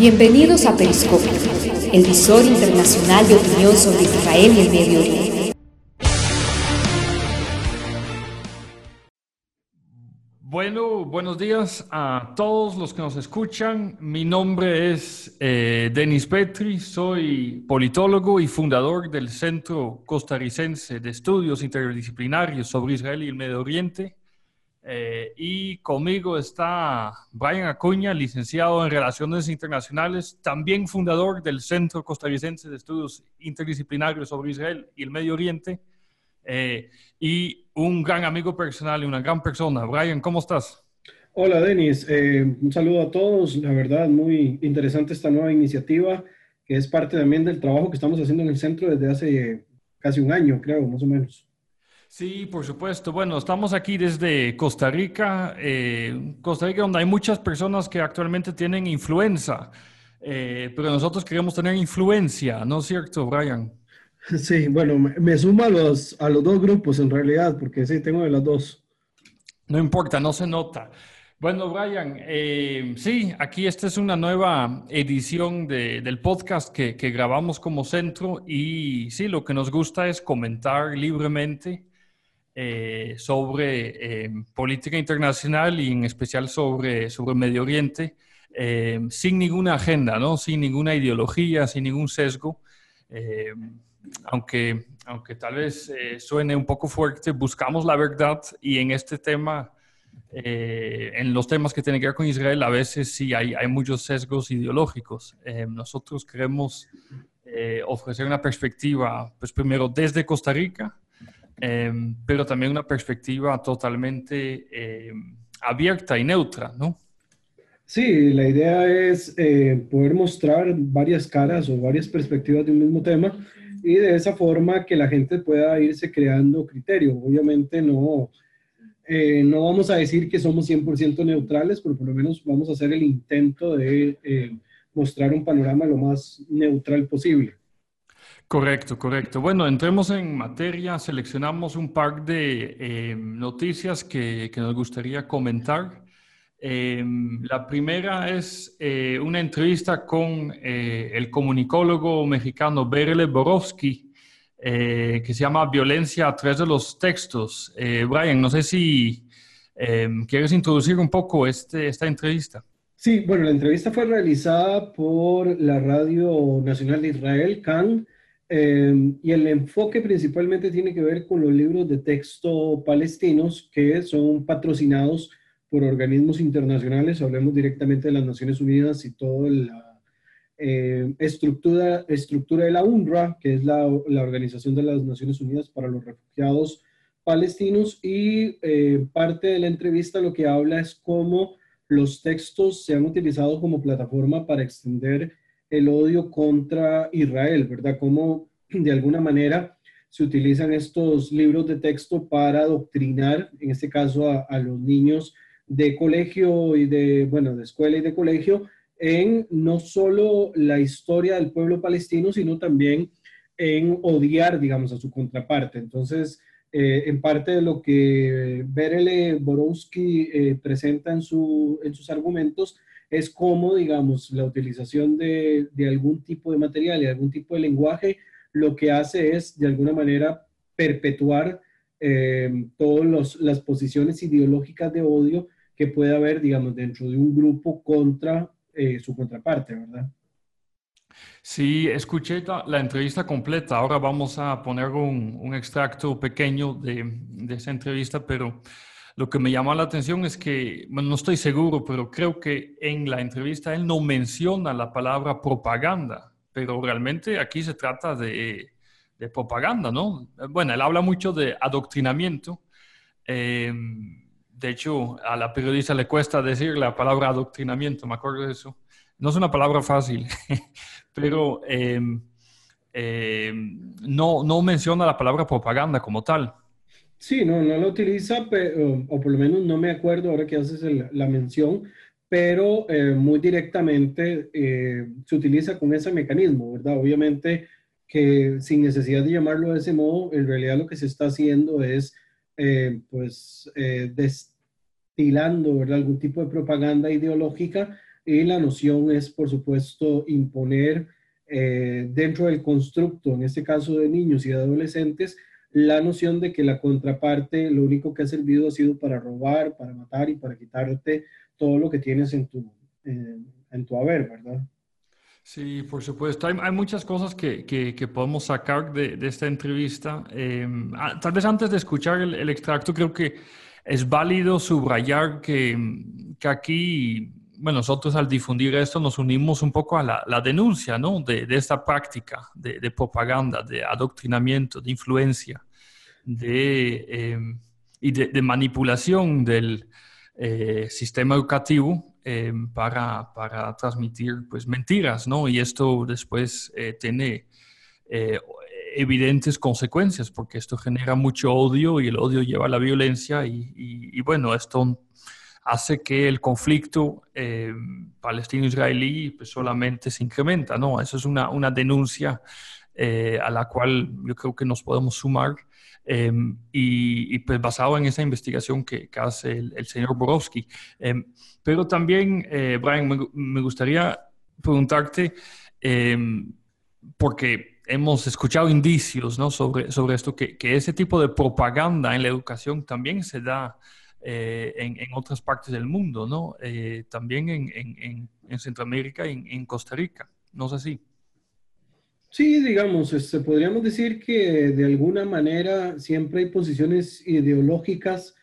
Bienvenidos a Periscopio, el visor internacional de opinión sobre Israel y el Medio Oriente. Bueno, buenos días a todos los que nos escuchan. Mi nombre es eh, Denis Petri, soy politólogo y fundador del Centro Costarricense de Estudios Interdisciplinarios sobre Israel y el Medio Oriente. Eh, y conmigo está Brian Acuña, licenciado en Relaciones Internacionales, también fundador del Centro Costarricense de Estudios Interdisciplinarios sobre Israel y el Medio Oriente, eh, y un gran amigo personal y una gran persona. Brian, ¿cómo estás? Hola, Denis. Eh, un saludo a todos. La verdad, muy interesante esta nueva iniciativa, que es parte también del trabajo que estamos haciendo en el centro desde hace casi un año, creo, más o menos. Sí, por supuesto. Bueno, estamos aquí desde Costa Rica, eh, Costa Rica donde hay muchas personas que actualmente tienen influenza, eh, pero nosotros queremos tener influencia, ¿no es cierto, Brian? Sí, bueno, me, sumo a los, a los dos grupos en realidad, porque sí, tengo de las dos. No importa, no se nota. Bueno, Brian, eh, sí, aquí esta es una nueva edición del podcast que, que, grabamos como centro y sí, lo que nos gusta es comentar libremente eh, sobre eh, política internacional y en especial sobre, sobre Medio Oriente, eh, sin ninguna agenda, ¿no? sin ninguna ideología, sin ningún sesgo. aunque, aunque tal vez suene un poco fuerte, buscamos la verdad y en este tema, en los temas que tienen que ver con Israel, a veces sí hay, hay muchos sesgos ideológicos. nosotros queremos ofrecer una perspectiva, pues primero desde Costa Rica, Em, pero también una perspectiva totalmente em, abierta y neutra, ¿no? Sí, la idea es eh, poder mostrar varias caras o varias perspectivas de un mismo tema y de esa forma que la gente pueda irse creando criterio. Obviamente no, eh, no vamos a decir que somos 100% neutrales, pero por lo menos vamos a hacer el intento de eh, mostrar un panorama lo más neutral posible. Correcto, correcto. Bueno, entremos en materia. Seleccionamos un par de eh, noticias que, nos gustaría comentar. Eh, la primera es eh, una entrevista con el comunicólogo mexicano Berle Borowski, que se llama Violencia a través de los textos. Brian, no sé si quieres introducir un poco este, esta entrevista. Sí, bueno, la entrevista fue realizada por la Radio Nacional de Israel, CAN, Em, y el enfoque principalmente tiene que ver con los libros de texto palestinos que son patrocinados por organismos internacionales, hablemos directamente de las Naciones Unidas y toda la eh, estructura, estructura de la UNRWA, que es la, la, Organización de las Naciones Unidas para los Refugiados Palestinos, y eh, parte de la entrevista lo que habla es cómo los textos se han utilizado como plataforma para extender el odio contra Israel, ¿verdad? Cómo de alguna manera se utilizan estos libros de texto para adoctrinar, en este caso a, los niños de colegio y de, bueno, de escuela y de colegio, en no solo la historia del pueblo palestino, sino también en odiar, digamos, a su contraparte. Entonces, eh, en parte de lo que Berele Borowski eh, presenta en, su, en sus argumentos es cómo, digamos, la utilización de, algún tipo de material y algún tipo de lenguaje lo que hace es, de alguna manera, perpetuar eh, todas las posiciones ideológicas de odio que puede haber, digamos, dentro de un grupo contra eh, su contraparte, ¿verdad? Sí, escuché la, entrevista completa. Ahora vamos a poner un, extracto pequeño de, de, esa entrevista, pero lo que me llama la atención es que, no estoy seguro, pero creo que en la entrevista él no menciona la palabra propaganda, pero realmente aquí se trata de, propaganda, ¿no? Bueno, él habla mucho de adoctrinamiento. Em, de hecho, a la periodista le cuesta decir la palabra adoctrinamiento, me acuerdo de eso. No es una palabra fácil, pero em, em, no, no menciona la palabra propaganda como tal. Sí, no, no la utiliza, pero, o por lo menos no me acuerdo ahora que haces la mención, pero eh, muy directamente eh, se utiliza con ese mecanismo, ¿verdad? Obviamente que sin necesidad de llamarlo de ese modo, en realidad lo que se está haciendo es, eh, pues, destilando, ¿verdad? Algún tipo de propaganda ideológica y la noción es, por supuesto, imponer dentro del constructo, en este caso de niños y adolescentes, la noción de que la contraparte lo único que ha servido ha sido para robar, para matar y para quitarte todo lo que tienes en tu, en tu haber, ¿verdad? Sí, por supuesto. Hay, hay muchas cosas que, que, podemos sacar de, de esta entrevista. Ah, tal vez antes de escuchar el, el, extracto, creo que es válido subrayar que, que aquí bueno, nosotros al difundir esto nos unimos un poco a la, la denuncia ¿no? de, de, esta práctica de, de, propaganda, de adoctrinamiento, de influencia de, em, y de, manipulación del eh, sistema educativo em, para, para, transmitir pues, mentiras, ¿no? Y esto después eh, tiene eh, evidentes consecuencias porque esto genera mucho odio y el odio lleva a la violencia y, y, y bueno, esto hace que el conflicto eh, palestino-israelí pues, solamente se incrementa, ¿no? Eso es una, una denuncia eh, a la cual yo creo que nos podemos sumar em, y, pues basado en esa investigación que, hace el, señor Borowski. Em, pero también, eh, Brian, me, gustaría preguntarte, em, porque hemos escuchado indicios ¿no? sobre, sobre esto, que, que ese tipo de propaganda en la educación también se da eh, en, otras partes del mundo, ¿no? Eh, también en, Centroamérica y en, Costa Rica. ¿No es así? Sí, digamos, este, podríamos decir que de alguna manera siempre hay posiciones ideológicas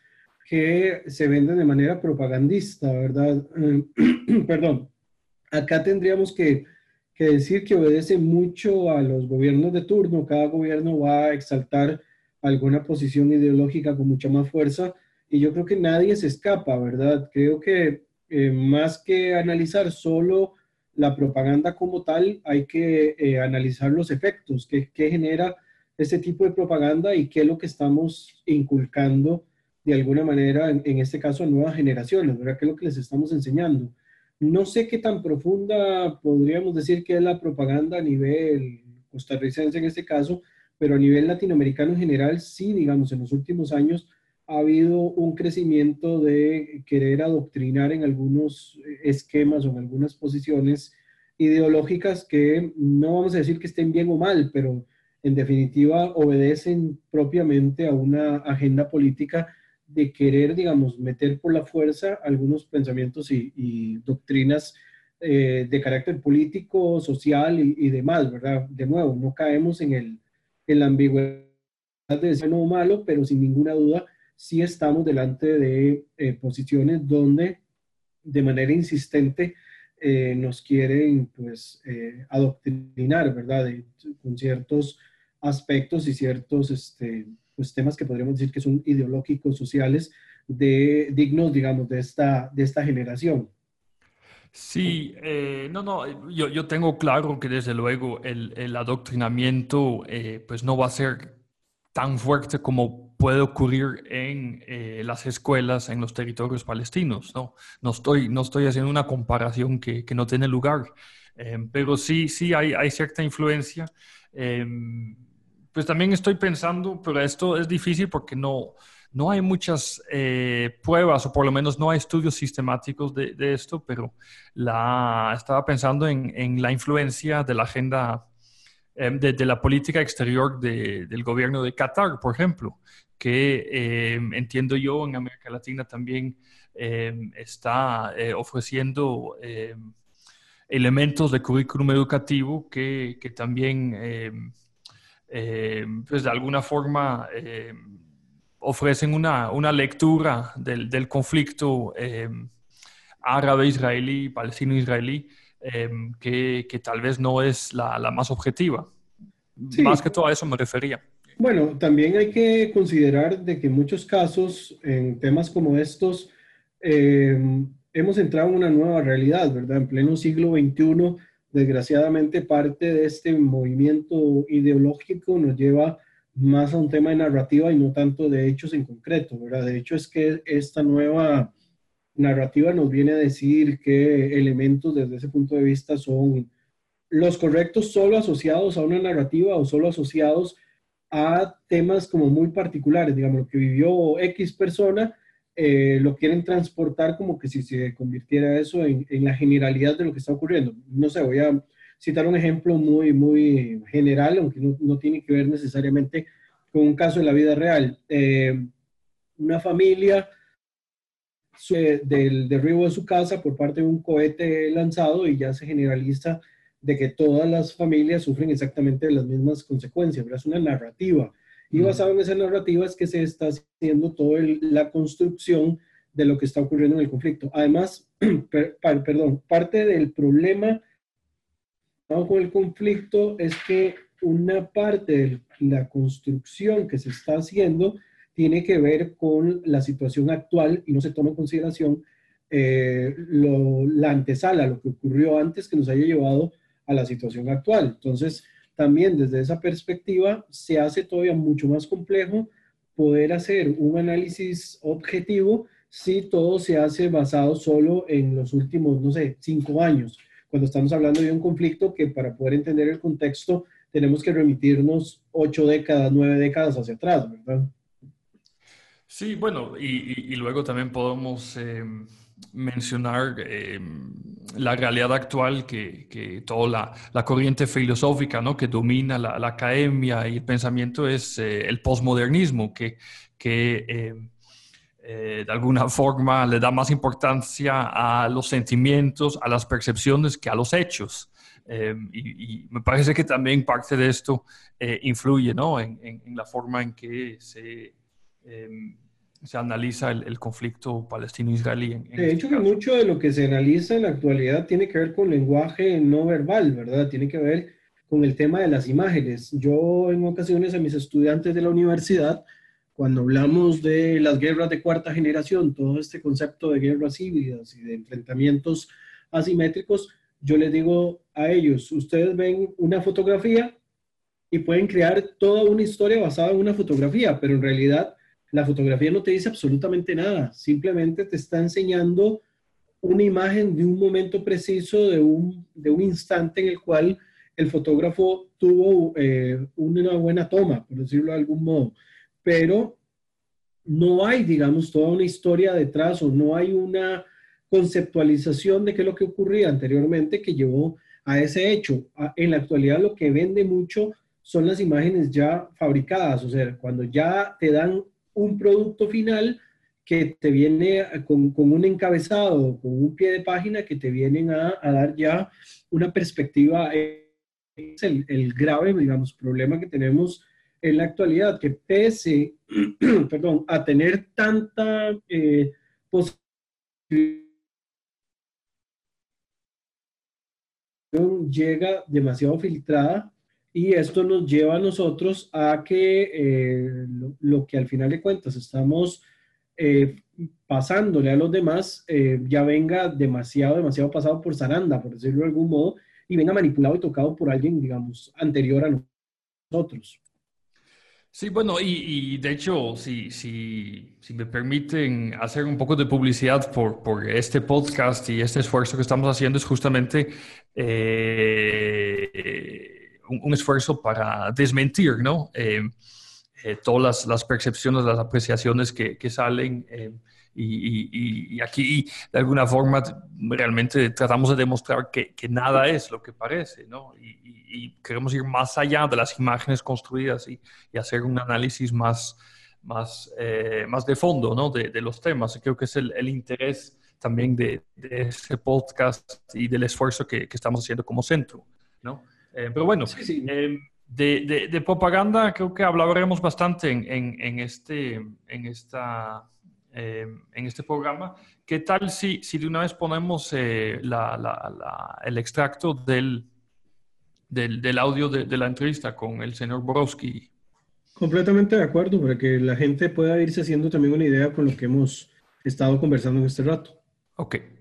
que se venden de manera propagandista, ¿verdad? Perdón. Acá tendríamos que, que decir que obedece mucho a los gobiernos de turno. Cada gobierno va a exaltar alguna posición ideológica con mucha más fuerza y yo creo que nadie se escapa, ¿verdad? Creo que eh, más que analizar solo la propaganda como tal, hay que eh, analizar los efectos que, genera este tipo de propaganda y qué es lo que estamos inculcando de alguna manera, en, en, este caso a nuevas generaciones, ¿verdad? ¿Qué es lo que les estamos enseñando? No sé qué tan profunda podríamos decir que es la propaganda a nivel costarricense en este caso, pero a nivel latinoamericano en general, sí, digamos, en los últimos años ha habido un crecimiento de querer adoctrinar en algunos esquemas o en algunas posiciones ideológicas que no vamos a decir que estén bien o mal, pero en definitiva obedecen propiamente a una agenda política de querer, digamos, meter por la fuerza algunos pensamientos y, doctrinas eh, de carácter político, social y, demás, ¿verdad? De nuevo, no caemos en, el, en la ambigüedad de bueno o malo, pero sin ninguna duda sí estamos delante de eh, posiciones donde de manera insistente eh, nos quieren pues eh, adoctrinar, ¿verdad? con ciertos aspectos y ciertos este, pues, temas que podríamos decir que son ideológicos, sociales, de, dignos, digamos, de esta, de esta generación. Sí, no, no, yo, yo, tengo claro que desde luego el, el adoctrinamiento pues no va a ser tan fuerte como puede ocurrir en eh, las escuelas en los territorios palestinos. No, no, estoy, no estoy haciendo una comparación que, que no tiene lugar, em, pero sí, sí hay, cierta influencia. Em, pues también estoy pensando, pero esto es difícil porque no, no hay muchas eh, pruebas, o por lo menos no hay estudios sistemáticos de, de esto, pero la, estaba pensando en, en la influencia de la agenda Em, de, la política exterior del gobierno de Qatar, por ejemplo, que em, entiendo yo en América Latina también em, está eh, ofreciendo elementos de currículum educativo que, que también, pues de alguna forma, ofrecen una, una lectura del, del conflicto árabe-israelí, palestino-israelí, Em, que, que, tal vez no es la, la más objetiva. Más que todo a eso me refería. Bueno, también hay que considerar de que en muchos casos, en temas como estos, em, hemos entrado en una nueva realidad, ¿verdad? En pleno siglo XXI, desgraciadamente parte de este movimiento ideológico nos lleva más a un tema de narrativa y no tanto de hechos en concreto, ¿verdad? De hecho es que esta nueva narrativa nos viene a decir qué elementos desde ese punto de vista son los correctos solo asociados a una narrativa o solo asociados a temas como muy particulares, digamos, lo que vivió X persona eh, lo quieren transportar como que si se convirtiera eso en, la generalidad de lo que está ocurriendo. No sé, voy a citar un ejemplo muy, muy general, aunque no, no tiene que ver necesariamente con un caso de la vida real. Eh, una familia del derribo de su casa por parte de un cohete lanzado y ya se generaliza de que todas las familias sufren exactamente las mismas consecuencias, pero es una narrativa. Y basado en esa narrativa es que se está haciendo toda la construcción de lo que está ocurriendo en el conflicto. Además, perdón, parte del problema con el conflicto es que una parte de la construcción que se está haciendo tiene que ver con la situación actual y no se toma en consideración eh, la antesala, lo que ocurrió antes que nos haya llevado a la situación actual. Entonces, también desde esa perspectiva se hace todavía mucho más complejo poder hacer un análisis objetivo si todo se hace basado solo en los últimos, no sé, cinco años, cuando estamos hablando de un conflicto que para poder entender el contexto tenemos que remitirnos ocho décadas, nueve décadas hacia atrás, ¿verdad? Sí, bueno, y, luego también podemos eh, mencionar eh, la realidad actual que, toda la, corriente filosófica ¿no? que domina la, academia y el pensamiento es eh, el posmodernismo, que, que de alguna forma le da más importancia a los sentimientos, a las percepciones que a los hechos. y, me parece que también parte de esto influye ¿no? en, en, la forma en que se se analiza el, conflicto palestino-israelí. de este hecho, que mucho de lo que se analiza en la actualidad tiene que ver con lenguaje no verbal, ¿verdad? Tiene que ver con el tema de las imágenes. Yo en ocasiones a mis estudiantes de la universidad, cuando hablamos de las guerras de cuarta generación, todo este concepto de guerras híbridas y de enfrentamientos asimétricos, yo les digo a ellos, ustedes ven una fotografía y pueden crear toda una historia basada en una fotografía, pero en realidad la fotografía no te dice absolutamente nada, simplemente te está enseñando una imagen de un momento preciso, de un, de un instante en el cual el fotógrafo tuvo eh, una buena toma, por decirlo de algún modo. Pero no hay, digamos, toda una historia detrás o no hay una conceptualización de qué es lo que ocurría anteriormente que llevó a ese hecho. En la actualidad lo que vende mucho son las imágenes ya fabricadas, o sea, cuando ya te dan un producto final que te viene con, un encabezado, con un pie de página que te vienen a, dar ya una perspectiva. Es el, grave, digamos, problema que tenemos en la actualidad, que pese, perdón, a tener tanta eh, posibilidad, llega demasiado filtrada y esto nos lleva a nosotros a que eh, lo, que al final de cuentas estamos eh, pasándole a los demás eh, ya venga demasiado, demasiado pasado por zaranda, por decirlo de algún modo, y venga manipulado y tocado por alguien, digamos, anterior a nosotros. Sí, bueno, y, de hecho, si, si, si, me permiten hacer un poco de publicidad por, por, este podcast y este esfuerzo que estamos haciendo, es justamente un, esfuerzo para desmentir, ¿no? Eh, eh, todas las, percepciones, las apreciaciones que, salen. Eh, y, aquí, de alguna forma, realmente tratamos de demostrar que, nada es lo que parece, ¿no? Y, queremos ir más allá de las imágenes construidas y, hacer un análisis más, más, más de fondo, ¿no? De, los temas. Creo que es el, interés también de, de, este podcast y del esfuerzo que, que estamos haciendo como centro, ¿no? Eh, pero bueno, eh, de, propaganda creo que hablaremos bastante en, este, en, esta, eh, en este programa. ¿Qué tal si, si de una vez ponemos el extracto del, del, audio de, la entrevista con el señor Borowski? Completamente de acuerdo, para que la gente pueda irse haciendo también una idea con lo que hemos estado conversando en este rato. Ok.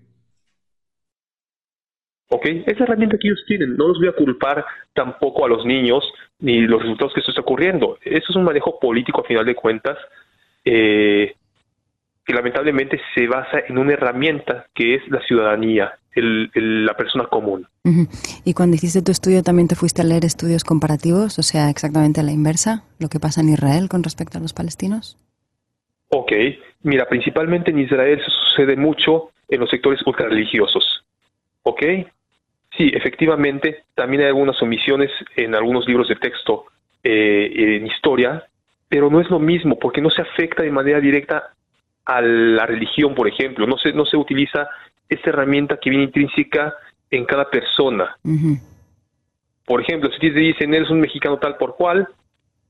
¿Ok? Esa herramienta que ellos tienen, no los voy a culpar tampoco a los niños ni los resultados que esto está ocurriendo. Eso es un manejo político a final de cuentas eh, que lamentablemente se basa en una herramienta que es la ciudadanía, la persona común. ¿Y cuando hiciste tu estudio también te fuiste a leer estudios comparativos, o sea, exactamente a la inversa, lo que pasa en Israel con respecto a los palestinos? Ok, mira, principalmente en Israel sucede mucho en los sectores ultrarreligiosos. ¿Ok? Sí, efectivamente, también hay algunas omisiones en algunos libros de texto eh, en historia, pero no es lo mismo porque no se afecta de manera directa a la religión, por ejemplo. No se, no se utiliza esta herramienta que viene intrínseca en cada persona. Por ejemplo, si te dicen, eres un mexicano tal por cual,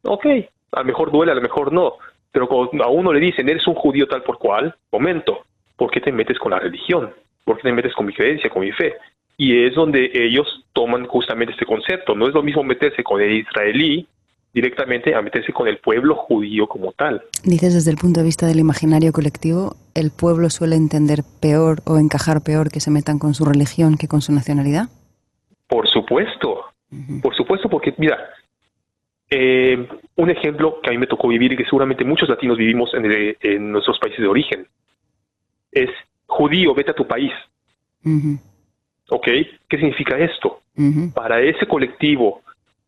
ok, a lo mejor duele, a lo mejor no. Pero cuando a uno le dicen, eres un judío tal por cual, momento, ¿por qué te metes con la religión? ¿Por qué te metes con mi creencia, con mi fe? Y es donde ellos toman justamente este concepto. No es lo mismo meterse con el israelí directamente a meterse con el pueblo judío como tal. Dices desde el punto de vista del imaginario colectivo, el pueblo suele entender peor o encajar peor que se metan con su religión que con su nacionalidad. Por supuesto, por supuesto, porque mira, eh, un ejemplo que a mí me tocó vivir y que seguramente muchos latinos vivimos en, nuestros países de origen es judío, vete a tu país. ¿Ok? ¿Qué significa esto? Para ese colectivo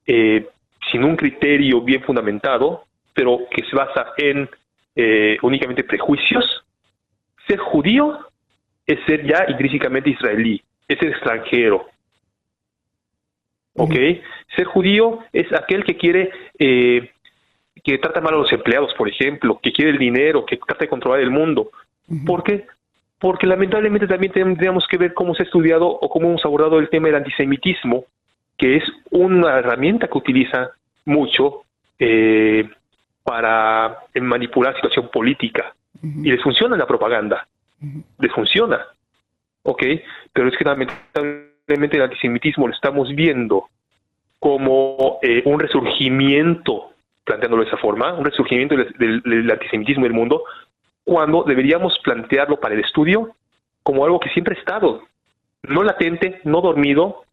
eh, sin un criterio bien fundamentado, pero que se basa en eh, únicamente prejuicios, ser judío es ser ya intrínsecamente israelí, es ser extranjero. ¿Ok? Ser judío es aquel que quiere, eh, que trata mal a los empleados, por ejemplo, que quiere el dinero, que trata de controlar el mundo. ¿Por qué? Porque lamentablemente también tendríamos que ver cómo se ha estudiado o cómo hemos abordado el tema del antisemitismo, que es una herramienta que utiliza mucho eh, para manipular situación política. Y les funciona la propaganda. Les funciona. ¿Ok? Pero es que lamentablemente el antisemitismo lo estamos viendo como eh, un resurgimiento, planteándolo de esa forma, un resurgimiento del, del antisemitismo en el mundo, cuando deberíamos plantearlo para el estudio como algo que siempre ha estado, no latente, no dormido,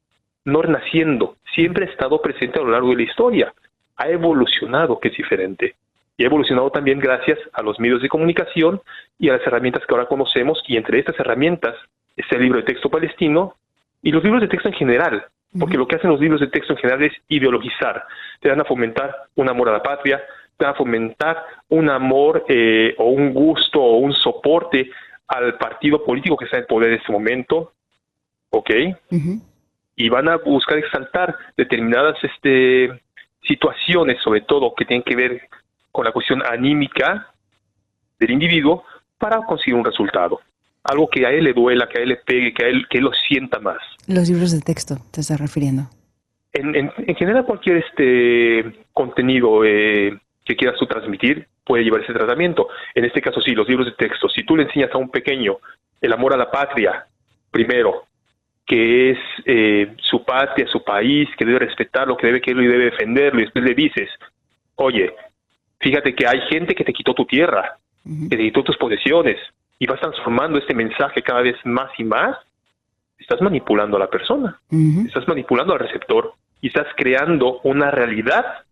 no renaciendo, siempre ha estado presente a lo largo de la historia. Ha evolucionado, que es diferente. Y ha evolucionado también gracias a los medios de comunicación y a las herramientas que ahora conocemos, y entre estas herramientas está el libro de texto palestino y los libros de texto en general, porque lo que hacen los libros de texto en general es ideologizar, te dan a fomentar un amor a la patria, a fomentar un amor eh, o un gusto o un soporte al partido político que está en poder en este momento, ¿ok? Y van a buscar exaltar determinadas este, situaciones, sobre todo, que tienen que ver con la cuestión anímica del individuo para conseguir un resultado. Algo que a él le duela, que a él le pegue, que a él, que lo sienta más. Los libros de texto, te estás refiriendo. En, en, general, cualquier este contenido eh, que quieras tú transmitir puede llevar ese tratamiento. En este caso, sí, los libros de texto. Si tú le enseñas a un pequeño el amor a la patria, primero, que es eh, su patria, su país, que debe respetarlo, que debe quererlo y debe defenderlo, y después le dices, oye, fíjate que hay gente que te quitó tu tierra, que te quitó tus posesiones, y vas transformando este mensaje cada vez más y más, estás manipulando a la persona, estás manipulando al receptor, y estás creando una realidad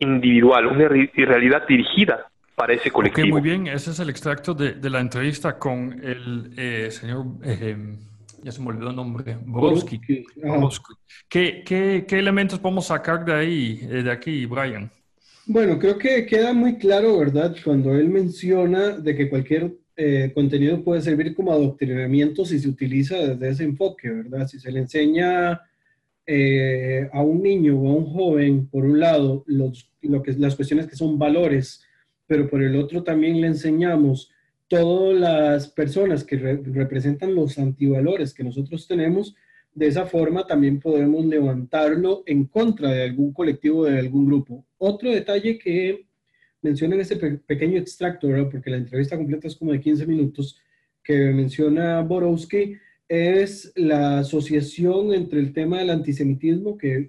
individual, una realidad dirigida para ese colectivo. muy bien, ese es el extracto de, la entrevista con el eh, señor... Eh, ya se me olvidó el nombre, Borowski. ¿Qué, qué, qué, elementos podemos sacar de ahí, eh, de aquí, Brian? Bueno, creo que queda muy claro, ¿verdad? Cuando él menciona de que cualquier eh, contenido puede servir como adoctrinamiento si se utiliza desde ese enfoque, ¿verdad? Si se le enseña eh, a un niño o a un joven, por un lado, los, lo que, las cuestiones que son valores, pero por el otro también le enseñamos todas las personas que representan los antivalores que nosotros tenemos, de esa forma también podemos levantarlo en contra de algún colectivo, de algún grupo. Otro detalle que menciona en este pequeño extracto, porque la entrevista completa es como de 15 minutos, que menciona Borowski, es la asociación entre el tema del antisemitismo, que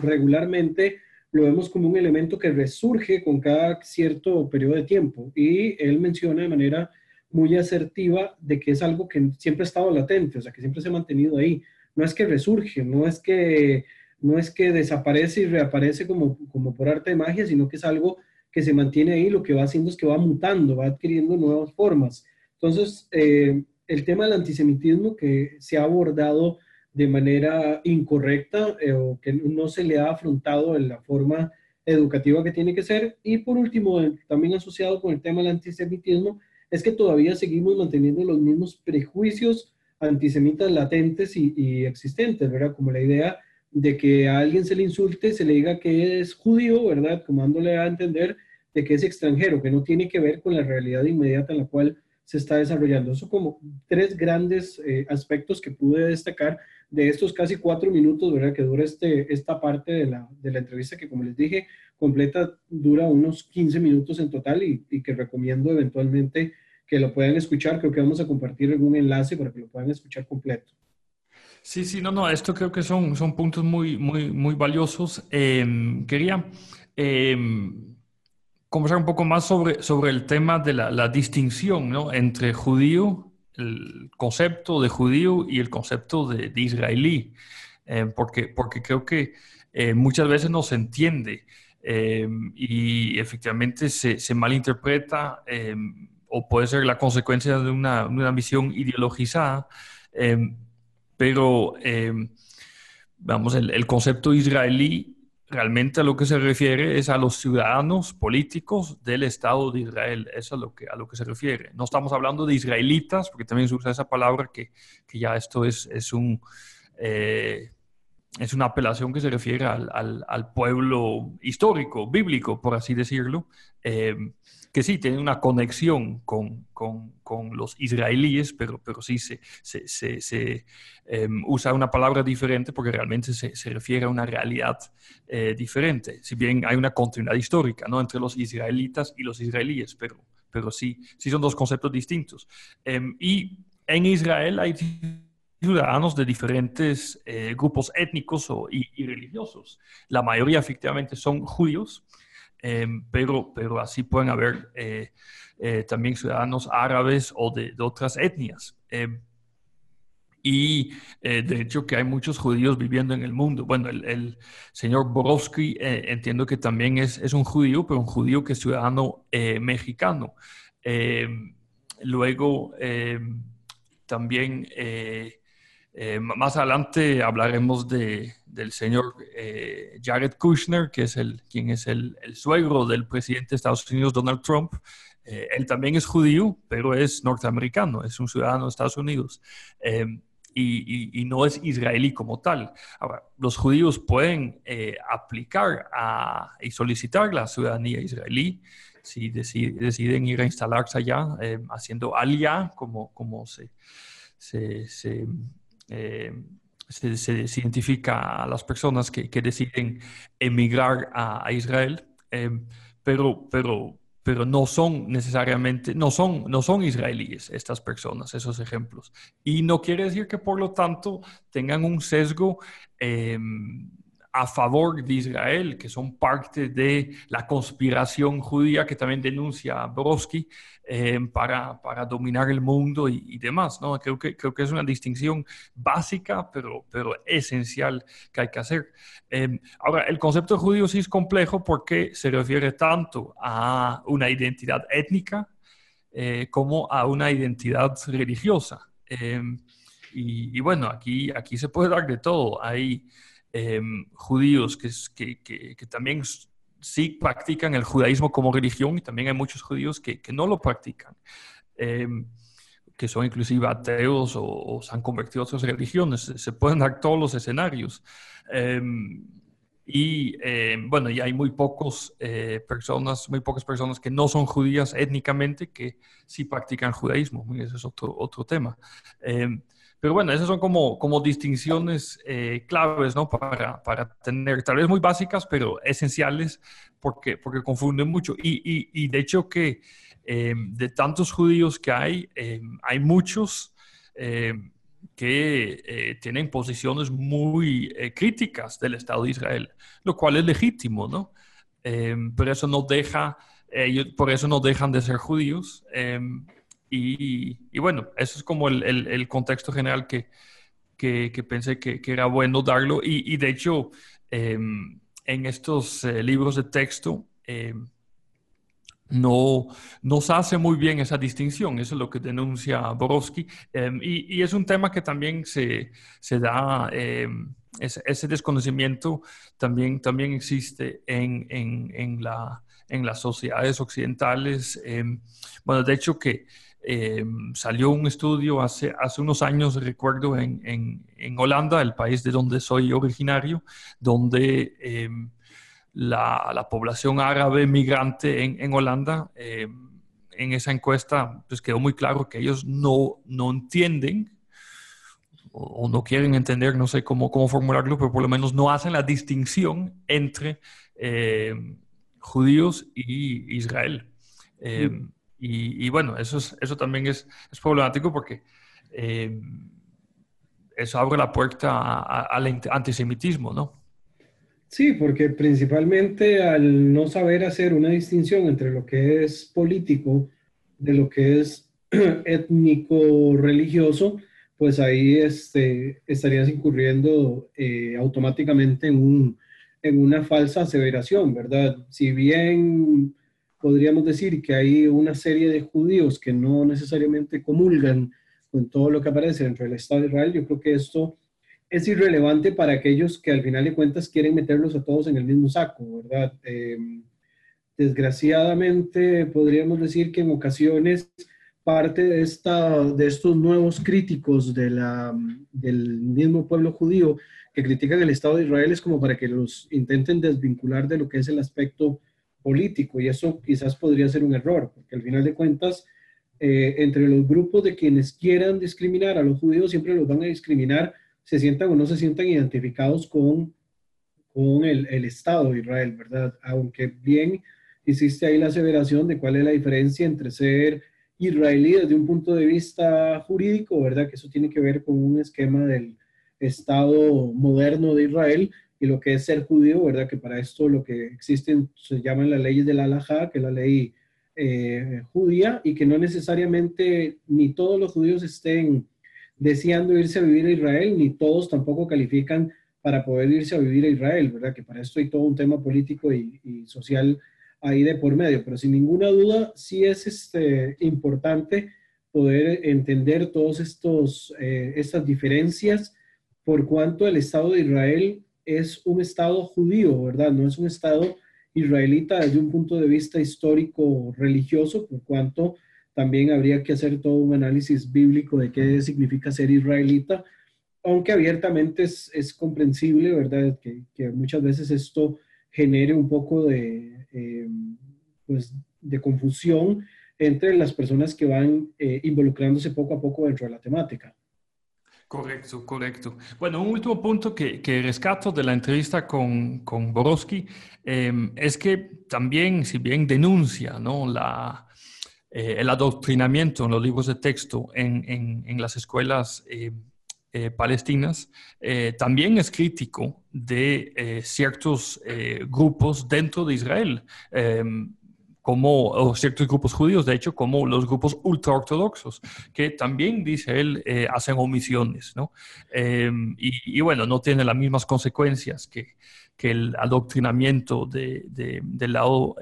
regularmente lo vemos como un elemento que resurge con cada cierto periodo de tiempo. Y él menciona de manera muy asertiva de que es algo que siempre ha estado latente, o sea, que siempre se ha mantenido ahí. No es que resurge, no es que, no es que desaparece y reaparece como, como por arte de magia, sino que es algo que se mantiene ahí, lo que va haciendo es que va mutando, va adquiriendo nuevas formas. Entonces, eh, el tema del antisemitismo que se ha abordado de manera incorrecta eh, o que no se le ha afrontado en la forma educativa que tiene que ser. Y por último, también asociado con el tema del antisemitismo, es que todavía seguimos manteniendo los mismos prejuicios antisemitas latentes y, existentes, ¿verdad? Como la idea de que a alguien se le insulte, se le diga que es judío, ¿verdad? Como dándole a entender de que es extranjero, que no tiene que ver con la realidad inmediata en la cual se está desarrollando. Eso como tres grandes eh, aspectos que pude destacar de estos casi cuatro minutos, ¿verdad? Que dura este, esta parte de la, de la entrevista que, como les dije, completa, dura unos 15 minutos en total y, y que recomiendo eventualmente que lo puedan escuchar. Creo que vamos a compartir algún enlace para que lo puedan escuchar completo. Sí, sí, no, no, esto creo que son, son puntos muy, muy, muy valiosos. Em, quería em, conversar un poco más sobre, sobre el tema de la, la distinción ¿no? entre judío, el concepto de judío y el concepto de, israelí, em, porque, porque creo que eh, muchas veces no se entiende y efectivamente se, se malinterpreta o puede ser la consecuencia de una, una visión ideologizada, em, pero em, vamos, el, el, concepto israelí realmente a lo que se refiere es a los ciudadanos políticos del Estado de Israel, eso es lo que, a lo que se refiere. No estamos hablando de israelitas, porque también se usa esa palabra que, que ya esto es, es un... Eh, es una apelación que se refiere al, al, al, pueblo histórico, bíblico, por así decirlo, eh, que sí tiene una conexión con, con, con los israelíes, pero, pero sí se, se, se, em, usa una palabra diferente porque realmente se, refiere a una realidad eh, diferente, si bien hay una continuidad histórica ¿no? entre los israelitas y los israelíes, pero, pero sí, sí son dos conceptos distintos. Em, y en Israel hay ciudadanos de diferentes eh, grupos étnicos o, y, y, religiosos. La mayoría efectivamente son judíos, Em, pero, pero así pueden haber eh, eh, también ciudadanos árabes o de, otras etnias. Em, y eh, de hecho que hay muchos judíos viviendo en el mundo. Bueno, el, señor Borowski entiendo que también es, es, un judío, pero un judío que es ciudadano mexicano. Em, luego, también más adelante hablaremos de, del señor eh, Jared Kushner, que es el, quien es el, el, suegro del presidente de Estados Unidos, Donald Trump. Eh, él también es judío, pero es norteamericano, es un ciudadano de Estados Unidos. Y, y, no es israelí como tal. Ahora, los judíos pueden aplicar a, y solicitar la ciudadanía israelí si deciden, deciden ir a instalarse allá, haciendo aliyah, como, como se, se, eh, se, identifica a las personas que, deciden emigrar a, Israel, eh, pero, pero, pero no son necesariamente, no son, no son israelíes estas personas, esos ejemplos. Y no quiere decir que por lo tanto tengan un sesgo eh, a favor de Israel, que son parte de la conspiración judía que también denuncia Brodsky eh, para, para, dominar el mundo y, demás. ¿no? Creo, que, creo que es una distinción básica, pero, pero esencial que hay que hacer. Eh, ahora, el concepto judío sí es complejo porque se refiere tanto a una identidad étnica eh, como a una identidad religiosa. Y, y, bueno, aquí, aquí se puede dar de todo. Hay Em, judíos que, también sí practican el judaísmo como religión y también hay muchos judíos que, no lo practican, em, que son inclusive ateos o, se han convertido a otras religiones. Se pueden dar todos los escenarios. Em, y bueno, y hay muy pocos eh, personas, muy pocas personas que no son judías étnicamente que sí practican judaísmo. Ese es otro, otro tema. Pero bueno, esas son como, como distinciones eh, claves, ¿no? Para, para, tener, tal vez muy básicas, pero esenciales, porque, porque confunden mucho. Y, y, y de hecho que eh, de tantos judíos que hay, eh, hay muchos que tienen posiciones muy críticas del Estado de Israel, lo cual es legítimo, ¿no? pero eso no deja, por eso no dejan de ser judíos. Y, bueno, eso es como el, el, contexto general que, que, pensé que, era bueno darlo. Y, de hecho, em, en estos eh, libros de texto, em, no, no se hace muy bien esa distinción, eso es lo que denuncia Borowski, em, y, es un tema que también se, da, em, ese, desconocimiento también, también existe en, en, la, en las sociedades occidentales. Em, bueno, de hecho que salió un estudio hace, hace unos años, recuerdo, en, en, Holanda, el país de donde soy originario, donde la, población árabe migrante en, Holanda, eh, en esa encuesta pues quedó muy claro que ellos no, no entienden o, no quieren entender, no sé cómo, cómo formularlo, pero por lo menos no hacen la distinción entre eh, judíos y Israel. Eh, y, bueno, eso, es, eso también es, problemático porque eso abre la puerta al antisemitismo, ¿no? Sí, porque principalmente al no saber hacer una distinción entre lo que es político de lo que es étnico religioso, pues ahí este, estarías incurriendo eh, automáticamente en, un, en una falsa aseveración, ¿verdad? Si bien podríamos decir que hay una serie de judíos que no necesariamente comulgan con todo lo que aparece dentro del Estado de Israel, yo creo que esto es irrelevante para aquellos que al final de cuentas quieren meterlos a todos en el mismo saco, ¿verdad? Em, desgraciadamente podríamos decir que en ocasiones parte de, esta, de estos nuevos críticos de la, del mismo pueblo judío que critican el Estado de Israel es como para que los intenten desvincular de lo que es el aspecto político y eso quizás podría ser un error, porque al final de cuentas, eh, entre los grupos de quienes quieran discriminar a los judíos siempre los van a discriminar se sientan o no se sientan identificados con, con el, el Estado de Israel, ¿verdad? Aunque bien hiciste ahí la aseveración de cuál es la diferencia entre ser israelí desde un punto de vista jurídico, ¿verdad? Que eso tiene que ver con un esquema del Estado moderno de Israel y lo que es ser judío, ¿verdad? Que para esto lo que existen se llaman las leyes del Alajá, que es la ley eh, judía, y que no necesariamente ni todos los judíos estén deseando irse a vivir a Israel, ni todos tampoco califican para poder irse a vivir a Israel, ¿verdad? Que para esto hay todo un tema político y, social ahí de por medio, pero sin ninguna duda sí es este, importante poder entender todas eh, estas diferencias por cuanto el Estado de Israel es un Estado judío, ¿verdad? No es un Estado israelita desde un punto de vista histórico religioso, por cuanto también habría que hacer todo un análisis bíblico de qué significa ser israelita, aunque abiertamente es, es comprensible, ¿verdad? Que, muchas veces esto genere un poco de, eh, pues, de confusión entre las personas que van eh, involucrándose poco a poco dentro de la temática. Correcto, correcto. Bueno, un último punto que, rescato de la entrevista con, con Borowski eh, es que también, si bien denuncia ¿no? la, eh, el adoctrinamiento en los libros de texto en, en, las escuelas eh, eh, palestinas también es crítico de ciertos grupos dentro de Israel como ciertos grupos judíos, de hecho, como los grupos ultraortodoxos, que también, dice él, hacen omisiones, ¿no? y, bueno, no tienen las mismas consecuencias que, el adoctrinamiento de, del lado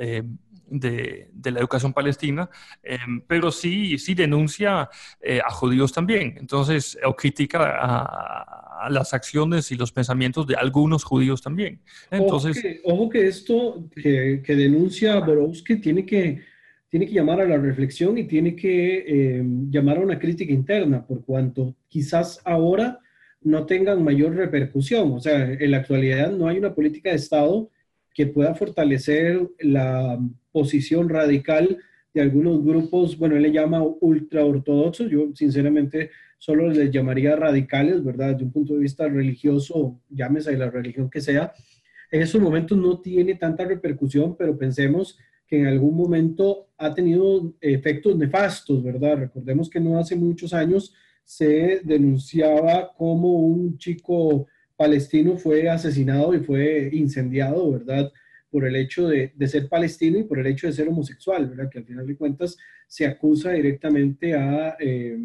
de, la educación palestina, em, pero sí, sí denuncia eh, a judíos también. Entonces, o critica a, las acciones y los pensamientos de algunos judíos también. Entonces, ojo que, esto que, denuncia Borowski tiene que, tiene que llamar a la reflexión y tiene que em, llamar a una crítica interna, por cuanto quizás ahora no tengan mayor repercusión. O sea, en la actualidad no hay una política de Estado que pueda fortalecer la posición radical de algunos grupos, bueno, él le llama ultraortodoxos, yo sinceramente solo les llamaría radicales, ¿verdad? De un punto de vista religioso, llámese la religión que sea, en esos momentos no tiene tanta repercusión, pero pensemos que en algún momento ha tenido efectos nefastos, ¿verdad? Recordemos que no hace muchos años se denunciaba como un chico palestino fue asesinado y fue incendiado, ¿verdad? Por el hecho de, ser palestino y por el hecho de ser homosexual, ¿verdad? Que al final de cuentas se acusa directamente a eh,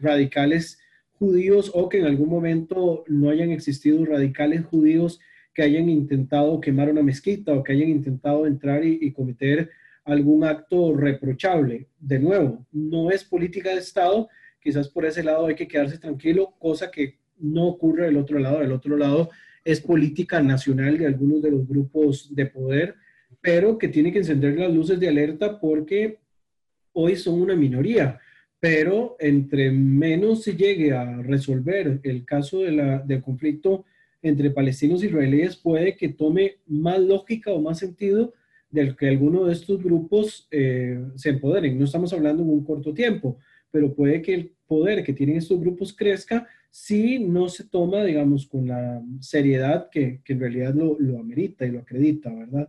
radicales judíos o que en algún momento no hayan existido radicales judíos que hayan intentado quemar una mezquita o que hayan intentado entrar y, cometer algún acto reprochable. De nuevo, no es política de Estado, quizás por ese lado hay que quedarse tranquilo, cosa que no ocurre del otro lado. Del otro lado es política nacional de algunos de los grupos de poder, pero que tiene que encender las luces de alerta porque hoy son una minoría. Pero entre menos se llegue a resolver el caso del conflicto entre palestinos e israelíes, puede que tome más lógica o más sentido del que alguno de estos grupos eh, se empoderen. No estamos hablando en un corto tiempo, pero puede que el poder que tienen estos grupos crezca si no se toma, digamos, con la seriedad que, que en realidad lo, lo, amerita y lo acredita, ¿verdad?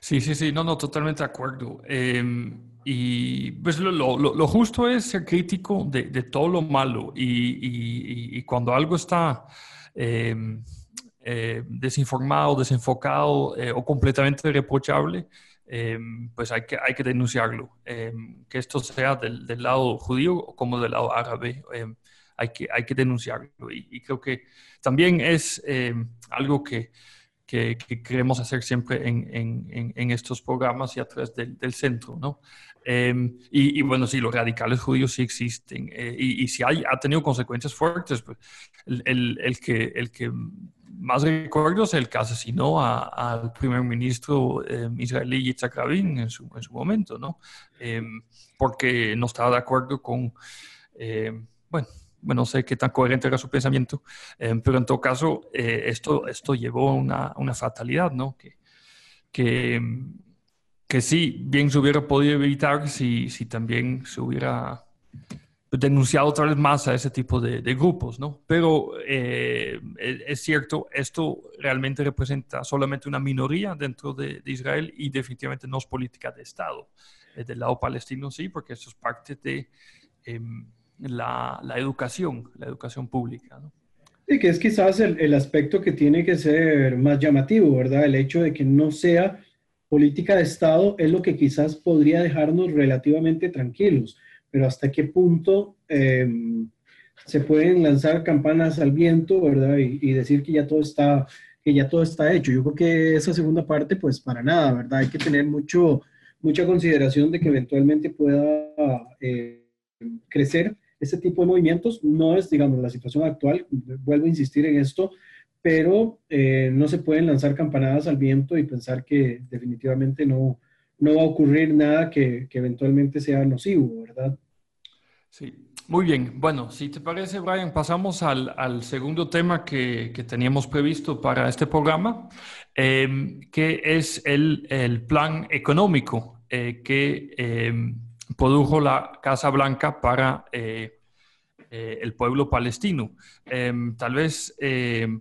Sí, sí, sí, no, no, totalmente de acuerdo. Em, y pues lo, lo, justo es ser crítico de, de todo lo malo y, y, cuando algo está... Eh, eh, desinformado, desenfocado eh, o completamente reprochable, eh, pues hay que, hay que denunciarlo. que esto sea del, del, lado judío como del lado árabe, hay, que, hay que denunciarlo. Y, creo que también es algo que, que, queremos hacer siempre en, en, en, estos programas y a través del, del centro, ¿no? y, y, bueno, sí, los radicales judíos sí existen. y, y si hay, ha tenido consecuencias fuertes, pues el, el, el que, el que más recuerdo es el que asesinó al primer ministro eh, israelí Yitzhak Rabin en su, en su momento, ¿no? Em, porque no estaba de acuerdo con, eh, bueno, bueno, no sé qué tan coherente era su pensamiento, em, pero en todo caso, eh, esto, esto llevó a una, una, fatalidad, ¿no? Que, que, que sí, bien se hubiera podido evitar si, si también se hubiera denunciado otra vez más a ese tipo de, grupos, ¿no? Pero eh, es cierto, esto realmente representa solamente una minoría dentro de, Israel y definitivamente no es política de Estado. Eh, del lado palestino sí, porque eso es parte de em, la, educación, la educación pública, ¿no? Y que es quizás el, el aspecto que tiene que ser más llamativo, ¿verdad? El hecho de que no sea política de Estado es lo que quizás podría dejarnos relativamente tranquilos pero hasta qué punto em, se pueden lanzar campanas al viento, ¿verdad? Y, decir que ya todo está que ya todo está hecho. Yo creo que esa segunda parte, pues para nada, ¿verdad? Hay que tener mucho, mucha consideración de que eventualmente pueda eh, crecer ese tipo de movimientos. No es, digamos, la situación actual, vuelvo a insistir en esto, pero eh, no se pueden lanzar campanadas al viento y pensar que definitivamente no, no va a ocurrir nada que, eventualmente sea nocivo, ¿verdad? Sí, muy bien. Bueno, si te parece, Brian, pasamos al, segundo tema que, teníamos previsto para este programa, em, que es el, plan económico eh, que em, produjo la Casa Blanca para eh, eh, el pueblo palestino. Em, tal vez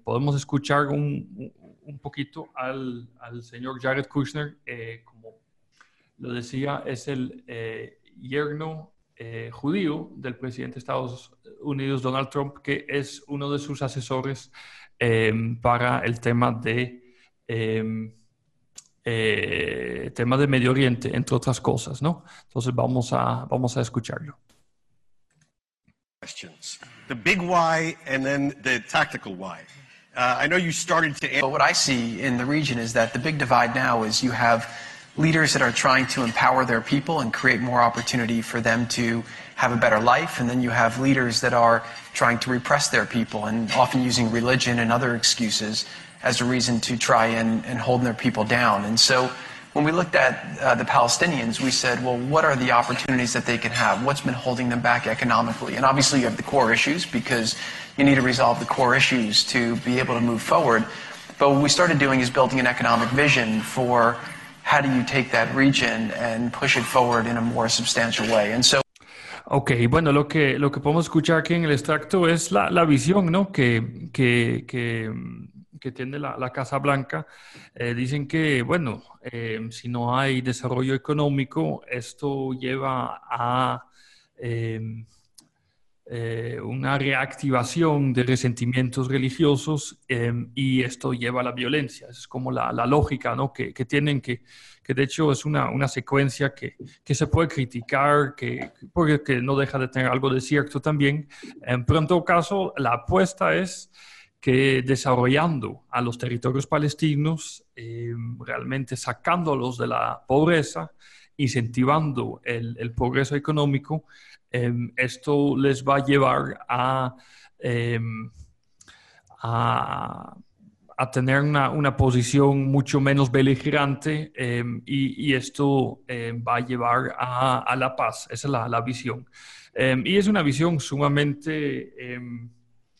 podemos escuchar un, poquito al, señor Jared Kushner lo decía, es el eh, yerno eh, judío del presidente de Estados Unidos, Donald Trump, que es uno de sus asesores em, para el tema de, em, eh, tema de Medio Oriente, entre otras cosas, ¿no? Entonces vamos a, vamos a escucharlo. Questions. The big why and then the tactical why. Uh, I know you started to. But what I see in the region is that the big divide now is you have leaders that are trying to empower their people and create more opportunity for them to have a better life. And then you have leaders that are trying to repress their people and often using religion and other excuses as a reason to try and, and hold their people down. And so when we looked at uh, the Palestinians, we said, well, what are the opportunities that they can have? What's been holding them back economically? And obviously, you have the core issues because you need to resolve the core issues to be able to move forward. But what we started doing is building an economic vision for how do you take that region and push it forward in a more substantial way? And so Ok, bueno, lo que, lo que podemos escuchar aquí en el extracto es la, la visión ¿no? que, que, que, que tiene la, la, Casa Blanca. Eh, dicen que, bueno, eh, si no hay desarrollo económico, esto lleva a eh, eh, una reactivación de resentimientos religiosos em, y esto lleva a la violencia. Es como la, la lógica ¿no? que, tienen, que, que de hecho es una, una secuencia que, que, se puede criticar, que, porque no deja de tener algo de cierto también. Em, en todo caso, la apuesta es que desarrollando a los territorios palestinos, eh, realmente sacándolos de la pobreza, incentivando el, progreso económico, eh, esto les va a llevar a, eh, a, tener una, posición mucho menos beligerante y, esto va a llevar a, la paz. Esa es la, la visión. y es una visión sumamente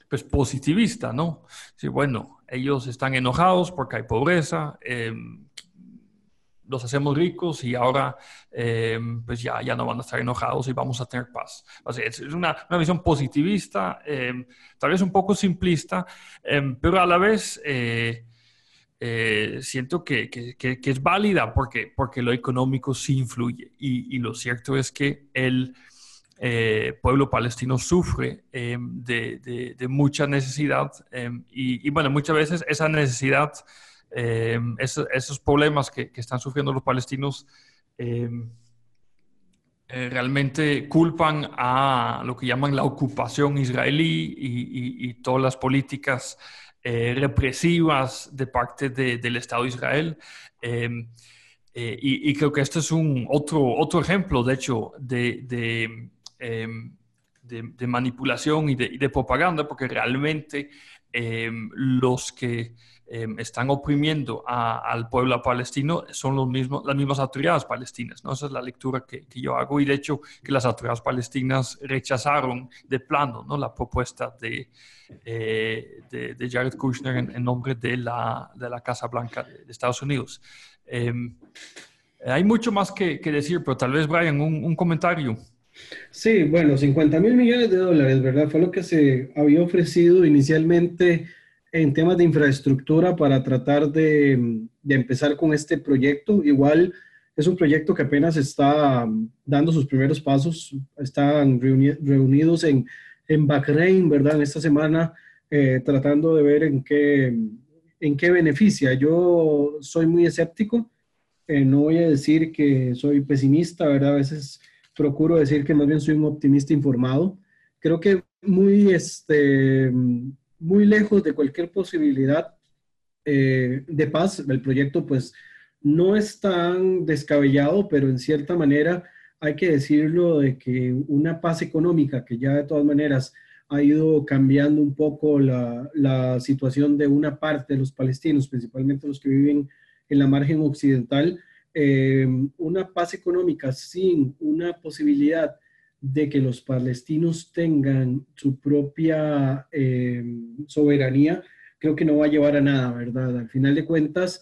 pues positivista, ¿no? Sí, bueno, ellos están enojados porque hay pobreza, em, los hacemos ricos y ahora em, pues ya, ya no van a estar enojados y vamos a tener paz. O sea, es una, una, visión positivista, em, tal vez un poco simplista, pero a la vez eh, eh, siento que, que, que, es válida porque, porque lo económico sí influye. Y, y lo cierto es que el eh, pueblo palestino sufre em, de, mucha necesidad em, y, bueno, muchas veces esa necesidad, em, esos, problemas que, están sufriendo los palestinos eh, realmente culpan a lo que llaman la ocupación israelí y, todas las políticas eh, represivas de parte del Estado de Israel. Y, creo que este es un otro, otro ejemplo, de hecho, de, Em, manipulación y de, propaganda, porque realmente em, los que em, están oprimiendo al pueblo palestino son los mismos, las mismas autoridades palestinas. ¿no? Esa es la lectura que, yo hago y de hecho que las autoridades palestinas rechazaron de plano ¿no? la propuesta de, eh, de, Jared Kushner en, nombre de la, de la, Casa Blanca de, Estados Unidos. hay mucho más que, decir, pero tal vez, Brian, un, un comentario. Sí, bueno, 50 mil millones de dólares, ¿verdad? Fue lo que se había ofrecido inicialmente en temas de infraestructura para tratar de, empezar con este proyecto. Igual es un proyecto que apenas está dando sus primeros pasos. Están reunidos en, en Bahrein, ¿verdad? En esta semana, eh, tratando de ver en qué, en qué beneficia. Yo soy muy escéptico. Eh, no voy a decir que soy pesimista, ¿verdad? A veces procuro decir que más bien soy un optimista informado. Creo que muy, este, muy lejos de cualquier posibilidad eh, de paz, el proyecto pues no es tan descabellado, pero en cierta manera hay que decirlo de que una paz económica que ya de todas maneras ha ido cambiando un poco la, situación de una parte de los palestinos, principalmente los que viven en la margen occidental, eh, una paz económica sin una posibilidad de que los palestinos tengan su propia eh, soberanía, creo que no va a llevar a nada, ¿verdad? Al final de cuentas,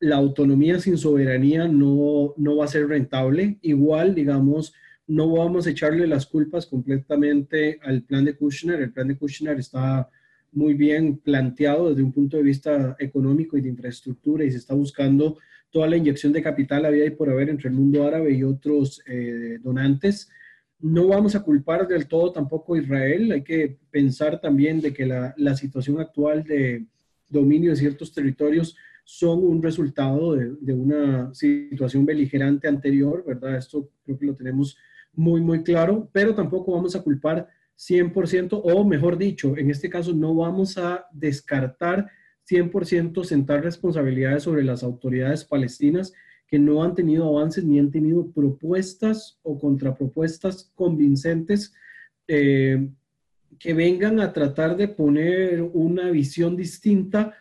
la autonomía sin soberanía no, no va a ser rentable. Igual, digamos, no vamos a echarle las culpas completamente al plan de Kushner. El plan de Kushner está muy bien planteado desde un punto de vista económico y de infraestructura y se está buscando toda la inyección de capital había y por haber entre el mundo árabe y otros eh, donantes. No vamos a culpar del todo tampoco a Israel, hay que pensar también de que la, la situación actual de dominio de ciertos territorios son un resultado de, de, una situación beligerante anterior, ¿verdad? Esto creo que lo tenemos muy, muy claro, pero tampoco vamos a culpar 100%, o mejor dicho, en este caso no vamos a descartar 100% sentar responsabilidades sobre las autoridades palestinas que no han tenido avances ni han tenido propuestas o contrapropuestas convincentes eh, que vengan a tratar de poner una visión distinta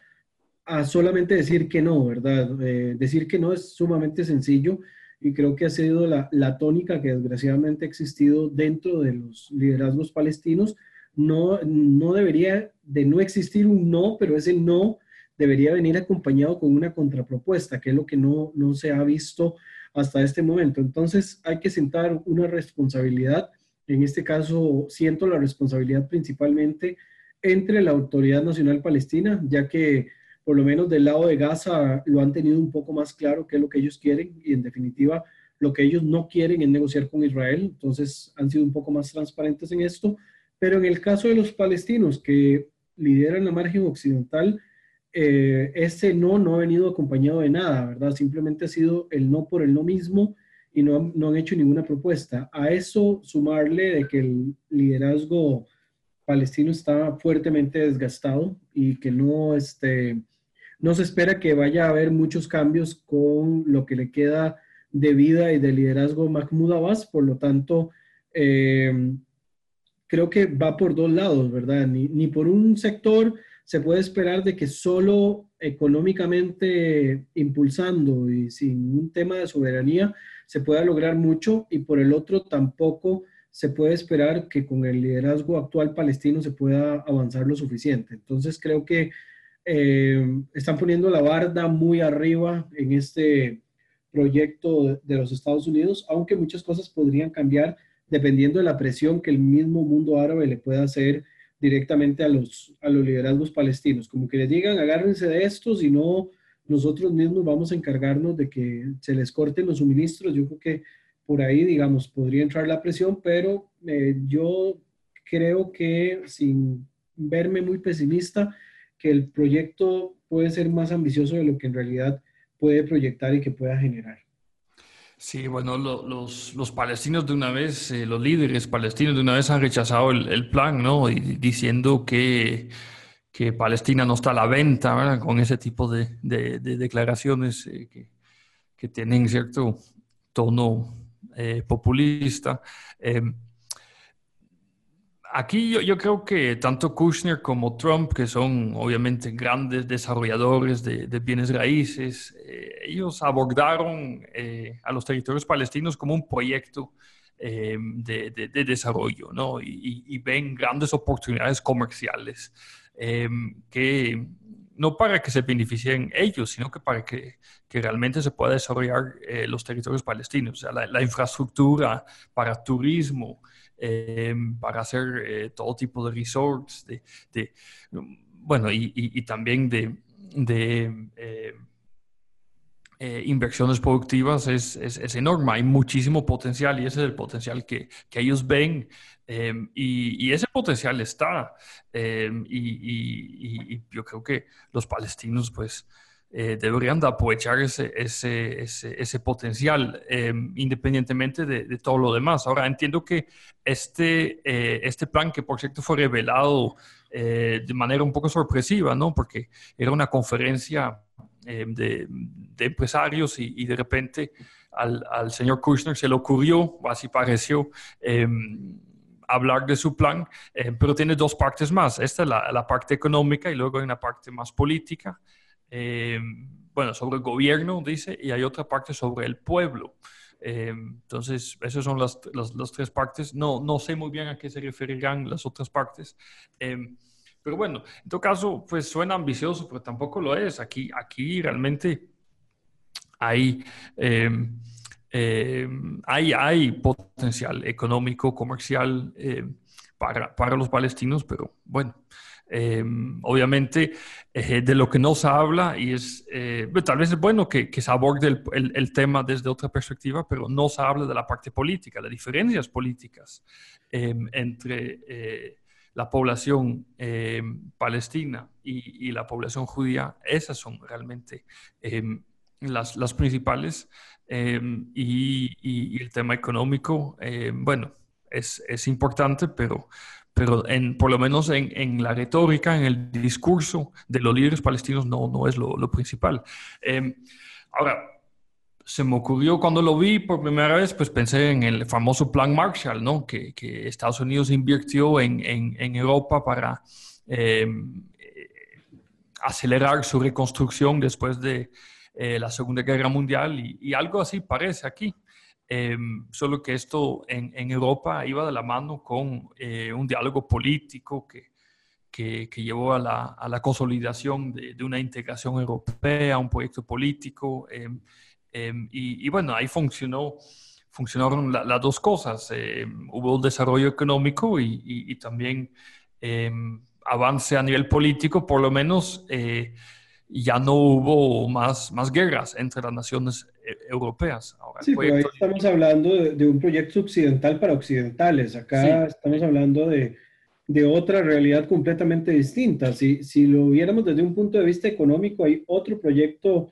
a solamente decir que no, ¿verdad? Eh, decir que no es sumamente sencillo y creo que ha sido la, la, tónica que desgraciadamente ha existido dentro de los liderazgos palestinos, no, no debería de no existir un no, pero ese no debería venir acompañado con una contrapropuesta, que es lo que no, no se ha visto hasta este momento. Entonces hay que sentar una responsabilidad, en este caso siento la responsabilidad principalmente entre la Autoridad Nacional Palestina, ya que por lo menos del lado de Gaza lo han tenido un poco más claro qué es lo que ellos quieren y en definitiva lo que ellos no quieren es negociar con Israel, entonces han sido un poco más transparentes en esto, pero en el caso de los palestinos que lideran la margen occidental, eh, ese no no ha venido acompañado de nada, ¿verdad? Simplemente ha sido el no por el no mismo y no, no han hecho ninguna propuesta. A eso sumarle de que el liderazgo palestino está fuertemente desgastado y que no, este, no se espera que vaya a haber muchos cambios con lo que le queda de vida y de liderazgo Mahmoud Abbas. Por lo tanto, eh, creo que va por dos lados, ¿verdad? Ni, ni, por un sector se puede esperar de que solo económicamente impulsando y sin un tema de soberanía se pueda lograr mucho y por el otro tampoco se puede esperar que con el liderazgo actual palestino se pueda avanzar lo suficiente. Entonces creo que eh, están poniendo la barda muy arriba en este proyecto de los Estados Unidos, aunque muchas cosas podrían cambiar dependiendo de la presión que el mismo mundo árabe le pueda hacer directamente a los, a los liderazgos palestinos. Como que les digan, agárrense de estos y no nosotros mismos vamos a encargarnos de que se les corten los suministros. Yo creo que por ahí, digamos, podría entrar la presión, pero eh, yo creo que sin verme muy pesimista, que el proyecto puede ser más ambicioso de lo que en realidad puede proyectar y que pueda generar. Sí, bueno, los, los, palestinos de una vez, eh, los líderes palestinos de una vez han rechazado el, plan, ¿no? Y diciendo que, que, Palestina no está a la venta, ¿verdad? Con ese tipo de, de, declaraciones eh, que, que, tienen cierto tono eh, populista. Eh, aquí yo, creo que tanto Kushner como Trump, que son obviamente grandes desarrolladores de, bienes raíces, eh, ellos abordaron a los territorios palestinos como un proyecto de, desarrollo, ¿no? Y, ven grandes oportunidades comerciales que no para que se beneficien ellos, sino que para que, que realmente se pueda desarrollar eh, los territorios palestinos, o sea, la, infraestructura para turismo, em, para hacer eh, todo tipo de resorts, de, bueno, y, también de, eh, eh, inversiones productivas es, enorme, hay muchísimo potencial y ese es el potencial que, ellos ven em, y, ese potencial está em, y, yo creo que los palestinos pues eh, deberían de aprovechar ese, ese, ese, ese potencial em, independientemente de, de, todo lo demás. Ahora entiendo que este, eh, este plan que por cierto fue revelado de manera un poco sorpresiva, ¿no? Porque era una conferencia Em, de, empresarios y, de repente al, señor Kushner se le ocurrió, así pareció, em, hablar de su plan, pero tiene dos partes más. Esta es la, parte económica y luego hay una parte más política. Bueno, sobre el gobierno, dice, y hay otra parte sobre el pueblo. entonces, esas son las, las, tres partes. No, no sé muy bien a qué se referirán las otras partes. Pero bueno, en todo caso, pues suena ambicioso, pero tampoco lo es. Aquí, aquí realmente hay, em, hay, hay potencial económico, comercial para, para, los palestinos, pero bueno, obviamente eh, de lo que no se habla y es, eh, tal vez es bueno que, que se aborde el, el, tema desde otra perspectiva, pero no se habla de la parte política, las diferencias políticas entre eh, la población eh, palestina y, la población judía, esas son realmente em, las, las, principales. Em, y, el tema económico, em, bueno, es, es, importante, pero, pero en, por lo menos en, en, la retórica, en el discurso de los líderes palestinos, no, no es lo, lo principal. ahora, se me ocurrió cuando lo vi por primera vez, pues pensé en el famoso Plan Marshall, ¿no? Que, que Estados Unidos invirtió en, en, Europa para em, acelerar su reconstrucción después de eh, la Segunda Guerra Mundial y, algo así parece aquí. Em, solo que esto en, en, Europa iba de la mano con eh, un diálogo político que, que, que llevó a la, a la consolidación de, de, una integración europea, un proyecto político. Em, Em, y, bueno, ahí funcionó, funcionaron las dos cosas. Hubo desarrollo económico y, también em, avance a nivel político, por lo menos eh, ya no hubo más, más guerras entre las naciones eh, europeas. Ahora, sí, pero ahí estamos hablando de, un proyecto occidental para occidentales. Acá estamos hablando de, de, otra realidad completamente distinta. Si, si lo viéramos desde un punto de vista económico, hay otro proyecto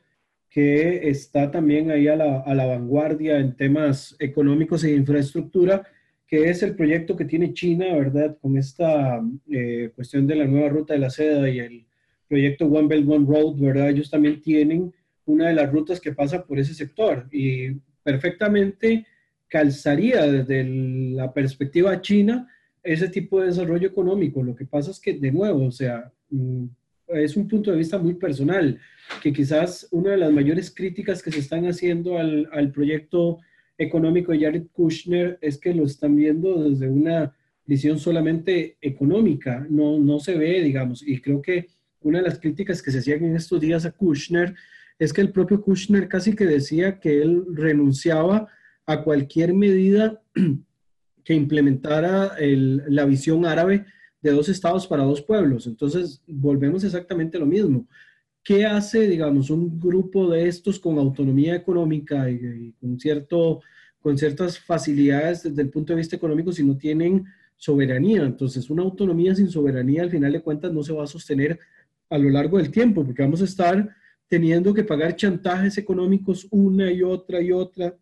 que está también ahí a la, a la vanguardia en temas económicos e infraestructura, que que es el proyecto que tiene China, ¿verdad? Con esta eh, cuestión de la nueva ruta de la seda y el proyecto One Belt One Road, ¿verdad? Ellos también tienen una de las rutas que pasa por ese sector y perfectamente calzaría desde la perspectiva china ese tipo de desarrollo económico. Lo que pasa es que, de nuevo, o sea, mm, es un punto de vista muy personal, que quizás una de las mayores críticas que se están haciendo al, al proyecto económico de Jared Kushner es que lo están viendo desde una visión solamente económica, no, no se ve, digamos, y creo que una de las críticas que se hacían en estos días a Kushner es que el propio Kushner casi que decía que él renunciaba a cualquier medida que implementara la visión árabe de dos estados para dos pueblos. Entonces, volvemos exactamente a lo mismo. ¿Qué hace, digamos, un grupo de estos con autonomía económica y, con, cierto, con ciertas facilidades desde el punto de vista económico si no tienen soberanía? Entonces, una autonomía sin soberanía, al final de cuentas, no se va a sostener a lo largo del tiempo, porque vamos a estar teniendo que pagar chantajes económicos una y otra y otra,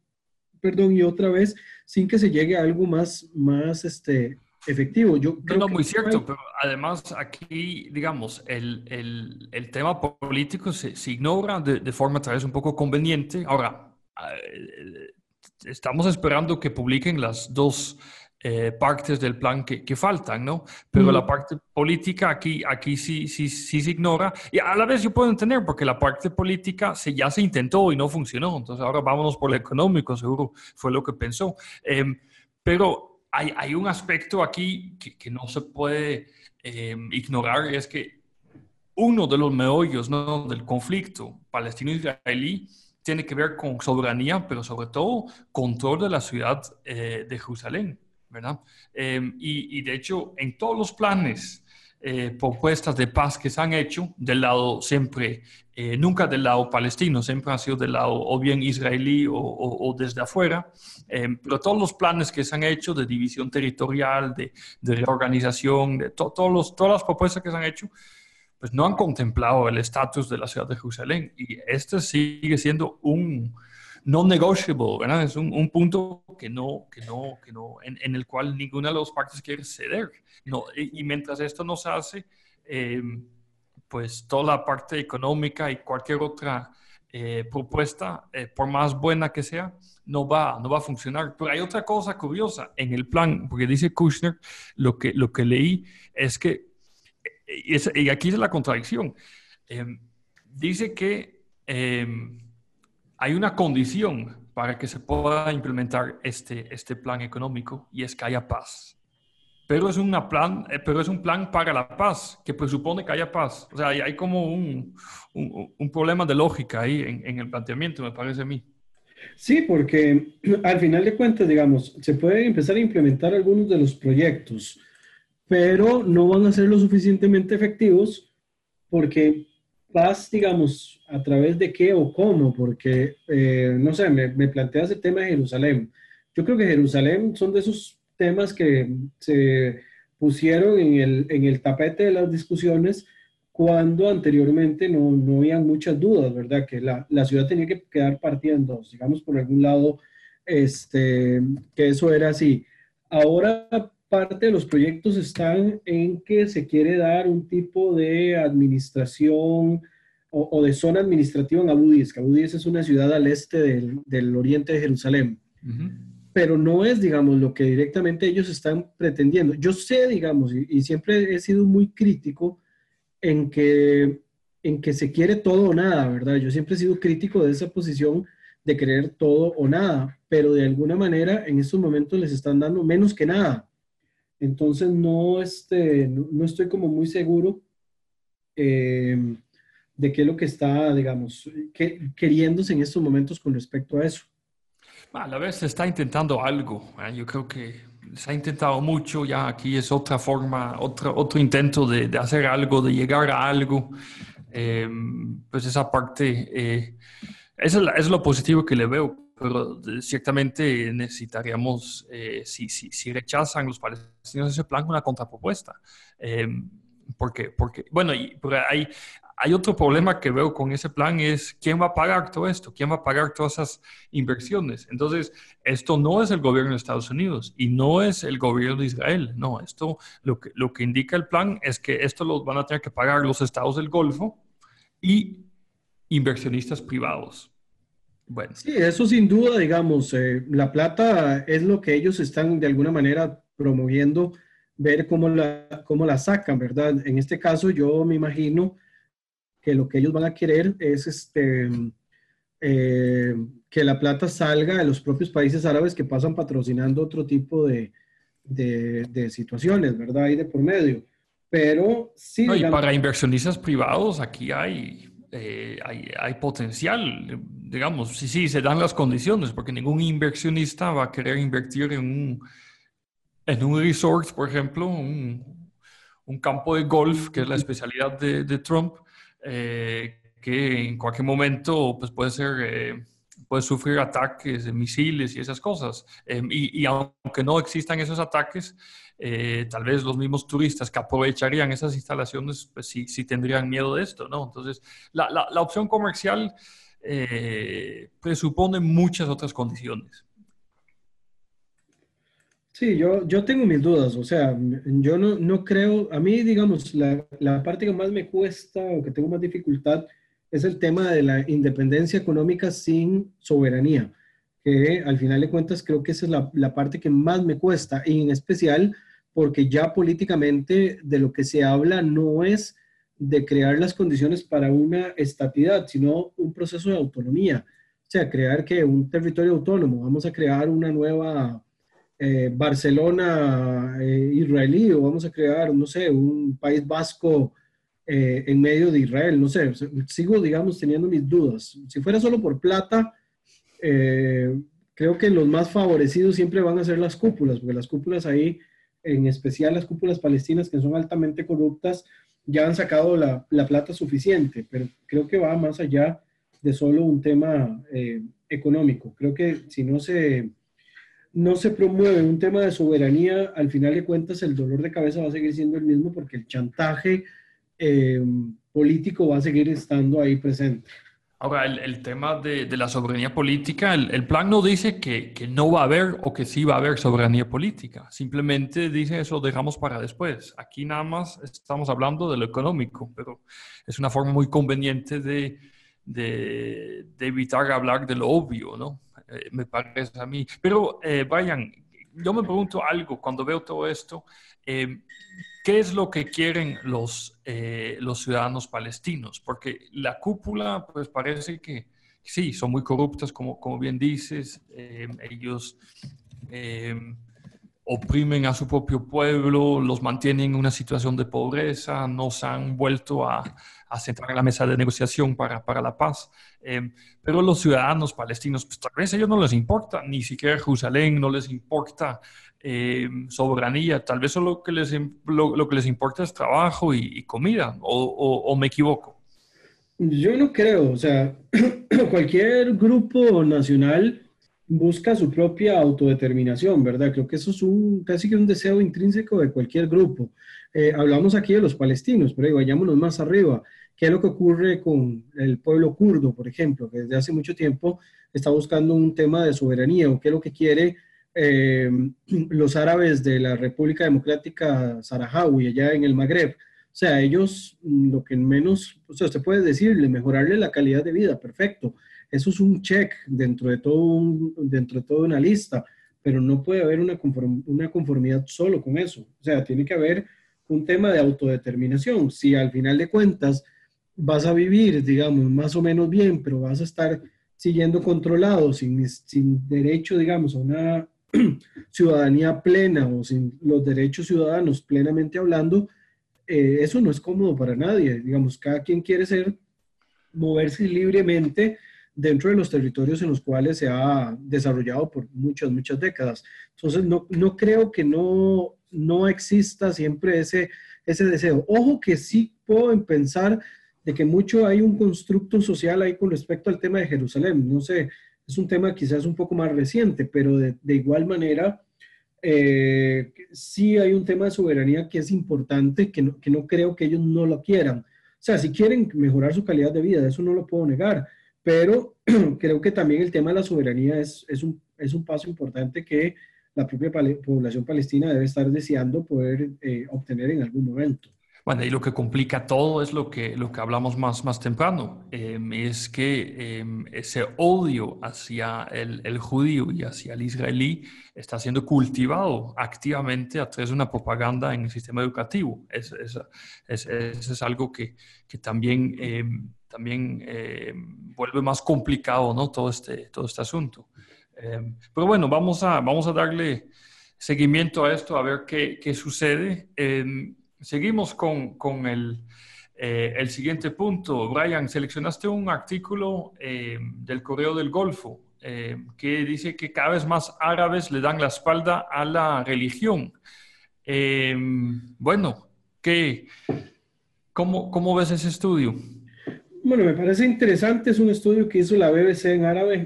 perdón, y otra vez, sin que se llegue a algo más, más este, efectivo. Yo creo no, muy cierto, pero además aquí, digamos, el, el, el tema político se, se ignora de, de, forma tal vez un poco conveniente. Ahora, eh, estamos esperando que publiquen las dos eh, partes del plan que, que, faltan, ¿no? Pero la parte política aquí, aquí sí, sí, sí se ignora. Y a la vez yo puedo entender, porque la parte política se, ya se intentó y no funcionó. Entonces ahora vámonos por lo económico, seguro fue lo que pensó. Eh, pero hay, hay un aspecto aquí que, que no se puede eh, ignorar, es que uno de los meollos ¿no? del conflicto palestino-israelí tiene que ver con soberanía, pero sobre todo control de la ciudad eh, de Jerusalén, ¿verdad? Eh, y, y, de hecho, en todos los planes eh, propuestas de paz que se han hecho del lado siempre, eh, nunca del lado palestino, siempre han sido del lado o bien israelí o, o, o desde afuera, eh, pero todos los planes que se han hecho de división territorial, de, de reorganización, de to, todos los, todas las propuestas que se han hecho, pues no han contemplado el estatus de la ciudad de Jerusalén y este sigue siendo un, no negotiable, ¿verdad? Es un, un, punto que no, que no, que no, en, en, el cual ninguna de las partes quiere ceder. No, y, y mientras esto no se hace, eh, pues toda la parte económica y cualquier otra eh, propuesta, eh, por más buena que sea, no va, no va a funcionar. Pero hay otra cosa curiosa en el plan, porque dice Kushner, lo que, lo que leí es que, y, es, y aquí es la contradicción, dice que hay una condición para que se pueda implementar este, este plan económico y es que haya paz. Pero es, una plan, eh, pero es un plan para la paz, que presupone que haya paz. O sea, hay, como un, un, un, problema de lógica ahí en, en, el planteamiento, me parece a mí. Sí, porque al final de cuentas, digamos, se pueden empezar a implementar algunos de los proyectos, pero no van a ser lo suficientemente efectivos porque paz, digamos, a través de qué o cómo, porque, eh, no sé, me, me, planteas el tema de Jerusalén. Yo creo que Jerusalén son de esos temas que se pusieron en el, en el tapete de las discusiones cuando anteriormente no, no había muchas dudas, ¿verdad? Que la, la, ciudad tenía que quedar partida en dos, digamos, por algún lado, este, que eso era así. Ahora parte de los proyectos están en que se quiere dar un tipo de administración o, o de zona administrativa en Abu Dis, Abu Dis es una ciudad al este del, del oriente de Jerusalén. Uh -huh. Pero no es, digamos, lo que directamente ellos están pretendiendo. Yo sé, digamos, y, y siempre he sido muy crítico en que, en que se quiere todo o nada, ¿verdad? Yo siempre he sido crítico de esa posición de querer todo o nada, pero de alguna manera en estos momentos les están dando menos que nada. Entonces no, este, no, no estoy como muy seguro eh, de qué es lo que está, digamos, que, queriéndose en estos momentos con respecto a eso. A la vez se está intentando algo. ¿eh? Yo creo que se ha intentado mucho, ya aquí es otra forma, otro, otro intento de, de hacer algo, de llegar a algo. Eh, pues esa parte, eh, eso es, lo positivo que le veo pero ciertamente necesitaríamos, eh, si, si, si, rechazan los palestinos ese plan, una contrapropuesta. Eh, porque, porque, bueno, hay, hay otro problema que veo con ese plan es quién va a pagar todo esto, quién va a pagar todas esas inversiones. Entonces, esto no es el gobierno de Estados Unidos y no es el gobierno de Israel. No, esto lo que, lo que indica el plan es que esto lo van a tener que pagar los estados del Golfo y inversionistas privados. Bueno. Sí, eso sin duda, digamos, eh, la plata es lo que ellos están de alguna manera promoviendo, ver cómo la, cómo la sacan, ¿verdad? En este caso yo me imagino que lo que ellos van a querer es este, eh, que la plata salga de los propios países árabes que pasan patrocinando otro tipo de, de, situaciones, ¿verdad? Ahí de por medio. Pero sí. y para inversionistas privados aquí hay, eh, hay, hay, potencial, digamos, sí, sí, se dan las condiciones, porque ningún inversionista va a querer invertir en un, en un resort, por ejemplo, un, un campo de golf, que es la especialidad de, de Trump, eh, que en cualquier momento pues, puede, ser, eh, puede sufrir ataques de misiles y esas cosas. Em, y, aunque no existan esos ataques, eh, tal vez los mismos turistas que aprovecharían esas instalaciones, pues sí, sí tendrían miedo de esto, ¿no? Entonces, la, la, la opción comercial presupone muchas otras condiciones. Sí, yo, yo tengo mis dudas, o sea, yo no, no creo, a mí, digamos, la, la, parte que más me cuesta o que tengo más dificultad es el tema de la independencia económica sin soberanía, que al final de cuentas creo que esa es la, la parte que más me cuesta, y en especial porque ya políticamente de lo que se habla no es de crear las condiciones para una estatidad, sino un proceso de autonomía, o sea, crear que un territorio autónomo, vamos a crear una nueva eh, Barcelona eh, israelí o vamos a crear, no sé, un país vasco eh, en medio de Israel, no sé, sigo, digamos, teniendo mis dudas. Si fuera solo por plata, creo que los más favorecidos siempre van a ser las cúpulas, porque las cúpulas ahí, en especial las cúpulas palestinas que son altamente corruptas, ya han sacado la, la plata suficiente, pero creo que va más allá de solo un tema económico. Creo que si no se no se promueve un tema de soberanía, al final de cuentas el dolor de cabeza va a seguir siendo el mismo porque el chantaje eh, político va a seguir estando ahí presente. Ahora, el, tema de, la soberanía política, el, plan no dice que, no va a haber o que sí va a haber soberanía política. Simplemente dice eso, dejamos para después. Aquí nada más estamos hablando de lo económico, pero es una forma muy conveniente de, de evitar hablar de lo obvio, ¿no? Eh, me parece a mí. Pero, eh, Brian, yo me pregunto algo cuando veo todo esto. Eh, ¿Qué es lo que quieren los, eh, los ciudadanos palestinos? Porque la cúpula, pues parece que sí, son muy corruptas, como, como bien dices. ellos oprimen a su propio pueblo, los mantienen en una situación de pobreza, no se han vuelto a, a sentar en la mesa de negociación para, para la paz. Eh, pero los ciudadanos palestinos, pues tal vez a ellos no les importa, ni siquiera Jerusalén, no les importa eh, soberanía, tal vez solo lo que les, lo, que les importa es trabajo y, comida, o, o, me equivoco. Yo no creo, o sea, cualquier grupo nacional busca su propia autodeterminación, ¿verdad? Creo que eso es un, casi que un deseo intrínseco de cualquier grupo. Eh, hablamos aquí de los palestinos, pero ahí vayámonos más arriba. ¿Qué es lo que ocurre con el pueblo kurdo, por ejemplo, que desde hace mucho tiempo está buscando un tema de soberanía o qué es lo que quiere eh, los árabes de la República Democrática Saharaui, allá en el Magreb? O sea, ellos mm, lo que menos, o sea, usted puede decirle, mejorarle la calidad de vida, perfecto. Eso es un check dentro de todo un, dentro de toda una lista, pero no puede haber una, una conformidad solo con eso. O sea, tiene que haber un tema de autodeterminación. Si al final de cuentas vas a vivir, digamos, más o menos bien, pero vas a estar siguiendo controlado, sin, sin derecho, digamos, a una ciudadanía plena o sin los derechos ciudadanos plenamente hablando, eh, eso no es cómodo para nadie. Digamos, cada quien quiere ser, moverse libremente dentro de los territorios en los cuales se ha desarrollado por muchas, muchas décadas. Entonces, no, no creo que no, no exista siempre ese, ese deseo. Ojo que sí puedo pensar de que mucho hay un constructo social ahí con respecto al tema de Jerusalén. No sé, es un tema quizás un poco más reciente, pero de, igual manera, eh, sí hay un tema de soberanía que es importante, que no, que no creo que ellos no lo quieran. sea, si quieren mejorar su calidad de vida, eso no lo puedo negar, pero creo que también el tema de la soberanía es, es, un, es un paso importante que la propia población palestina debe estar deseando poder eh, obtener en algún momento. Bueno, y lo que complica todo es lo que, lo que hablamos más, más temprano, em, es que em, ese odio hacia el, el, judío y hacia el israelí está siendo cultivado activamente a través de una propaganda en el sistema educativo. Eso es, es, algo que, que también, em, también vuelve más complicado ¿no? todo, este, todo este asunto. pero bueno, vamos a, vamos a darle seguimiento a esto, a ver qué, qué sucede. Seguimos con, con el, eh, el, siguiente punto. Brian, seleccionaste un artículo eh, del Correo del Golfo eh, que dice que cada vez más árabes le dan la espalda a la religión. bueno, ¿qué, cómo, ¿cómo ves ese estudio? Bueno, me parece interesante. Es un estudio que hizo la BBC en árabe.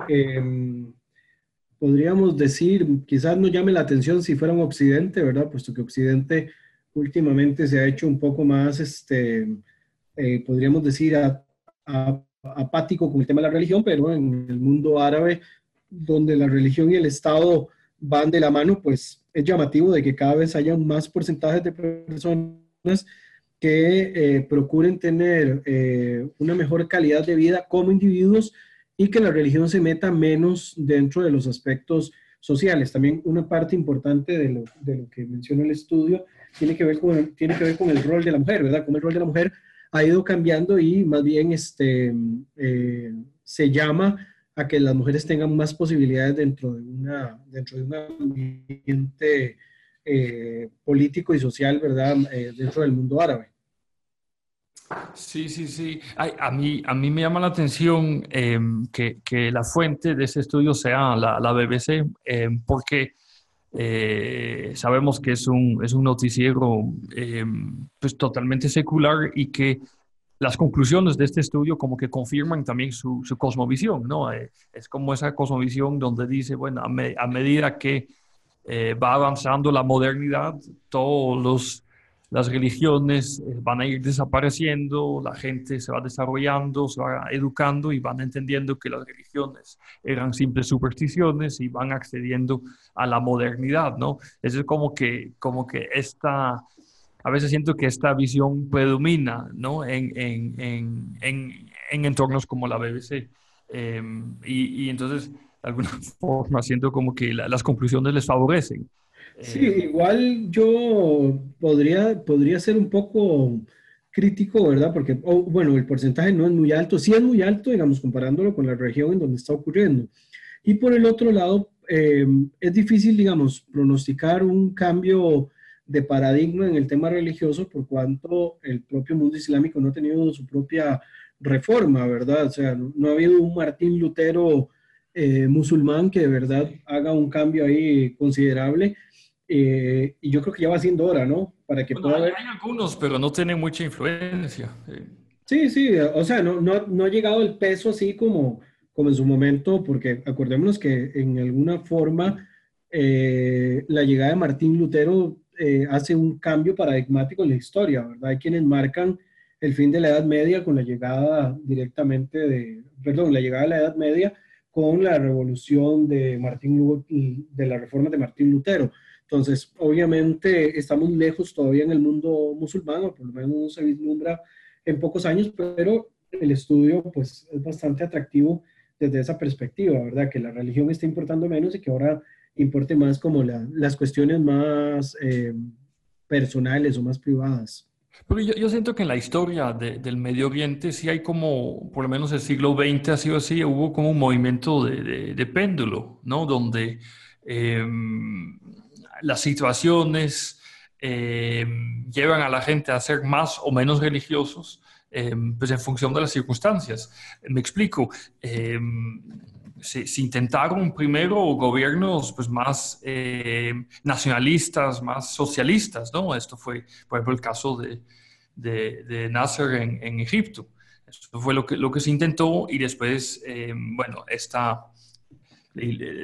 podríamos decir, quizás no llame la atención si fuera un Occidente, ¿verdad? Puesto que Occidente últimamente se ha hecho un poco más, este, eh, podríamos decir, apático con el tema de la religión, pero en el mundo árabe, donde la religión y el Estado van de la mano, pues es llamativo de que cada vez haya más porcentajes de personas que eh, procuren tener eh, una mejor calidad de vida como individuos y que la religión se meta menos dentro de los aspectos sociales. También una parte importante de lo, de lo que menciona el estudio tiene que ver con el, tiene que ver con el rol de la mujer, ¿verdad? Cómo el rol de la mujer ha ido cambiando y más bien este, eh, se llama a que las mujeres tengan más posibilidades dentro de, una, dentro de un ambiente eh, político y social, ¿verdad? Eh, dentro del mundo árabe. Sí, sí, sí. a, mí, a mí me llama la atención em, que, que, la fuente de ese estudio sea la, la BBC, em, porque eh, sabemos que es un, es un noticiero em, pues totalmente secular y que las conclusiones de este estudio como que confirman también su, su cosmovisión, ¿no? Eh, es como esa cosmovisión donde dice, bueno, a, a medida que eh, va avanzando la modernidad, todos los las religiones eh, van a ir desapareciendo, la gente se va desarrollando, se va educando y van entendiendo que las religiones eran simples supersticiones y van accediendo a la modernidad, ¿no? Es como que, como que esta, a veces siento que esta visión predomina, ¿no? En, en, en, en, entornos como la BBC. Em, y, y, entonces, de alguna forma, siento como que las conclusiones les favorecen. Sí, eh, igual yo podría, podría ser un poco crítico, ¿verdad? Porque, oh, bueno, el porcentaje no es muy alto, sí es muy alto, digamos, comparándolo con la región en donde está ocurriendo. Y por el otro lado, eh, es difícil, digamos, pronosticar un cambio de paradigma en el tema religioso por cuanto el propio mundo islámico no ha tenido su propia reforma, ¿verdad? O sea, no, ha habido un Martín Lutero eh, musulmán que de verdad haga un cambio ahí considerable eh, y yo creo que ya va siendo hora, ¿no? Para que pueda haber... Hay algunos, pero no tienen mucha influencia. Sí, sí, o sea, no, no, no ha llegado el peso así como, como en su momento, porque acordémonos que en alguna forma eh, la llegada de Martín Lutero eh, hace un cambio paradigmático en la historia, ¿verdad? Hay quienes marcan el fin de la Edad Media con la llegada directamente de, perdón, la llegada de la Edad Media con la revolución de Martín de la reforma de Martín Lutero. Entonces, obviamente estamos lejos todavía en el mundo musulmán, o por lo menos no se vislumbra en pocos años, pero el estudio pues es bastante atractivo desde esa perspectiva, ¿verdad? Que la religión está importando menos y que ahora importe más como las cuestiones más eh, personales o más privadas. Pero yo, siento que en la historia del Medio Oriente sí hay como, por lo menos el siglo XX ha sido así, hubo como un movimiento de, de péndulo, ¿no? Donde eh, las situaciones eh, llevan a la gente a ser más o menos religiosos, eh, pues en función de las circunstancias. Me explico. Eh, se, intentaron primero gobiernos pues, más nacionalistas, más socialistas, ¿no? Esto fue, por ejemplo, el caso de, de, Nasser en, en, Egipto. Esto fue lo que, lo que se intentó y después, bueno, esta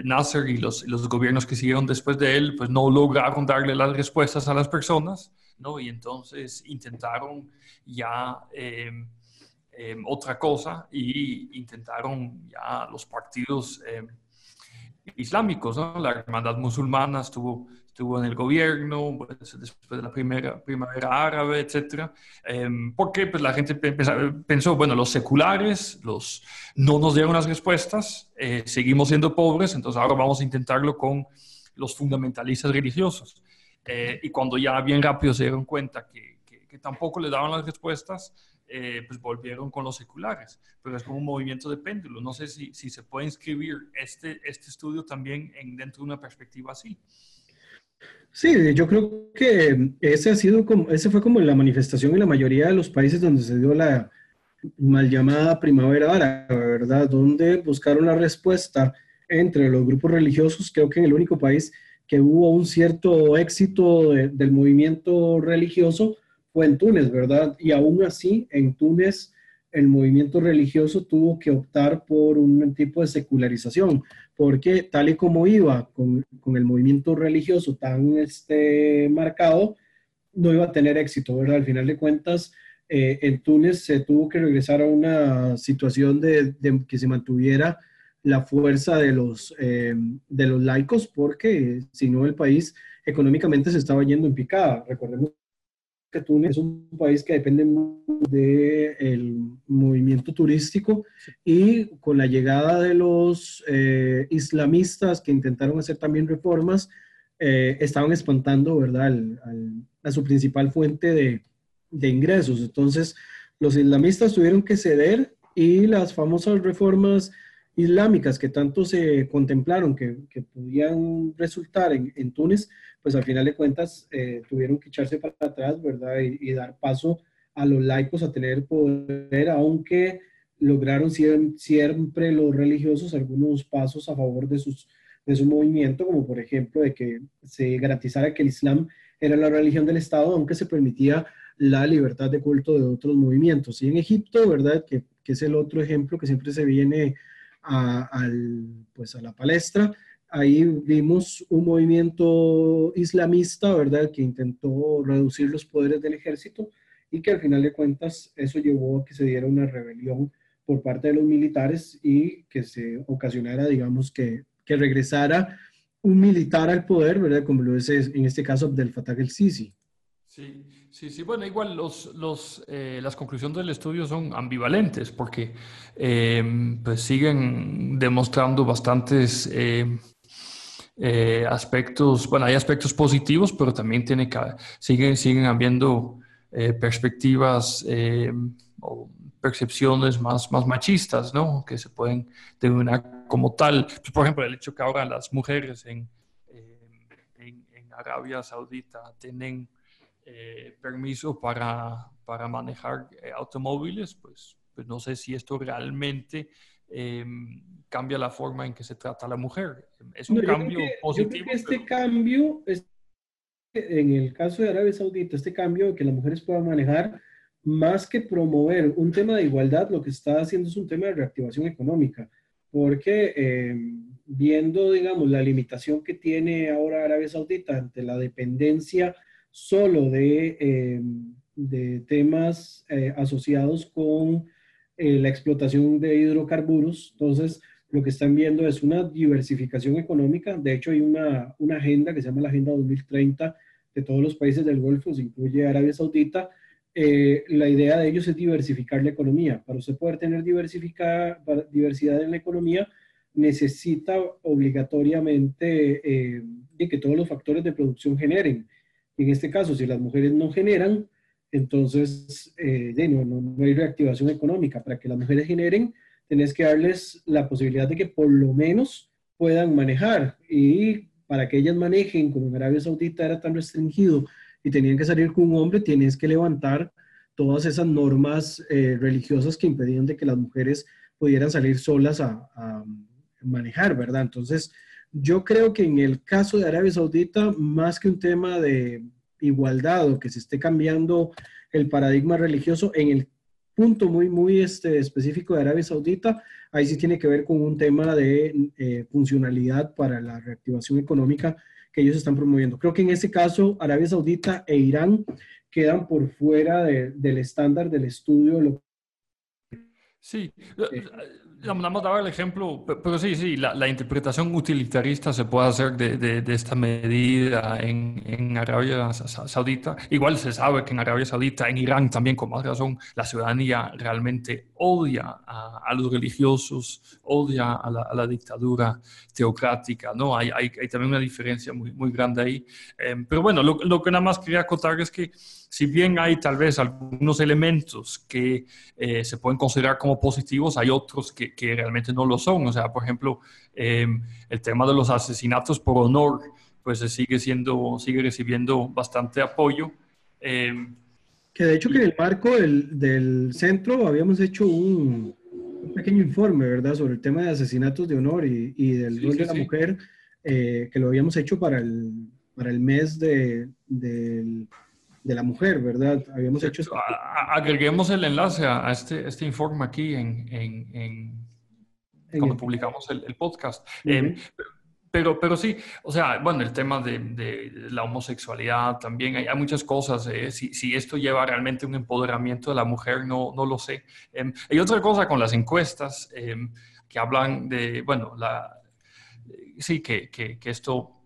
Nasser y los, los, gobiernos que siguieron después de él, pues no lograron darle las respuestas a las personas ¿no? Y entonces intentaron ya em, em, otra cosa y intentaron ya los partidos em, islámicos, ¿no? La hermandad musulmana estuvo, estuvo en el gobierno pues, después de la primera primavera árabe, etcétera, porque pues la gente pensó, bueno, los seculares los, no nos dieron las respuestas, eh, seguimos siendo pobres, entonces ahora vamos a intentarlo con los fundamentalistas religiosos. Eh, y cuando ya bien rápido se dieron cuenta que, que, tampoco le daban las respuestas, eh, pues volvieron con los seculares. Pero es como un movimiento de péndulo. No sé si, si se puede inscribir este, este estudio también en, dentro de una perspectiva así. Sí, yo creo que ese, ha sido como, ese fue como la manifestación en la mayoría de los países donde se dio la mal llamada primavera árabe, ¿verdad? Donde buscaron la respuesta entre los grupos religiosos. Creo que en el único país que hubo un cierto éxito del movimiento religioso fue en Túnez, ¿verdad? Y aún así, en Túnez, el movimiento religioso tuvo que optar por un tipo de secularización, porque tal y como iba con, con el movimiento religioso tan este, marcado, no iba a tener éxito, ¿verdad? Al final de cuentas, eh, en Túnez se tuvo que regresar a una situación de, que se mantuviera la fuerza de los, eh, de los laicos, porque si no el país económicamente se estaba yendo en picada. Recordemos que Túnez es un país que depende del movimiento turístico y con la llegada de los eh, islamistas que intentaron hacer también reformas, eh, estaban espantando, ¿verdad?, a su principal fuente de, ingresos. Entonces, los islamistas tuvieron que ceder y las famosas reformas islámicas que tanto se contemplaron que, que podían resultar en, Túnez, pues al final de cuentas eh, tuvieron que echarse para atrás, ¿verdad? Y, dar paso a los laicos a tener poder, aunque lograron siempre, los religiosos algunos pasos a favor de, sus, de su movimiento, como por ejemplo de que se garantizara que el Islam era la religión del Estado, aunque se permitía la libertad de culto de otros movimientos. Y en Egipto, ¿verdad? Que, que es el otro ejemplo que siempre se viene al, pues a la palestra. Ahí vimos un movimiento islamista, ¿verdad?, que intentó reducir los poderes del ejército y que al final de cuentas eso llevó a que se diera una rebelión por parte de los militares y que se ocasionara, digamos, que, que regresara un militar al poder, ¿verdad? Como lo es en este caso Abdel Fattah el-Sisi. Sí, sí, sí. Bueno, igual los, los, eh, las conclusiones del estudio son ambivalentes porque eh, pues siguen demostrando bastantes eh, aspectos, bueno, hay aspectos positivos, pero también tiene que, siguen, siguen habiendo perspectivas o percepciones más, más machistas, ¿no? Que se pueden denominar como tal. Pues, por ejemplo, el hecho que ahora las mujeres en, en, en Arabia Saudita tienen eh, permiso para, para manejar eh, automóviles, pues, pues no sé si esto realmente em, cambia la forma en que se trata a la mujer. Es un cambio positivo. este cambio, es, en el caso de Arabia Saudita, este cambio de que las mujeres puedan manejar, más que promover un tema de igualdad, lo que está haciendo es un tema de reactivación económica, porque em, viendo, digamos, la limitación que tiene ahora Arabia Saudita ante la dependencia solo de, eh, de temas eh, asociados con eh, la explotación de hidrocarburos. Entonces, lo que están viendo es una diversificación económica. De hecho, hay una, una agenda que se llama la Agenda 2030 de todos los países del Golfo, se incluye Arabia Saudita. la idea de ellos es diversificar la economía. Para usted poder tener diversificar, diversidad en la economía, necesita obligatoriamente de que todos los factores de producción generen. En este caso, si las mujeres no generan, entonces eh, no, no, hay reactivación económica. Para que las mujeres generen, tenés que darles la posibilidad de que por lo menos puedan manejar. Y para que ellas manejen, como en Arabia Saudita era tan restringido y tenían que salir con un hombre, tienes que levantar todas esas normas eh, religiosas que impedían de que las mujeres pudieran salir solas a, a manejar, ¿verdad? Entonces, yo creo que en el caso de Arabia Saudita, más que un tema de igualdad o que se esté cambiando el paradigma religioso, en el punto muy, muy este, específico de Arabia Saudita, ahí sí tiene que ver con un tema de eh, funcionalidad para la reactivación económica que ellos están promoviendo. Creo que en este caso Arabia Saudita e Irán quedan por fuera del estándar del estudio. Sí, Vamos a dar el ejemplo, pero sí, sí, la, interpretación utilitarista se puede hacer de, de, esta medida en, en, Arabia Saudita. Igual se sabe que en Arabia Saudita, en Irán también, con más razón, la ciudadanía realmente odia a, a los religiosos, odia a la, a la, dictadura teocrática, ¿no? Hay, hay, hay, también una diferencia muy, muy grande ahí. Eh, pero bueno, lo, lo que nada más quería acotar es que si bien hay tal vez algunos elementos que eh, se pueden considerar como positivos, hay otros que, que, realmente no lo son. O sea, por ejemplo, eh, el tema de los asesinatos por honor, pues se sigue siendo, sigue recibiendo bastante apoyo. Eh, que de hecho que en el marco del, del centro habíamos hecho un, un, pequeño informe, ¿verdad?, sobre el tema de asesinatos de honor y, y del rol de la mujer, que lo habíamos hecho para el, para el mes de, del de la mujer, ¿verdad? Habíamos hecho... Agreguemos el enlace a, este, este informe aquí en, en, cuando publicamos el, podcast. Em, pero, pero sí, o sea, bueno, el tema de, la homosexualidad también, hay, muchas cosas. Eh, si, esto lleva realmente un empoderamiento de la mujer, no, no lo sé. Eh, hay otra cosa con las encuestas em, que hablan de, bueno, la, sí, que, que, que esto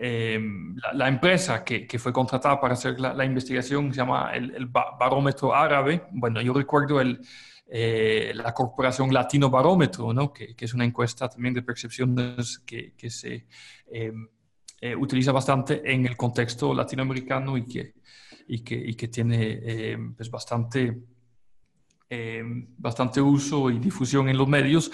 Em, la, empresa que, fue contratada para hacer la, investigación se llama el, Barómetro Árabe. Bueno, yo recuerdo el, eh, la Corporación Latino Barómetro, ¿no? que, que, es una encuesta también de percepciones que, que se em, eh, utiliza bastante en el contexto latinoamericano y que, y que, y que tiene em, pues bastante, bastante uso y difusión en los medios.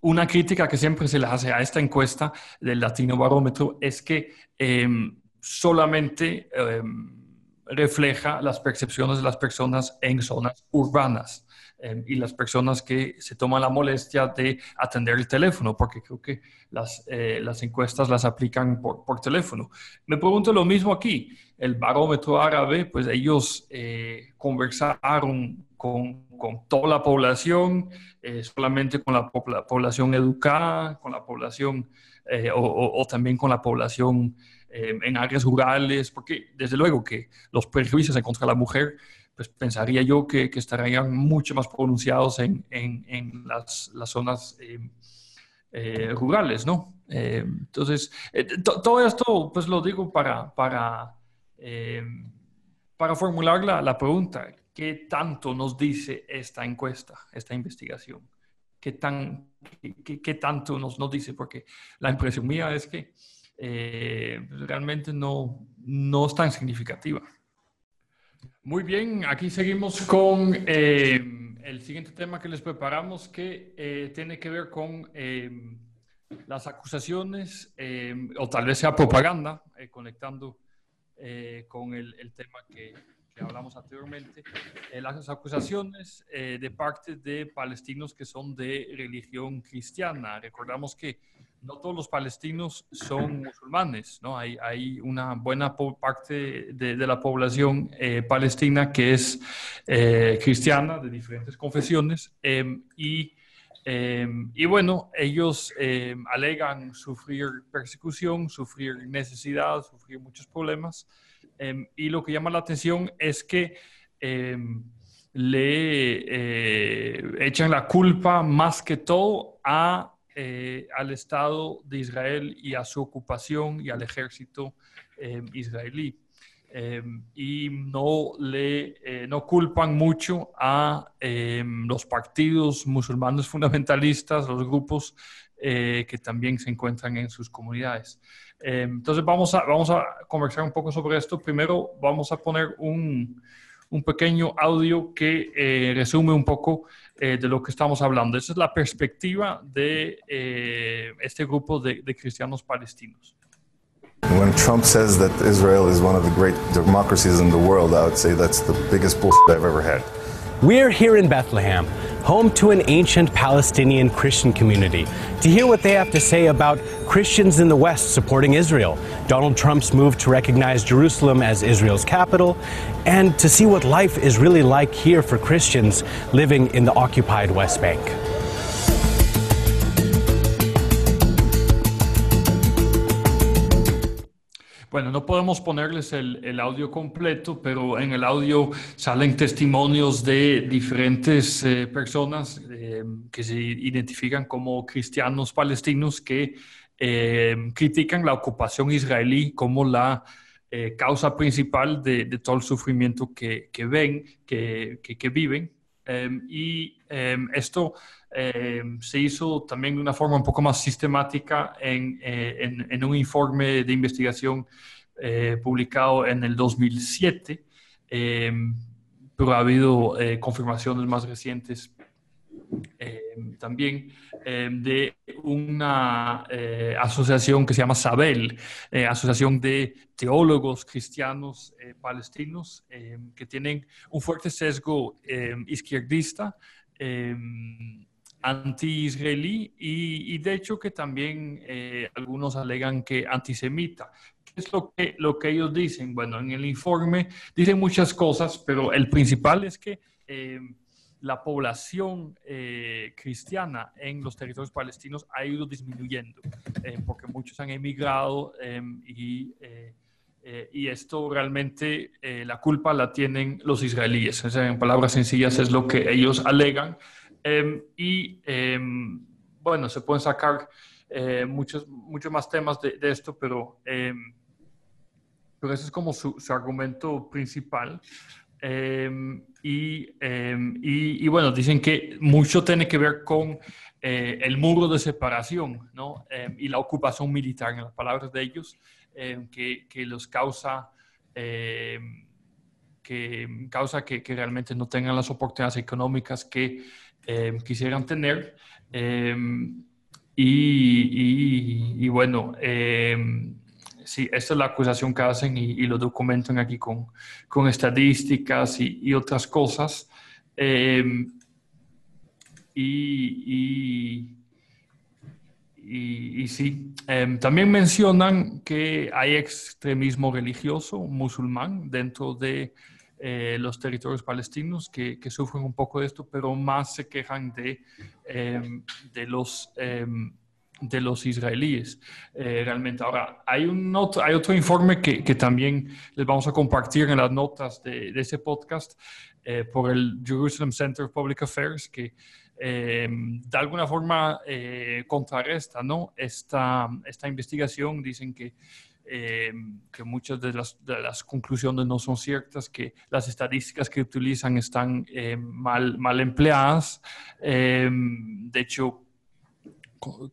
Una crítica que siempre se le hace a esta encuesta del Latino Barómetro es que em, solamente em, refleja las percepciones de las personas en zonas urbanas em, y las personas que se toman la molestia de atender el teléfono, porque creo que las, eh, las encuestas las aplican por, por, teléfono. Me pregunto lo mismo aquí. El barómetro árabe, pues ellos eh, conversaron con con toda la población, eh, solamente con la, población educada, con la población eh, o, también con la población eh, en áreas rurales, porque desde luego que los prejuicios en contra de la mujer, pues pensaría yo que, estarían mucho más pronunciados en, las, zonas rurales, ¿no? entonces, todo esto, pues lo digo para, para formular la, pregunta. ¿Qué tanto nos dice esta encuesta, esta investigación? ¿Qué, tan, qué, tanto nos, dice? Porque la impresión mía es que eh, realmente no es tan significativa. Muy bien, aquí seguimos con eh, el siguiente tema que les preparamos que eh, tiene que ver con las acusaciones o tal vez sea propaganda, conectando con el tema que, que hablamos anteriormente, eh, las acusaciones eh, de parte de palestinos que son de religión cristiana. Recordamos que no todos los palestinos son musulmanes, ¿no? Hay, hay una buena parte de, de la población eh, palestina que es cristiana, de diferentes confesiones, em, y, em, y bueno, ellos em, alegan sufrir persecución, sufrir necesidad, sufrir muchos problemas. Em, y lo que llama la atención es que em, le eh, echan la culpa más que todo a, eh, al Estado de Israel y a su ocupación y al ejército em, israelí. y no le eh, no culpan mucho a los partidos musulmanes fundamentalistas, los grupos que también se encuentran en sus comunidades. Eh, entonces vamos a, vamos a conversar un poco sobre esto. Primero vamos a poner un, un pequeño audio que eh, resume un poco eh, de lo que estamos hablando. Esa es la perspectiva de eh, este grupo de, de cristianos palestinos. When Trump says that Israel is one of the great democracies in the world, I would say that's the biggest bullshit I've ever had. We're here in Bethlehem, home to an ancient Palestinian Christian community, to hear what they have to say about Christians in the West supporting Israel, Donald Trump's move to recognize Jerusalem as Israel's capital, and to see what life is really like here for Christians living in the occupied West Bank. Bueno, no podemos ponerles el, audio completo, pero en el audio salen testimonios de diferentes eh, personas eh, que se identifican como cristianos palestinos que eh, critican la ocupación israelí como la causa principal de, todo el sufrimiento que, ven, que, que viven. y esto se hizo también de una forma un poco más sistemática en, en un informe de investigación eh, publicado en el 2007, eh, pero ha habido eh, confirmaciones más recientes también de una asociación que se llama Sabel, Asociación de Teólogos Cristianos Palestinos, que tienen un fuerte sesgo izquierdista anti-israelí y, y, de hecho que también algunos alegan que antisemita es lo que, lo que ellos dicen? Bueno, en el informe dicen muchas cosas, pero el principal es que eh, la población eh, cristiana en los territorios palestinos ha ido disminuyendo, eh, porque muchos han emigrado y, y, esto realmente la culpa la tienen los israelíes. en palabras sencillas es lo que ellos alegan. Y bueno, se pueden sacar muchos, muchos más temas de, esto, pero pero ese es como su, argumento principal. Em, em, y, y, bueno, dicen que mucho tiene que ver con eh, el muro de separación ¿no? Em, y la ocupación militar, en las palabras de ellos, que, que, los causa, que, causa que, realmente no tengan las oportunidades económicas que quisieran tener. Y, y, bueno, sí, esta es la acusación que hacen y, lo documentan aquí con, con estadísticas y, otras cosas. Em, y, y, sí, em, también mencionan que hay extremismo religioso musulmán dentro de eh, los territorios palestinos que, que, sufren un poco de esto, pero más se quejan de, em, de los de los israelíes eh, realmente. Ahora, hay, un otro, hay otro informe que, que, también les vamos a compartir en las notas de, de ese podcast eh, por el Jerusalem Center of Public Affairs que eh, de alguna forma contrarresta ¿no? esta, esta investigación. Dicen que, que muchas de las, conclusiones no son ciertas, que las estadísticas que utilizan están mal, mal empleadas. de hecho,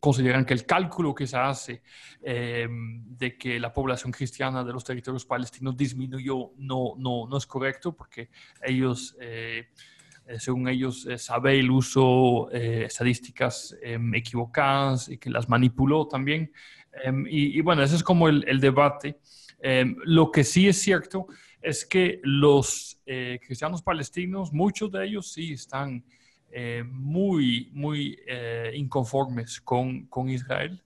consideran que el cálculo que se hace eh, de que la población cristiana de los territorios palestinos disminuyó no, no, no es correcto porque ellos, eh, eh, según ellos, sabe el uso estadísticas equivocadas y que las manipuló también. Y, bueno, ese es como el, el debate. lo que sí es cierto es que los cristianos palestinos, muchos de ellos sí están eh, muy, muy eh, inconformes con, con Israel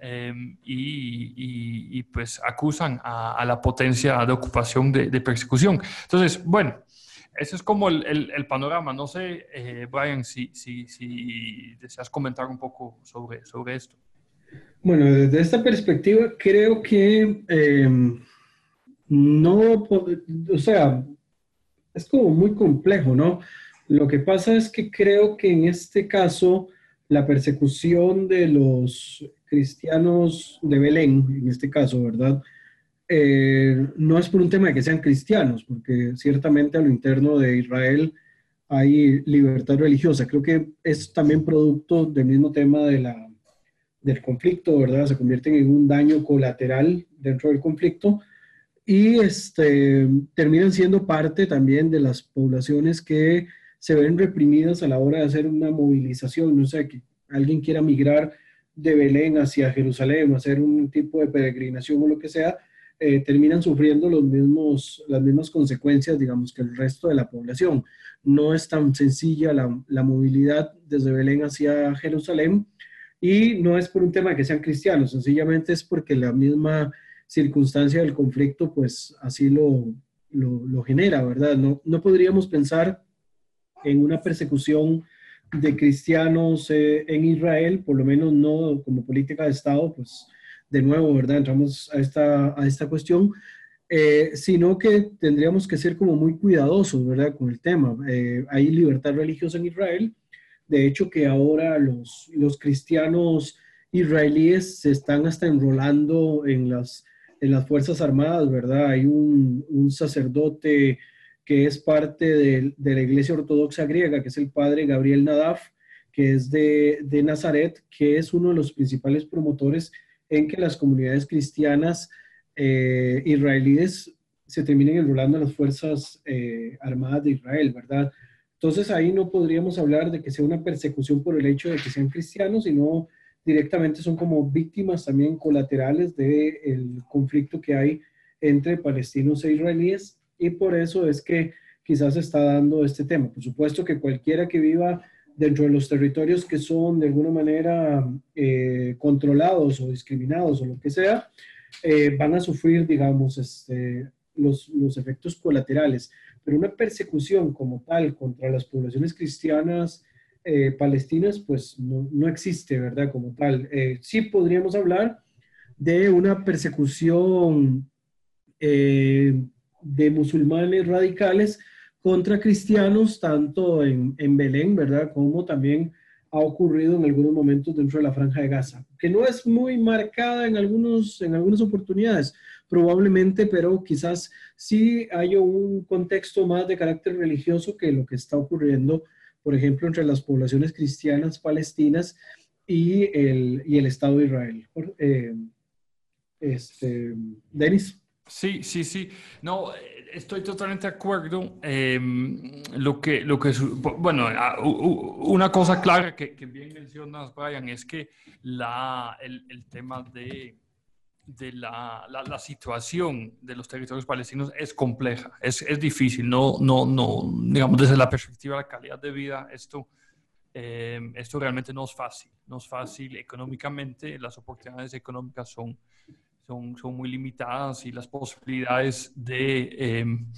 em, y, y, pues acusan a, la potencia de ocupación de, persecución. Entonces, bueno, ese es como el, el, panorama. No sé, eh, Brian, si, si, si, deseas comentar un poco sobre, sobre esto. Bueno, desde esta perspectiva, creo que em, no, o sea, es como muy complejo, ¿no? Lo que pasa es que creo que en este caso la persecución de los cristianos de Belén, en este caso, ¿verdad? Eh, no es por un tema de que sean cristianos, porque ciertamente a lo interno de Israel hay libertad religiosa. Creo que es también producto del mismo tema de la, del conflicto, ¿verdad? Se convierten en un daño colateral dentro del conflicto y este, terminan siendo parte también de las poblaciones que se ven reprimidas a la hora de hacer una movilización, no sé, que alguien quiera migrar de Belén hacia Jerusalén, hacer un tipo de peregrinación o lo que sea, eh, terminan sufriendo los mismos, las mismas consecuencias, digamos, que el resto de la población. No es tan sencilla la, la movilidad desde Belén hacia Jerusalén y no es por un tema de que sean cristianos, sencillamente es porque la misma circunstancia del conflicto, pues así lo, lo, lo genera, ¿verdad? No, no podríamos pensar en una persecución de cristianos eh, en Israel, por lo menos no como política de Estado, pues de nuevo, ¿verdad? Entramos a esta, a esta cuestión, eh, sino que tendríamos que ser como muy cuidadosos, ¿verdad? Con el tema. Eh, hay libertad religiosa en Israel. De hecho, que ahora los, los cristianos israelíes se están hasta enrolando en las, en las Fuerzas Armadas, ¿verdad? Hay un, un sacerdote que es parte de, la Iglesia Ortodoxa griega, que es el padre Gabriel Nadaf, que es de, de, Nazaret, que es uno de los principales promotores en que las comunidades cristianas eh, israelíes se terminen enrolando en las Fuerzas eh, Armadas de Israel, ¿verdad? Entonces ahí no podríamos hablar de que sea una persecución por el hecho de que sean cristianos, sino directamente son como víctimas también colaterales del conflicto que hay entre palestinos e israelíes y por eso es que quizás se está dando este tema. Por supuesto que cualquiera que viva dentro de los territorios que son de alguna manera eh, controlados o discriminados o lo que sea, eh, van a sufrir, digamos, este, los, los, efectos colaterales. Pero una persecución como tal contra las poblaciones cristianas eh, palestinas, pues no, no, existe, ¿verdad? Como tal. sí podríamos hablar de una persecución de musulmanes radicales contra cristianos, tanto en, en, Belén, ¿verdad? Como también ha ocurrido en algunos momentos dentro de la franja de Gaza, que no es muy marcada en, algunos, en algunas oportunidades, probablemente, pero quizás sí hay un contexto más de carácter religioso que lo que está ocurriendo, por ejemplo, entre las poblaciones cristianas palestinas y el, y el Estado de Israel. Eh, este, Denis. Sí, sí, sí. No, estoy totalmente de acuerdo. Em, lo que, lo que, bueno, una cosa clara que, bien mencionas, Brian, es que la, el tema de, de la, la, situación de los territorios palestinos es compleja, es, es, difícil. No, no, no, digamos, desde la perspectiva de la calidad de vida, esto, em, esto realmente no es fácil. No es fácil económicamente, las oportunidades económicas son son, son muy limitadas y las posibilidades de, em,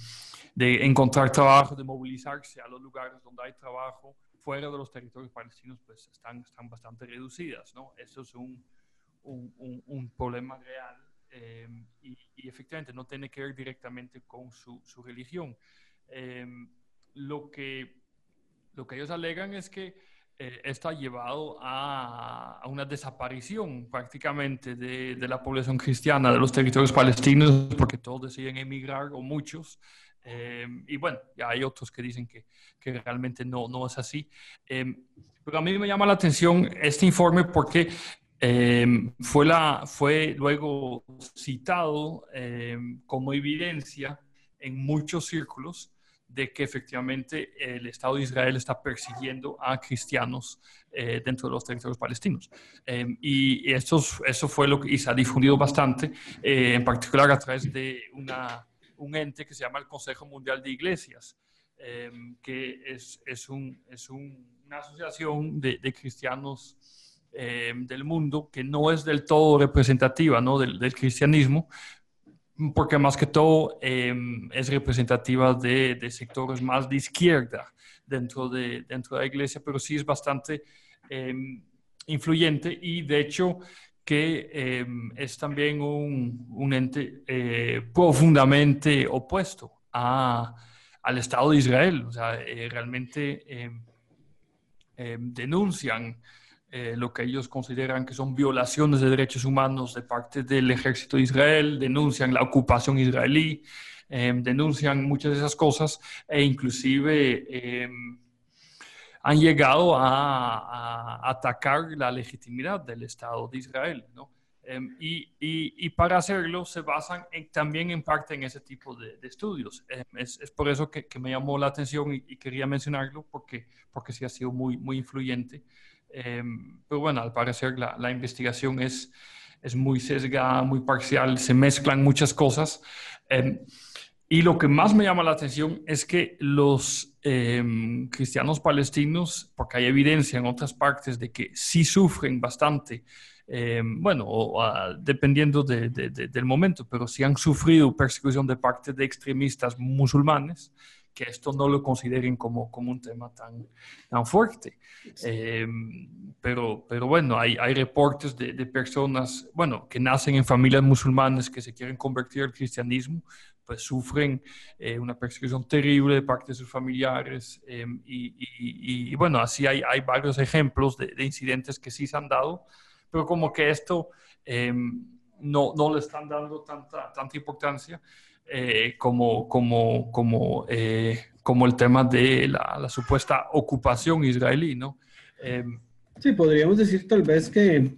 de encontrar trabajo, de movilizarse a los lugares donde hay trabajo fuera de los territorios palestinos, pues están, están bastante reducidas, ¿no? Eso es un, un, problema real em, y, efectivamente no tiene que ver directamente con su, su religión. Em, lo, que, lo que ellos alegan es que eh, esto ha llevado a, una desaparición prácticamente de, la población cristiana de los territorios palestinos porque todos deciden emigrar o muchos. Eh, y bueno, ya hay otros que dicen que, que realmente no, no es así. Pero a mí me llama la atención este informe porque fue, la, fue luego citado como evidencia en muchos círculos de que efectivamente el Estado de Israel está persiguiendo a cristianos eh, dentro de los territorios palestinos. Em, y esto, eso fue lo que y se ha difundido bastante, eh, en particular a través de una, un ente que se llama el Consejo Mundial de Iglesias, que es, es, un, es un, una asociación de, de cristianos em, del mundo que no es del todo representativa ¿no? del, del cristianismo, porque más que todo em, es representativa de, de, sectores más de izquierda dentro de, dentro de la iglesia, pero sí es bastante em, influyente y de hecho que em, es también un, un ente eh, profundamente opuesto a, al Estado de Israel. O sea, eh, realmente denuncian eh, lo que ellos consideran que son violaciones de derechos humanos de parte del ejército de Israel, denuncian la ocupación israelí, em, denuncian muchas de esas cosas e inclusive em, han llegado a, atacar la legitimidad del Estado de Israel. ¿no? Em, y, y, y, para hacerlo se basan también en parte en ese tipo de, estudios. Es, es, por eso que, que, me llamó la atención y, y, quería mencionarlo porque, porque sí ha sido muy, muy influyente. Em, pero bueno, al parecer la, la, investigación es, es muy sesgada, muy parcial, se mezclan muchas cosas. Em, y lo que más me llama la atención es que los em, cristianos palestinos, porque hay evidencia en otras partes de que sí sufren bastante, bueno, o, dependiendo de, de, del momento, pero sí han sufrido persecución de parte de extremistas musulmanes que esto no lo consideren como, como un tema tan, tan fuerte. Em, pero, pero bueno, hay, hay reportes de, de, personas, bueno, que nacen en familias musulmanas que se quieren convertir al cristianismo, pues sufren eh, una persecución terrible de parte de sus familiares. Em, y, y, y, bueno, así hay, hay varios ejemplos de, de, incidentes que sí se han dado, pero como que esto em, no, no le están dando tanta, tanta importancia. Eh, como, como, como, eh, como el tema de la, la supuesta ocupación israelí, ¿no? Em, sí, podríamos decir tal vez que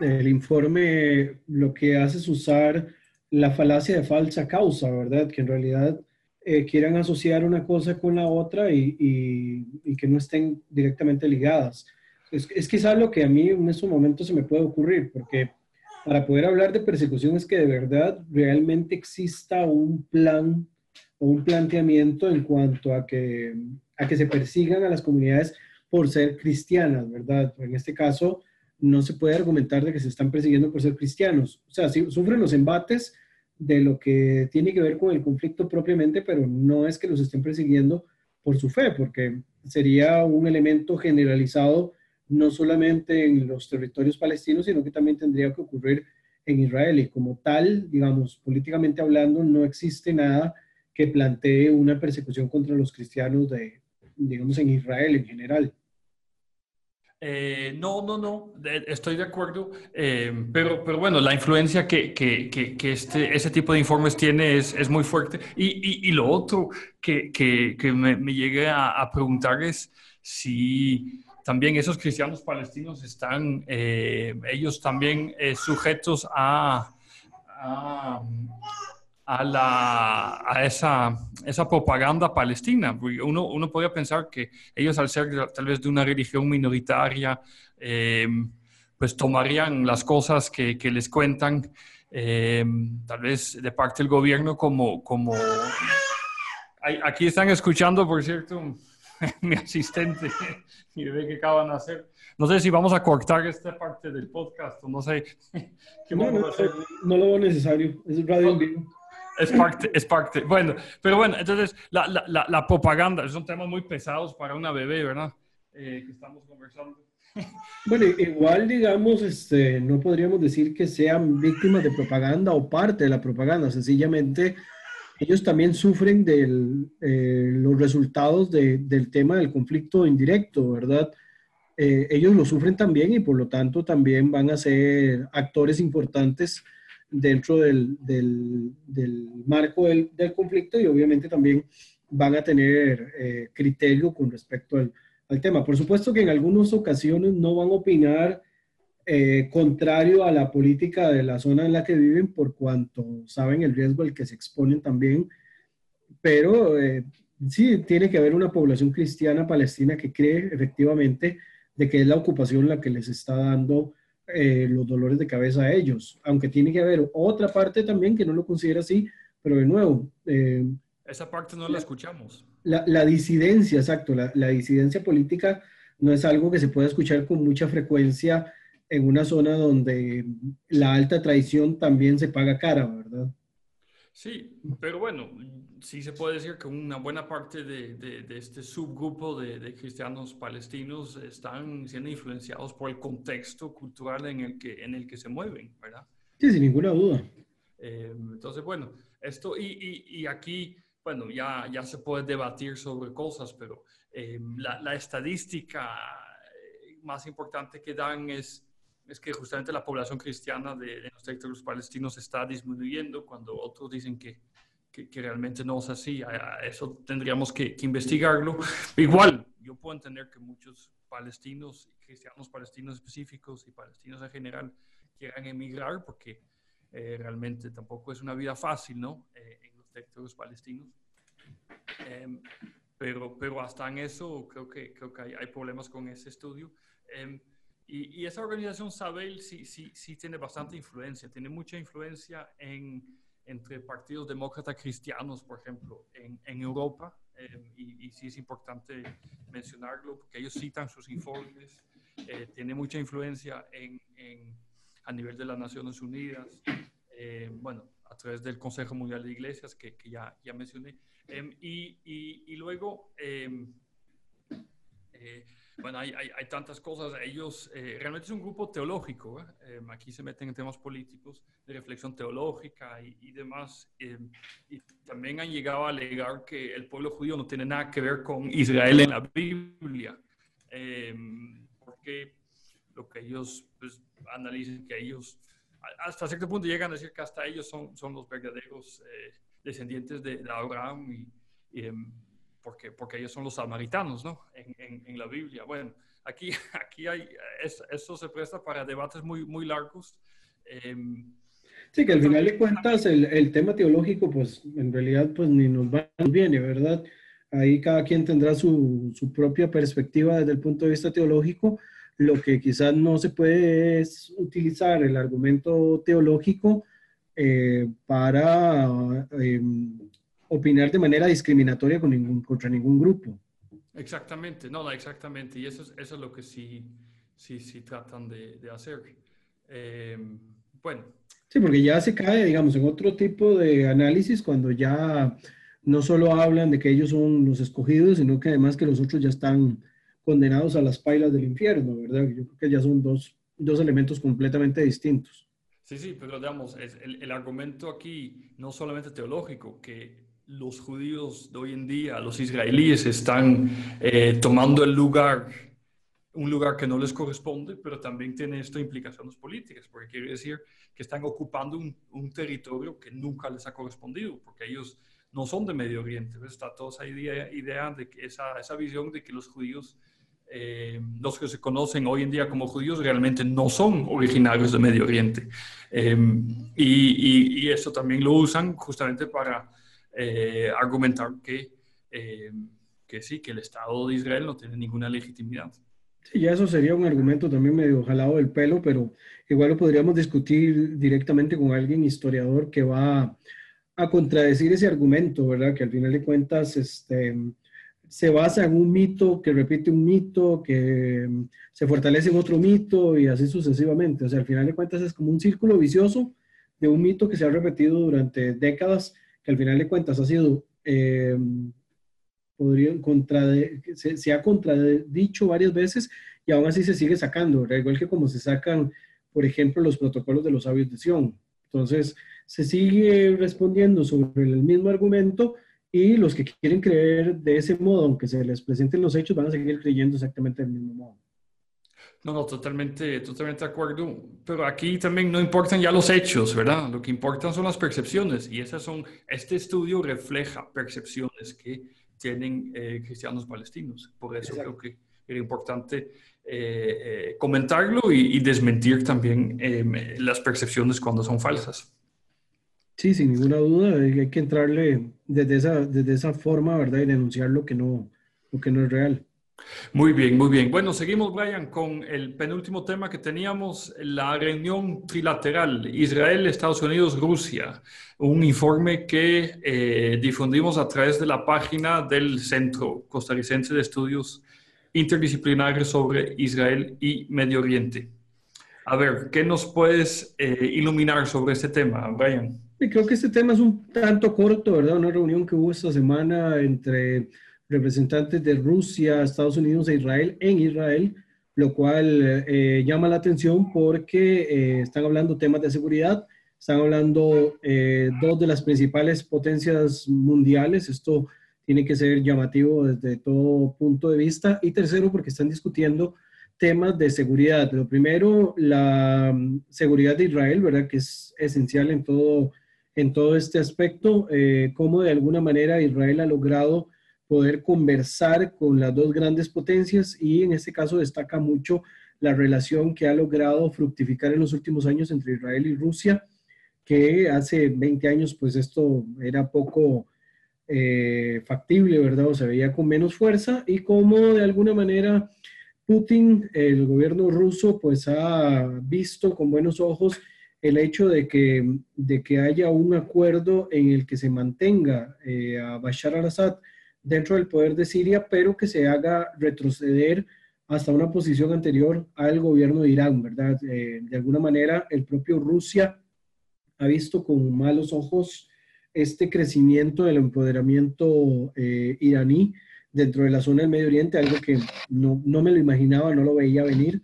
el informe lo que hace es usar la falacia de falsa causa, ¿verdad? Que en realidad eh, quieran asociar una cosa con la otra y, y, y que no estén directamente ligadas. Es, es, quizás lo que a mí en estos momentos se me puede ocurrir, porque para poder hablar de persecución es que de verdad realmente exista un plan o un planteamiento en cuanto a que, a que se persigan a las comunidades por ser cristianas, ¿verdad? En este caso, no se puede argumentar de que se están persiguiendo por ser cristianos. O sea, sí, sufren los embates de lo que tiene que ver con el conflicto propiamente, pero no es que los estén persiguiendo por su fe, porque sería un elemento generalizado no solamente en los territorios palestinos, sino que también tendría que ocurrir en Israel. Y como tal, digamos, políticamente hablando, no existe nada que plantee una persecución contra los cristianos de, digamos, en Israel en general. Eh, no, no, no, estoy de acuerdo, eh, pero, pero bueno, la influencia que, que, que, este, ese tipo de informes tiene es, es muy fuerte. Y, y, y, lo otro que, me, me, llegué a, a, preguntar es si también esos cristianos palestinos están, eh, ellos también eh, sujetos a, a, la, a esa, esa propaganda palestina. Uno, uno podría pensar que ellos, al ser tal vez de una religión minoritaria, eh, pues tomarían las cosas que, que les cuentan, eh, tal vez de parte del gobierno, como... como... Aquí están escuchando, por cierto, mi asistente y ve que acaban de hacer. No sé si vamos a cortar esta parte del podcast o no sé qué no, no, hacer. No lo veo necesario, es radio en vivo. Es parte, es parte. Bueno, pero bueno, entonces la, la, la, propaganda, son temas muy pesados para una bebé, ¿verdad? Eh, que estamos conversando. Bueno, igual digamos, este, no podríamos decir que sean víctimas de propaganda o parte de la propaganda, sencillamente ellos también sufren de eh, los resultados de, del tema del conflicto indirecto, ¿verdad? Eh, ellos lo sufren también y por lo tanto también van a ser actores importantes dentro del, del, del marco del, del, conflicto y obviamente también van a tener eh, criterio con respecto al, al, tema. Por supuesto que en algunas ocasiones no van a opinar eh, contrario a la política de la zona en la que viven por cuanto saben el riesgo al que se exponen también, pero eh, sí tiene que haber una población cristiana palestina que cree efectivamente de que es la ocupación la que les está dando eh, los dolores de cabeza a ellos, aunque tiene que haber otra parte también que no lo considera así, pero de nuevo... Esa parte no la, la escuchamos. La, la, disidencia, exacto, la, la disidencia política no es algo que se pueda escuchar con mucha frecuencia en una zona donde la alta traición también se paga cara, ¿verdad? Sí, pero bueno, sí se puede decir que una buena parte de, de, de este subgrupo de, de, cristianos palestinos están siendo influenciados por el contexto cultural en el que, en el que se mueven, ¿verdad? Sí, sin ninguna duda. Eh, entonces, bueno, esto y, y, y, aquí, bueno, ya, ya se puede debatir sobre cosas, pero eh, la, la estadística más importante que dan es es que justamente la población cristiana de, de los territorios palestinos está disminuyendo cuando otros dicen que, que, que realmente no es así. Eso tendríamos que, que, investigarlo. Igual, yo puedo entender que muchos palestinos, cristianos palestinos específicos y palestinos en general quieran emigrar porque eh, realmente tampoco es una vida fácil, ¿no? Eh, en los territorios palestinos. Eh, pero, pero hasta en eso creo que, creo que hay, hay problemas con ese estudio. Eh, y, y, esa organización Sabel sí, sí, sí tiene bastante influencia, tiene mucha influencia en, entre partidos demócratas cristianos, por ejemplo, en, en Europa, eh, y, y, sí es importante mencionarlo porque ellos citan sus informes, eh, tiene mucha influencia en, en, a nivel de las Naciones Unidas, eh, bueno, a, través del Consejo Mundial de Iglesias que, que ya, ya mencioné. Em, y, y, y, luego, em, eh, bueno, hay, hay, hay, tantas cosas. Ellos eh, realmente es un grupo teológico. ¿eh? Em, aquí se meten en temas políticos, de reflexión teológica y, y demás. y también han llegado a alegar que el pueblo judío no tiene nada que ver con Israel en la Biblia. porque lo que ellos pues, analizan, que ellos hasta cierto punto llegan a decir que hasta ellos son, son los verdaderos eh, descendientes de, de, Abraham, y, y, porque, porque ellos son los samaritanos, ¿no? En, en, la Biblia. Bueno, aquí, aquí hay, es, eso se presta para debates muy, muy largos. Eh, sí, que al final de cuentas el, el, tema teológico, pues en realidad, pues ni nos va ni viene, ¿verdad? Ahí cada quien tendrá su, su propia perspectiva desde el punto de vista teológico lo que quizás no se puede es utilizar el argumento teológico eh, para eh, opinar de manera discriminatoria con ningún, contra ningún grupo. Exactamente, no, exactamente, y eso es, eso es lo que sí, sí, sí tratan de, de hacer. Eh, bueno. Sí, porque ya se cae, digamos, en otro tipo de análisis cuando ya no solo hablan de que ellos son los escogidos, sino que además que los otros ya están condenados a las pailas del infierno, ¿verdad? Yo creo que ya son dos, dos elementos completamente distintos. Sí, sí, pero digamos, es el, el, argumento aquí no solamente teológico, que los judíos de hoy en día, los israelíes, están eh, tomando el lugar, un lugar que no les corresponde, pero también tiene esto implicaciones políticas, porque quiere decir que están ocupando un, un territorio que nunca les ha correspondido, porque ellos no son de Medio Oriente. Está toda esa idea, idea de que esa, esa visión de que los judíos eh, los que se conocen hoy en día como judíos realmente no son originarios de Medio Oriente. Eh, y, y, eso también lo usan justamente para eh, argumentar que, eh, que sí, que el Estado de Israel no tiene ninguna legitimidad. Sí, ya eso sería un argumento también medio jalado del pelo, pero igual lo podríamos discutir directamente con alguien historiador que va a contradecir ese argumento, ¿verdad? Que al final de cuentas, este, se basa en un mito que repite un mito, que mm, se fortalece en otro mito y así sucesivamente. O sea, al final de cuentas es como un círculo vicioso de un mito que se ha repetido durante décadas, que al final de cuentas ha sido, eh, podría, se, se, ha contradicho varias veces y aún así se sigue sacando, igual que como se sacan, por ejemplo, los protocolos de los sabios de Sion. Entonces, se sigue respondiendo sobre el mismo argumento y los que quieren creer de ese modo, aunque se les presenten los hechos, van a seguir creyendo exactamente del mismo modo. No, no, totalmente, totalmente de acuerdo. Pero aquí también no importan ya los hechos, ¿verdad? Lo que importan son las percepciones. Y esas son, este estudio refleja percepciones que tienen eh, cristianos palestinos. Por eso Exacto. creo que era importante eh, eh, comentarlo y, y, desmentir también eh, las percepciones cuando son falsas. Sí, sin ninguna duda, hay que entrarle desde esa, desde esa forma, ¿verdad? Y denunciar lo que, no, lo que no es real. Muy bien, muy bien. Bueno, seguimos, Brian, con el penúltimo tema que teníamos, la reunión trilateral Israel, Estados Unidos, Rusia. Un informe que eh, difundimos a través de la página del Centro Costarricense de Estudios Interdisciplinarios sobre Israel y Medio Oriente. A ver, ¿qué nos puedes eh, iluminar sobre este tema, Brian? Creo que este tema es un tanto corto, ¿verdad? Una reunión que hubo esta semana entre representantes de Rusia, Estados Unidos e Israel en Israel, lo cual eh, llama la atención porque eh, están hablando temas de seguridad, están hablando eh, dos de las principales potencias mundiales, esto tiene que ser llamativo desde todo punto de vista, y tercero porque están discutiendo temas de seguridad. Lo primero, la um, seguridad de Israel, ¿verdad? Que es esencial en todo en todo este aspecto, cómo de alguna manera Israel ha logrado poder conversar con las dos grandes potencias y en este caso destaca mucho la relación que ha logrado fructificar en los últimos años entre Israel y Rusia, que hace 20 años pues esto era poco eh, factible, ¿verdad? O se veía con menos fuerza y cómo de alguna manera Putin, el gobierno ruso, pues ha visto con buenos ojos el hecho de que, de que haya un acuerdo en el que se mantenga eh, a Bashar al-Assad dentro del poder de Siria, pero que se haga retroceder hasta una posición anterior al gobierno de Irán, ¿verdad? Eh, de alguna manera, el propio Rusia ha visto con malos ojos este crecimiento del empoderamiento eh, iraní dentro de la zona del Medio Oriente, algo que no, no, me lo imaginaba, no lo veía venir.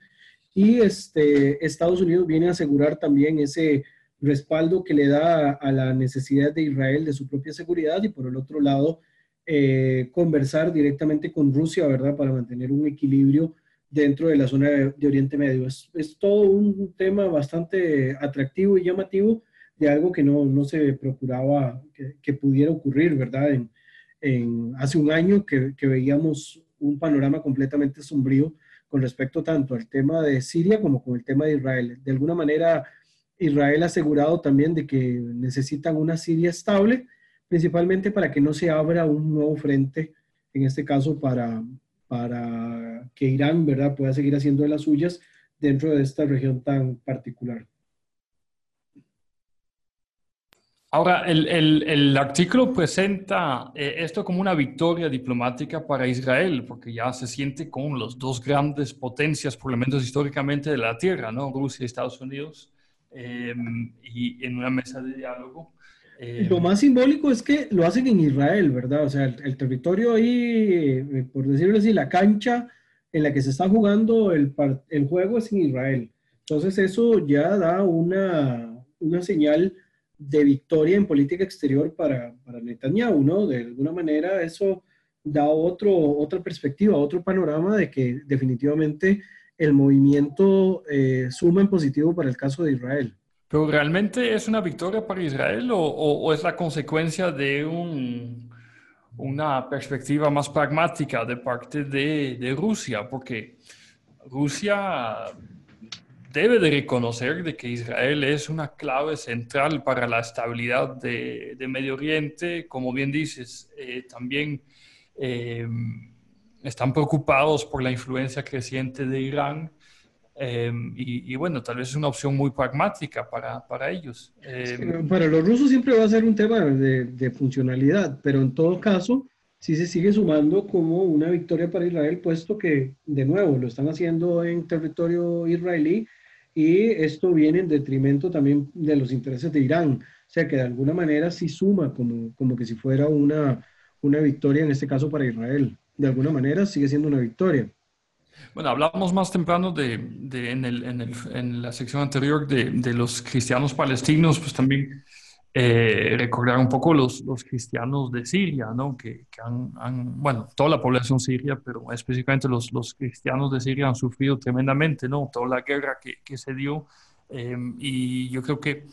Y este, Estados Unidos viene a asegurar también ese respaldo que le da a la necesidad de Israel de su propia seguridad y por el otro lado, eh, conversar directamente con Rusia, ¿verdad? Para mantener un equilibrio dentro de la zona de, Oriente Medio. Es, es, todo un tema bastante atractivo y llamativo de algo que no, no se procuraba que, pudiera ocurrir, ¿verdad? En, en, hace un año que, que veíamos un panorama completamente sombrío con respecto tanto al tema de Siria como con el tema de Israel. De alguna manera, Israel ha asegurado también de que necesitan una Siria estable, principalmente para que no se abra un nuevo frente, en este caso para, para que Irán ¿verdad? pueda seguir haciendo de las suyas dentro de esta región tan particular. Ahora, el, el, el artículo presenta eh, esto como una victoria diplomática para Israel, porque ya se siente con los dos grandes potencias, por lo menos históricamente, de la Tierra, ¿no? Rusia y Estados Unidos, em, y en una mesa de diálogo. Em, lo más simbólico es que lo hacen en Israel, ¿verdad? O sea, el, territorio ahí, eh, por decirlo así, la cancha en la que se está jugando el, el juego es en Israel. Entonces eso ya da una, una señal de victoria en política exterior para, para Netanyahu, ¿no? De alguna manera eso da otro, otra perspectiva, otro panorama de que definitivamente el movimiento eh, suma en positivo para el caso de Israel. ¿Pero realmente es una victoria para Israel o, es la consecuencia de un, una perspectiva más pragmática de parte de, Rusia? Porque Rusia debe de reconocer de que Israel es una clave central para la estabilidad de, Medio Oriente. Como bien dices, eh, también eh, están preocupados por la influencia creciente de Irán. Eh, y, bueno, tal vez es una opción muy pragmática para, para ellos. para los rusos siempre va a ser un tema de, de funcionalidad, pero en todo caso, sí se sigue sumando como una victoria para Israel, puesto que, de nuevo, lo están haciendo en territorio israelí y esto viene en detrimento también de los intereses de Irán. O sea que de alguna manera sí suma como, como que si fuera una, una victoria, en este caso para Israel. De alguna manera sigue siendo una victoria. Bueno, hablamos más temprano de, en, la sección anterior de, los cristianos palestinos, pues también eh, recordar un poco los, los cristianos de Siria, ¿no? Que, han, bueno, toda la población siria, pero específicamente los, los cristianos de Siria han sufrido tremendamente, ¿no? Toda la guerra que, que se dio. Eh, y yo creo que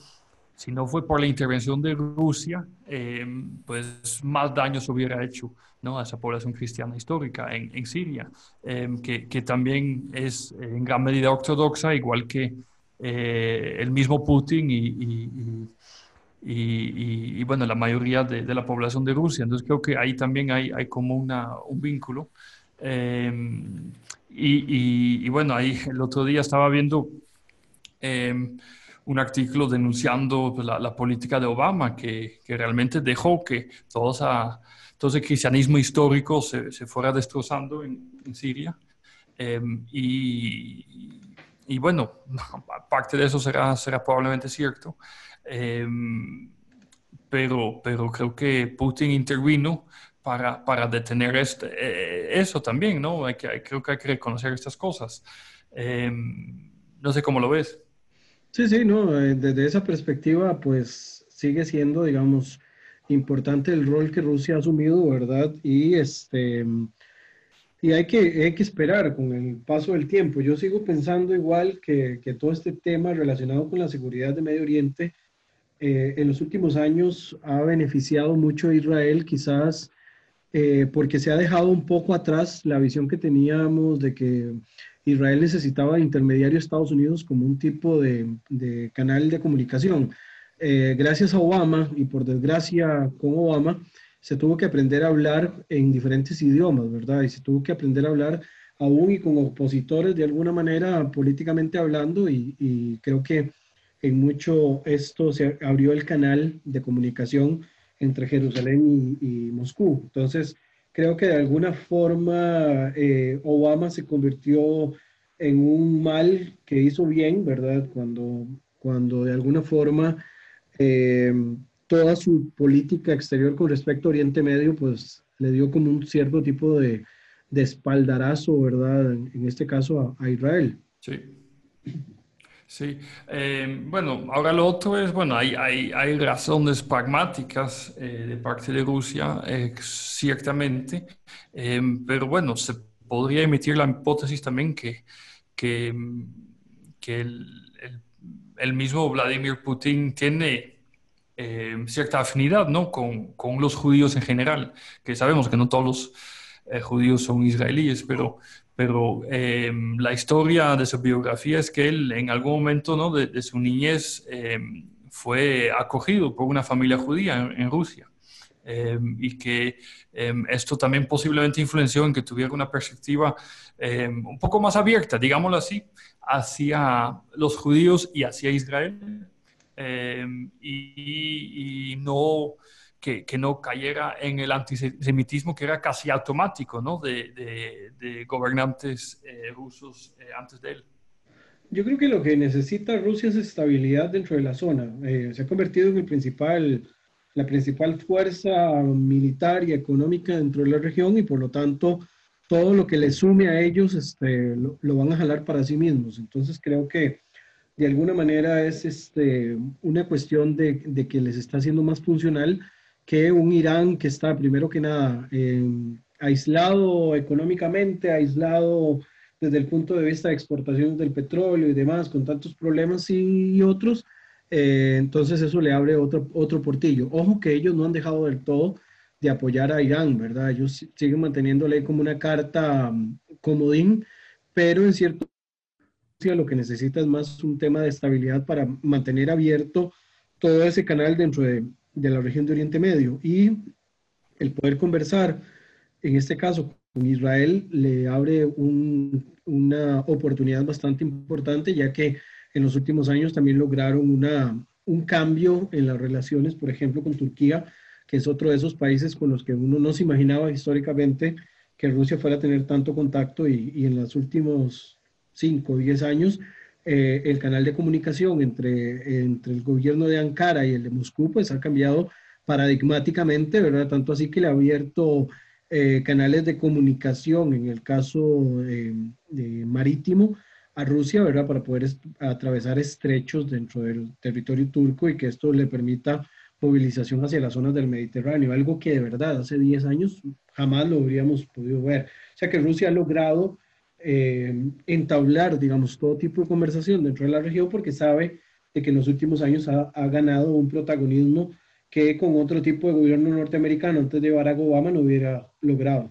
si no fue por la intervención de Rusia, eh, pues más daño se hubiera hecho ¿no? a esa población cristiana histórica en, en Siria, eh, que, que, también es en gran medida ortodoxa, igual que eh, el mismo Putin y, y, y, bueno, la mayoría de, la población de Rusia. Entonces creo que ahí también hay, hay como una, un vínculo. Em, y, bueno, ahí el otro día estaba viendo em, un artículo denunciando pues, la, política de Obama, que, que realmente dejó que todo, esa, todo ese cristianismo histórico se, se fuera destrozando en, en Siria. Em, y, y, bueno, parte de eso será, será probablemente cierto. Em, pero, pero creo que Putin intervino para, para detener este, eh, eso también, ¿no? Hay que, creo que hay que reconocer estas cosas. Em, no sé cómo lo ves. Sí, sí, no, eh, desde esa perspectiva, pues sigue siendo, digamos, importante el rol que Rusia ha asumido, ¿verdad? Y este y hay que, hay que esperar con el paso del tiempo. Yo sigo pensando igual que, que todo este tema relacionado con la seguridad de Medio Oriente eh, en los últimos años ha beneficiado mucho a Israel, quizás eh, porque se ha dejado un poco atrás la visión que teníamos de que Israel necesitaba intermediario Estados Unidos como un tipo de, canal de comunicación. Eh, gracias a Obama y por desgracia con Obama, se tuvo que aprender a hablar en diferentes idiomas, ¿verdad? Y se tuvo que aprender a hablar aún y con opositores de alguna manera políticamente hablando y creo que en mucho esto se abrió el canal de comunicación entre Jerusalén y, Moscú. Entonces, creo que de alguna forma eh, Obama se convirtió en un mal que hizo bien, ¿verdad? Cuando, cuando de alguna forma toda su política exterior con respecto a Oriente Medio, pues le dio como un cierto tipo de, de espaldarazo, ¿verdad? En, este caso a, Israel. Sí. Sí, eh, bueno, ahora lo otro es, bueno, hay, razones pragmáticas eh, de parte de Rusia, eh, ciertamente, pero bueno, se podría emitir la hipótesis también que, que, el, mismo Vladimir Putin tiene cierta afinidad ¿no? con, con, los judíos en general, que sabemos que no todos los eh, judíos son israelíes, pero, pero em, la historia de su biografía es que él en algún momento ¿no? de, su niñez em, fue acogido por una familia judía en, Rusia. Em, y que esto también posiblemente influenció en que tuviera una perspectiva un poco más abierta, digámoslo así, hacia los judíos y hacia Israel. y, y, no que, no cayera en el antisemitismo que era casi automático ¿no? de, de, gobernantes eh, rusos eh, antes de él. Yo creo que lo que necesita Rusia es estabilidad dentro de la zona. Eh, se ha convertido en el principal, la principal fuerza militar y económica dentro de la región y por lo tanto todo lo que le sume a ellos este, lo, lo, van a jalar para sí mismos. Entonces creo que de alguna manera es este, una cuestión de, de que les está haciendo más funcional que un Irán que está, primero que nada, em, aislado económicamente, aislado desde el punto de vista de exportaciones del petróleo y demás, con tantos problemas y, otros, eh, entonces eso le abre otro, otro portillo. Ojo que ellos no han dejado del todo de apoyar a Irán, ¿verdad? Ellos siguen manteniéndole como una carta um, comodín, pero en cierto lo que necesita es más un tema de estabilidad para mantener abierto todo ese canal dentro de, de la región de Oriente Medio. Y el poder conversar, en este caso con Israel, le abre una oportunidad bastante importante, ya que en los últimos años también lograron una, un cambio en las relaciones, por ejemplo, con Turquía, que es otro de esos países con los que uno no se imaginaba históricamente que Rusia fuera a tener tanto contacto y, en los últimos 5 o 10 años eh, el canal de comunicación entre, entre el gobierno de Ankara y el de Moscú, pues ha cambiado paradigmáticamente, ¿verdad? Tanto así que le ha abierto eh, canales de comunicación, en el caso de marítimo, a Rusia, ¿verdad? Para poder atravesar estrechos dentro del territorio turco y que esto le permita movilización hacia las zonas del Mediterráneo, algo que de verdad hace 10 años jamás lo habríamos podido ver. O sea que Rusia ha logrado eh, entablar, digamos, todo tipo de conversación dentro de la región porque sabe de que en los últimos años ha, ganado un protagonismo que con otro tipo de gobierno norteamericano antes de Barack Obama no hubiera logrado.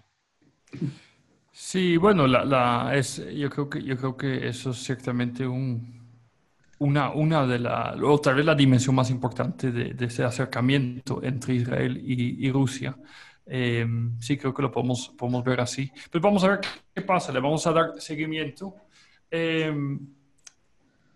Sí, bueno, la, es, yo, creo que, yo creo que eso es ciertamente un, una, una de las, o tal vez la dimensión más importante de, ese acercamiento entre Israel y, y Rusia. Eh, sí, creo que lo podemos, podemos ver así. Pues vamos a ver qué pasa, le vamos a dar seguimiento. Eh,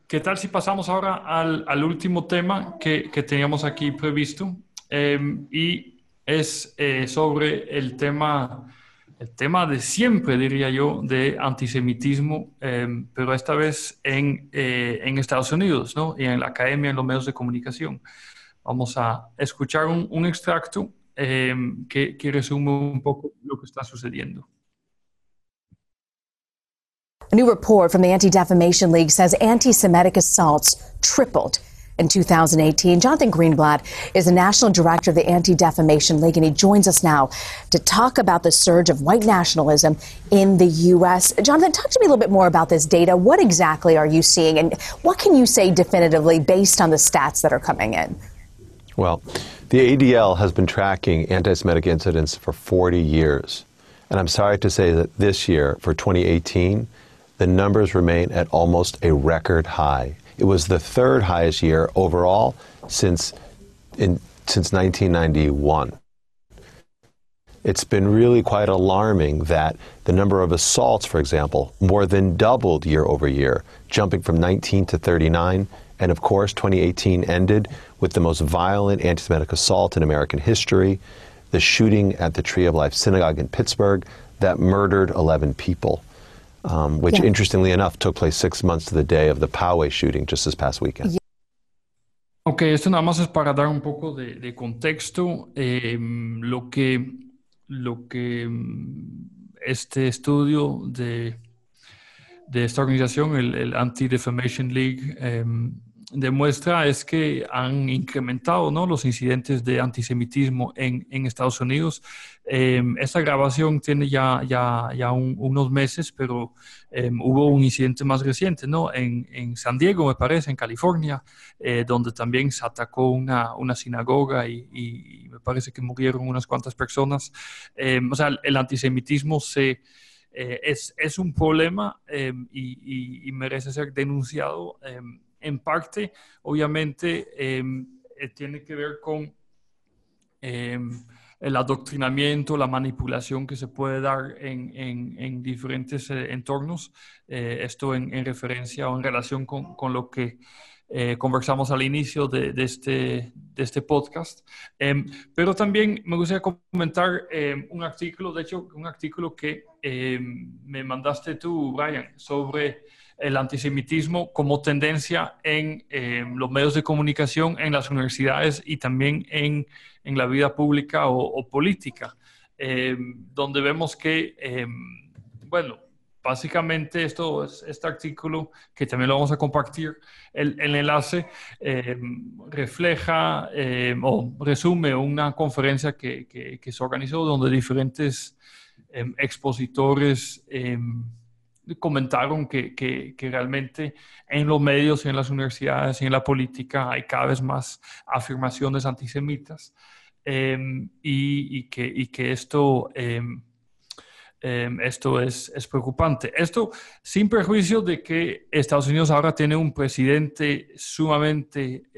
¿Qué tal si pasamos ahora al, al último tema que, que, teníamos aquí previsto? Eh, y es sobre el tema, el tema de siempre, diría yo, de antisemitismo, pero esta vez en, en Estados Unidos, ¿no? Y en la academia, en los medios de comunicación. Vamos a escuchar un, un extracto eh, que, que resume un poco lo que está sucediendo. A new report from the Anti Defamation League says anti Semitic assaults tripled in 2018. Jonathan Greenblatt is the national director of the Anti Defamation League, and he joins us now to talk about the surge of white nationalism in the U.S. Jonathan, talk to me a little bit more about this data. What exactly are you seeing, and what can you say definitively based on the stats that are coming in? Well, the ADL has been tracking anti Semitic incidents for 40 years. And I'm sorry to say that this year, for 2018, the numbers remain at almost a record high. It was the third highest year overall since, in, since 1991. It's been really quite alarming that the number of assaults, for example, more than doubled year over year, jumping from 19 to 39 and of course, 2018 ended with the most violent anti Semitic assault in American history the shooting at the Tree of Life Synagogue in Pittsburgh that murdered 11 people, um, which, yeah. interestingly enough, took place six months to the day of the Poway shooting just this past weekend. Yeah. Ok, esto nada más es para dar un poco de, contexto. Em, lo que, lo que este estudio de, de esta organización, el, el Anti-Defamation League, em, demuestra es que han incrementado ¿no? los incidentes de antisemitismo en, en Estados Unidos. Eh, esta grabación tiene ya, ya, ya unos meses, pero em, hubo un incidente más reciente ¿no? en, en, San Diego, me parece, en California, eh, donde también se atacó una, una sinagoga y, y, me parece que murieron unas cuantas personas. Em, o sea, el antisemitismo se... Eh, es, es, un problema em, y, y, merece ser denunciado en parte, obviamente, em, eh, tiene que ver con em, el adoctrinamiento, la manipulación que se puede dar en, diferentes eh, entornos. Eh, esto en, referencia o en relación con, lo que conversamos al inicio de, este, de este podcast. Em, pero también me gustaría comentar un artículo, de hecho, un artículo que me mandaste tú, Brian, sobre el antisemitismo como tendencia en eh, los medios de comunicación, en las universidades y también en, en la vida pública o, política, eh, donde vemos que, eh, bueno, básicamente esto es, este artículo, que también lo vamos a compartir, el, el enlace refleja o resume una conferencia que, que, se organizó donde diferentes expositores comentaron que, que, que, realmente en los medios en las universidades en la política hay cada vez más afirmaciones antisemitas em, y, y, que, y, que, esto, em, em, esto es, es, preocupante. Esto sin perjuicio de que Estados Unidos ahora tiene un presidente sumamente...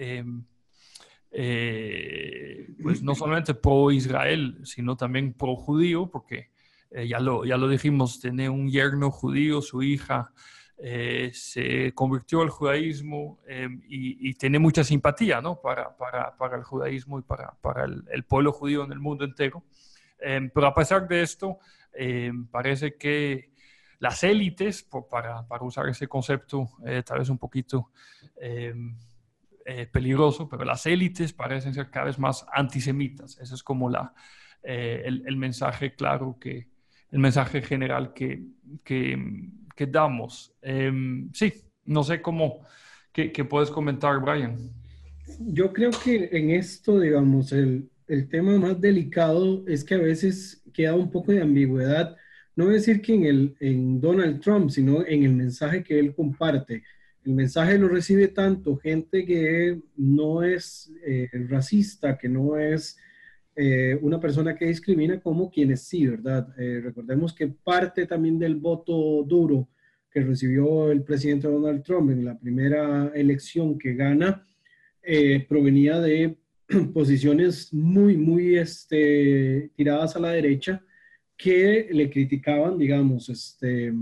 Eh, pues no solamente pro Israel, sino también pro judío, porque eh, ya, lo, ya lo dijimos, tiene un yerno judío, su hija eh, se convirtió al judaísmo em, y, tiene mucha simpatía ¿no? para, para, para, el judaísmo y para, para el, pueblo judío en el mundo entero. Em, pero a pesar de esto, em, parece que las élites, para, para, usar ese concepto eh, tal vez un poquito peligroso, pero las élites parecen ser cada vez más antisemitas. Ese es como la, el mensaje claro que, el mensaje general que, que, damos. Em, sí, no sé cómo, qué, puedes comentar, Brian. Yo creo que en esto, digamos, el, el, tema más delicado es que a veces queda un poco de ambigüedad, no voy decir que en, el, en Donald Trump, sino en el mensaje que él comparte. El mensaje lo recibe tanto gente que no es eh, racista, que no es eh, una persona que discrimina como quienes sí, ¿verdad? Eh, recordemos que parte también del voto duro que recibió el presidente Donald Trump en la primera elección que gana eh, provenía de posiciones muy, muy este, tiradas a la derecha que le criticaban, digamos, este,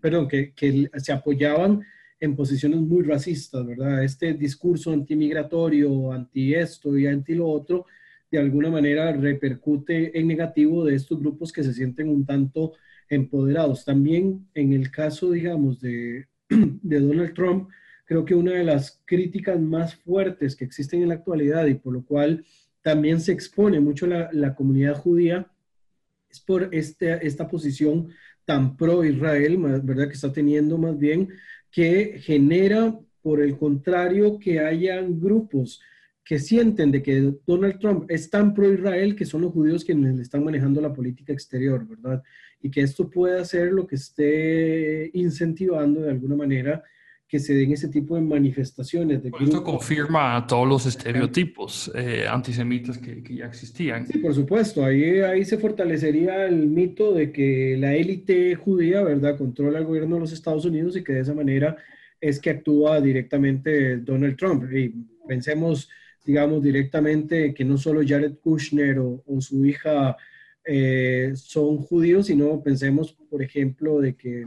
perdón, que, que se apoyaban en posiciones muy racistas, ¿verdad? Este discurso antimigratorio, anti esto y anti lo otro, de alguna manera repercute en negativo de estos grupos que se sienten un tanto empoderados. También en el caso, digamos, de, de Donald Trump, creo que una de las críticas más fuertes que existen en la actualidad y por lo cual también se expone mucho la, comunidad judía es por este, esta posición tan pro-Israel, ¿verdad? Que está teniendo más bien, que genera, por el contrario, que hayan grupos que sienten de que Donald Trump es tan pro-Israel que son los judíos quienes le están manejando la política exterior, ¿verdad? Y que esto puede hacer lo que esté incentivando de alguna manera que se den ese tipo de manifestaciones. De esto confirma todos los estereotipos eh, antisemitas que, que, ya existían. Sí, por supuesto. Ahí, ahí se fortalecería el mito de que la élite judía, ¿verdad?, controla el gobierno de los Estados Unidos y que de esa manera es que actúa directamente Donald Trump. Y pensemos digamos, directamente que no solo Jared Kushner o, su hija eh, son judíos, sino pensemos, por ejemplo, de que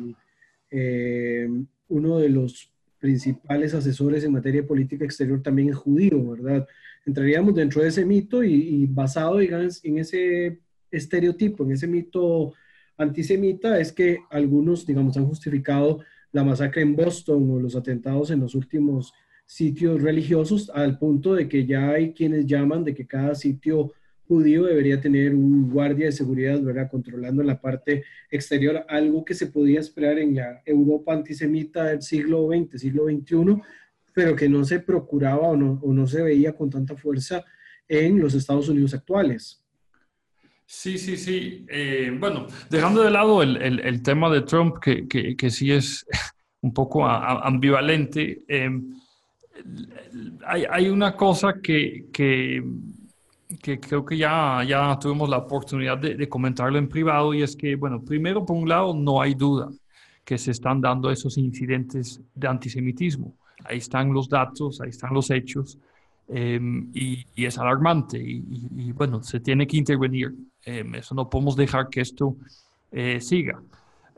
eh, uno de los principales asesores en materia política exterior también es judío, ¿verdad? Entraríamos dentro de ese mito y, basado, digamos, en ese estereotipo, en ese mito antisemita, es que algunos, digamos, han justificado la masacre en Boston o los atentados en los últimos sitios religiosos al punto de que ya hay quienes llaman de que cada sitio judío debería tener un guardia de seguridad, ¿verdad? Controlando la parte exterior, algo que se podía esperar en la Europa antisemita del siglo XX, siglo XXI, pero que no se procuraba o no, se veía con tanta fuerza en los Estados Unidos actuales. Sí, sí, sí. Eh, bueno, dejando de lado el, tema de Trump, que, sí es un poco ambivalente, eh, hay, una cosa que, que, creo que ya, ya tuvimos la oportunidad de, de, comentarlo en privado y es que, bueno, primero, por un lado, no hay duda que se están dando esos incidentes de antisemitismo. Ahí están los datos, ahí están los hechos. Em, y, es alarmante y, bueno, se tiene que intervenir. Em, eso no podemos dejar que esto eh, siga.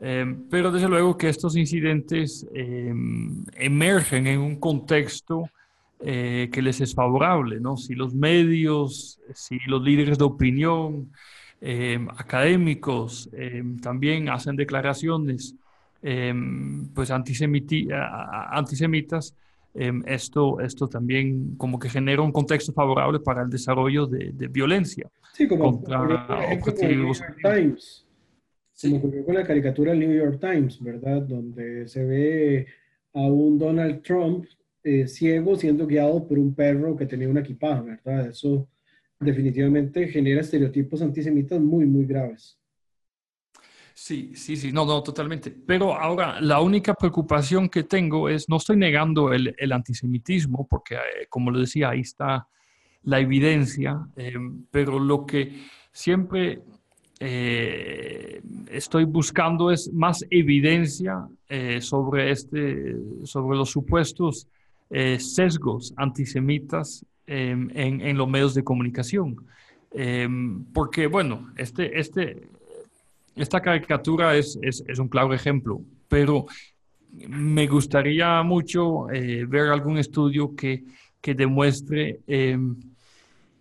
Em, pero desde luego que estos incidentes emergen en un contexto eh, que les es favorable, ¿no? Si los medios, si los líderes de opinión, académicos también hacen declaraciones pues antisemitas, Em, esto, esto también como que genera un contexto favorable para el desarrollo de, de violencia sí, como contra objetivos. Times, sí. Como ocurrió con la caricatura del New York Times, ¿verdad? Donde se ve a un Donald Trump eh, ciego siendo guiado por un perro que tenía una equipaje, ¿verdad? Eso definitivamente genera estereotipos antisemitas muy, muy graves. Sí, sí, sí, no, no, totalmente. Pero ahora, la única preocupación que tengo es, no estoy negando el, el antisemitismo, porque eh, como lo decía, ahí está la evidencia, eh, pero lo que siempre eh, estoy buscando es más evidencia eh, sobre, este, sobre los supuestos eh, sesgos antisemitas en, en, los medios de comunicación. porque, bueno, este, este, esta caricatura es, es, es, un claro ejemplo, pero me gustaría mucho ver algún estudio que, que demuestre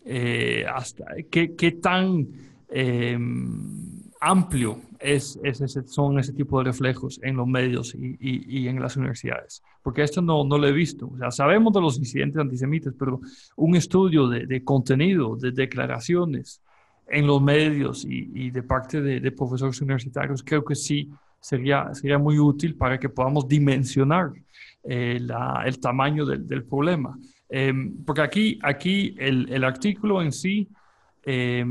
eh, hasta qué tan em, amplio es, es ese, son ese tipo de reflejos en los medios y, en las universidades. Porque esto no, no lo he visto. O sabemos de los incidentes antisemitas, pero un estudio de, contenido, de declaraciones, en los medios y, de parte de, profesores universitarios, creo que sí sería, sería muy útil para que podamos dimensionar eh, el tamaño del, problema. Eh, porque aquí, aquí el, artículo en sí eh,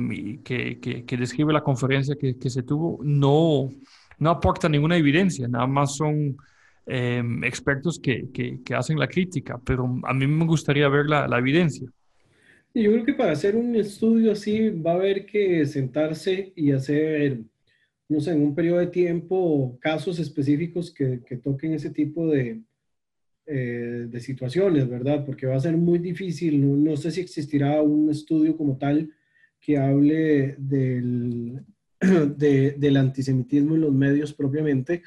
que, que, que, describe la conferencia que, que, se tuvo no, no aporta ninguna evidencia, nada más son expertos que, hacen la crítica, pero a mí me gustaría ver la, la evidencia. Yo creo que para hacer un estudio así va a haber que sentarse y hacer, no sé, en un periodo de tiempo, casos específicos que, que toquen ese tipo de, eh, de situaciones, ¿verdad? Porque va a ser muy difícil, no, no, sé si existirá un estudio como tal que hable del, de, del antisemitismo en los medios propiamente,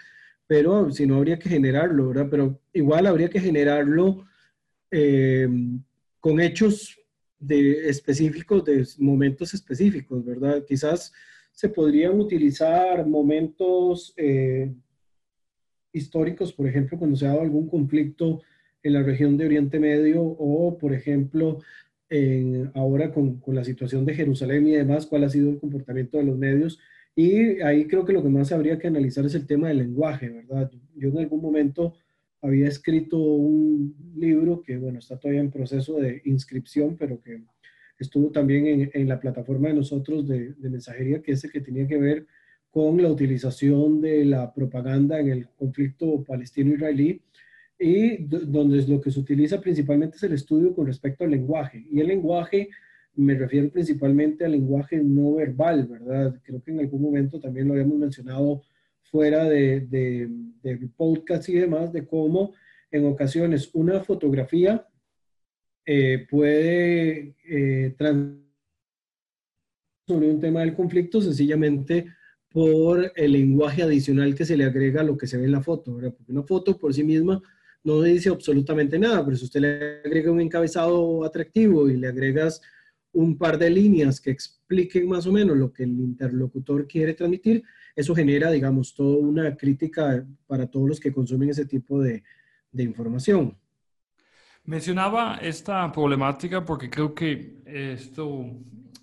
pero si no habría que generarlo, ¿verdad? Pero igual habría que generarlo eh, con hechos de específicos, de momentos específicos, ¿verdad? Quizás se podrían utilizar momentos eh, históricos, por ejemplo, cuando se ha dado algún conflicto en la región de Oriente Medio o, por ejemplo, en, ahora con, con, la situación de Jerusalén y demás, cuál ha sido el comportamiento de los medios. Y ahí creo que lo que más habría que analizar es el tema del lenguaje, ¿verdad? Yo en algún momento había escrito un libro que, bueno, está todavía en proceso de inscripción, pero que estuvo también en, en la plataforma de nosotros de, de, mensajería, que es el que tenía que ver con la utilización de la propaganda en el conflicto palestino-israelí, y donde lo que se utiliza principalmente es el estudio con respecto al lenguaje. Y el lenguaje, me refiero principalmente al lenguaje no verbal, ¿verdad? Creo que en algún momento también lo habíamos mencionado fuera de, de, de podcast y demás, de cómo en ocasiones una fotografía eh, puede eh, sobre un tema del conflicto sencillamente por el lenguaje adicional que se le agrega a lo que se ve en la foto, ¿verdad? Porque una foto por sí misma no dice absolutamente nada, pero si usted le agrega un encabezado atractivo y le agregas un par de líneas que expliquen más o menos lo que el interlocutor quiere transmitir, eso genera, digamos, toda una crítica para todos los que consumen ese tipo de, de información. Mencionaba esta problemática porque creo que esto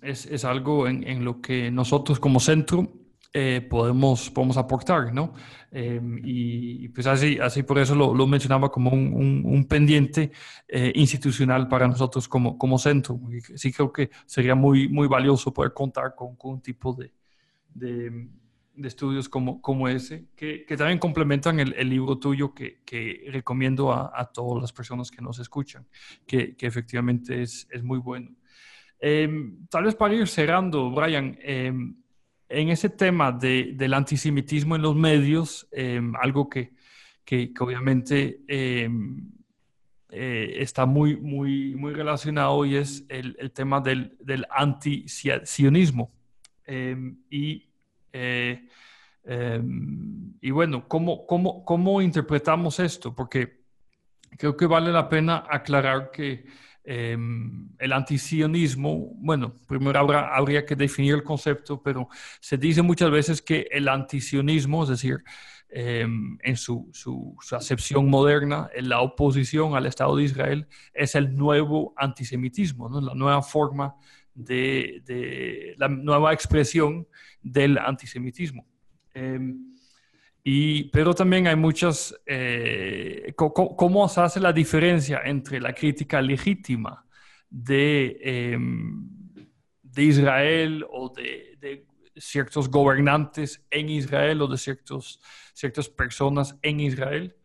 es, es algo en, en, lo que nosotros como centro eh, podemos, podemos aportar, ¿no? Eh, y, pues así, así por eso lo, lo mencionaba como un, un, un pendiente eh, institucional para nosotros como, como centro. Sí creo que sería muy, muy valioso poder contar con, con un tipo de, de de estudios como, como ese, que, que también complementan el, el, libro tuyo que, que recomiendo a, a, todas las personas que nos escuchan, que, que efectivamente es, es, muy bueno. Eh, tal vez para ir cerrando, Brian, eh, en ese tema de, del antisemitismo en los medios, eh, algo que, que, obviamente eh, está muy, muy, muy relacionado y es el, el tema del, del anti-sionismo. y eh, eh, y bueno, ¿cómo, cómo, ¿cómo interpretamos esto? Porque creo que vale la pena aclarar que eh, el antisionismo, bueno, primero habría que definir el concepto, pero se dice muchas veces que el antisionismo, es decir, eh, en su, su, su, acepción moderna, en la oposición al Estado de Israel, es el nuevo antisemitismo, la nueva forma de, de la nueva expresión del antisemitismo. Eh, y, pero también hay muchas, eh, ¿cómo, ¿cómo, se hace la diferencia entre la crítica legítima de, eh, de Israel o de, ciertos gobernantes en Israel o de ciertos, ciertas personas en Israel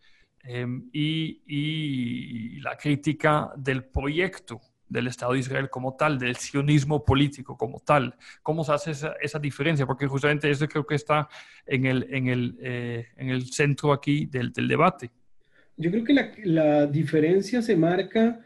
eh, y, y la crítica del proyecto del Estado de Israel como tal, del sionismo político como tal. ¿Cómo se hace esa, esa diferencia? Porque justamente eso creo que está en el, en el, eh, en el centro aquí del, del, debate. Yo creo que la, la, diferencia se marca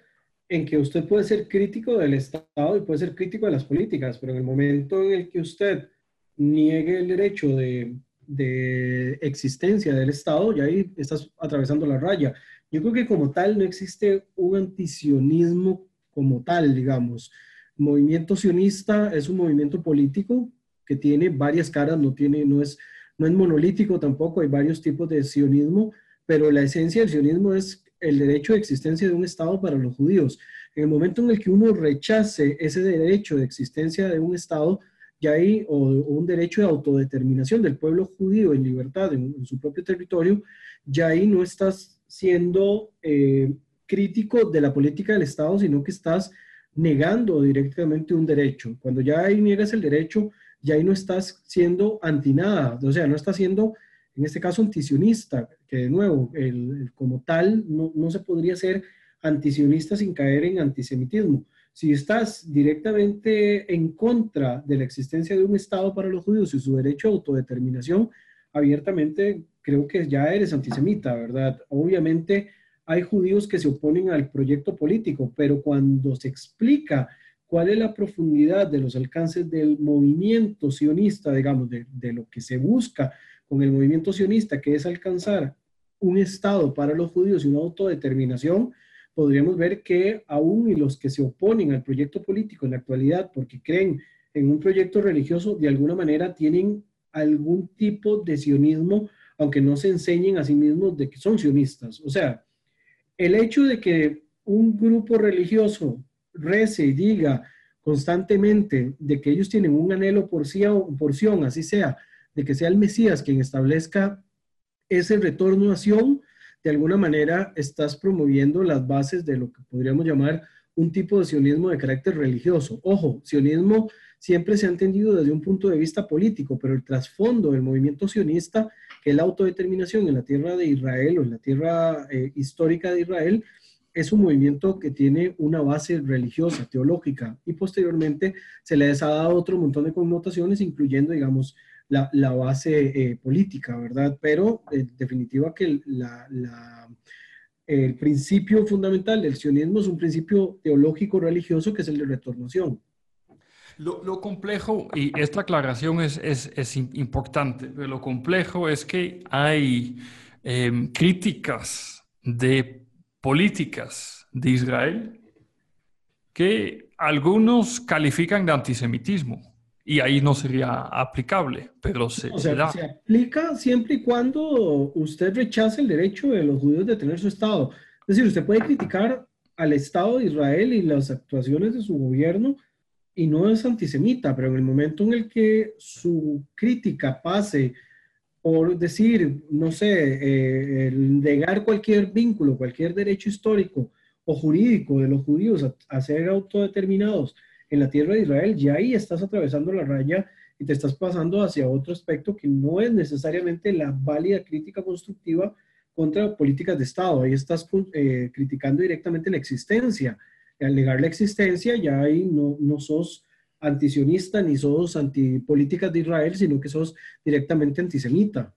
en que usted puede ser crítico del Estado y puede ser crítico de las políticas, pero en el momento en el que usted niegue el derecho de, de existencia del Estado, ya ahí estás atravesando la raya. Yo creo que como tal no existe un antisionismo como tal, digamos. movimiento sionista es un movimiento político que tiene varias caras, no, tiene, no, es, no es monolítico tampoco, hay varios tipos de sionismo, pero la esencia del sionismo es el derecho de existencia de un Estado para los judíos. En el momento en el que uno rechace ese derecho de existencia de un Estado, ya hay o, un derecho de autodeterminación del pueblo judío en libertad en, en su propio territorio, ya ahí no estás siendo eh, crítico de la política del Estado, sino que estás negando directamente un derecho. Cuando ya ahí niegas el derecho, ya ahí no estás siendo anti nada, o sea, no estás siendo, en este caso, antisionista, que de nuevo, el, el, como tal, no, no se podría ser antisionista sin caer en antisemitismo. Si estás directamente en contra de la existencia de un Estado para los judíos y su derecho a autodeterminación, abiertamente creo que ya eres antisemita, ¿verdad? Obviamente hay judíos que se oponen al proyecto político, pero cuando se explica cuál es la profundidad de los alcances del movimiento sionista, digamos, de, de, lo que se busca con el movimiento sionista, que es alcanzar un Estado para los judíos y una autodeterminación, podríamos ver que aún y los que se oponen al proyecto político en la actualidad porque creen en un proyecto religioso, de alguna manera tienen algún tipo de sionismo, aunque no se enseñen a sí mismos de que son sionistas. O sea, el hecho de que un grupo religioso rece y diga constantemente de que ellos tienen un anhelo por porción, así sea, de que sea el Mesías quien establezca ese retorno a Sion, de alguna manera estás promoviendo las bases de lo que podríamos llamar un tipo de sionismo de carácter religioso. Ojo, sionismo siempre se ha entendido desde un punto de vista político, pero el trasfondo del movimiento sionista, que la autodeterminación en la tierra de Israel o en la tierra eh, histórica de Israel, es un movimiento que tiene una base religiosa, teológica, y posteriormente se les ha dado otro montón de connotaciones, incluyendo, digamos, la, la base eh, política, ¿verdad? Pero en definitiva que la, el principio fundamental del sionismo es un principio teológico religioso que es el de retornación. Lo, lo, complejo, y esta aclaración es, es, es, importante, pero lo complejo es que hay eh, críticas de políticas de Israel que algunos califican de antisemitismo. Y ahí no sería aplicable, pero se, o sea, se, da. se aplica siempre y cuando usted rechace el derecho de los judíos de tener su Estado. Es decir, usted puede criticar al Estado de Israel y las actuaciones de su gobierno y no es antisemita, pero en el momento en el que su crítica pase por decir, no sé, eh, el negar cualquier vínculo, cualquier derecho histórico o jurídico de los judíos a, ser autodeterminados en la tierra de Israel, ya ahí estás atravesando la raya y te estás pasando hacia otro aspecto que no es necesariamente la válida crítica constructiva contra políticas de Estado. Ahí estás eh, criticando directamente la existencia. Al negar la existencia, ya ahí no, no sos antisionista ni sos antipolíticas de Israel, sino que sos directamente antisemita.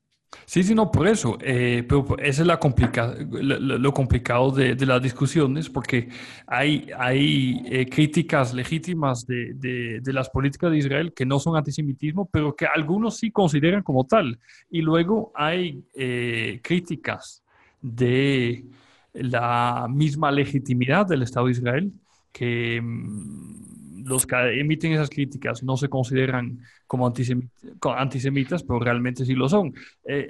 Sí, sí, no, por eso. Eh, pero ese es la complica lo, complicado de, las discusiones, porque hay, hay eh, críticas legítimas de, de, las políticas de Israel que no son antisemitismo, pero que algunos sí consideran como tal. Y luego hay eh, críticas de la misma legitimidad del Estado de Israel que mm, los que emiten esas críticas no se consideran como antisemitas, pero realmente sí lo son. Eh,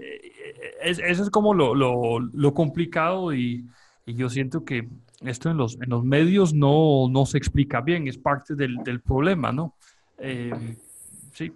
eh, eso es como lo, lo, lo complicado y, y, yo siento que esto en los, en los medios no, no se explica bien, es parte del, del problema, ¿no? Eh, sí.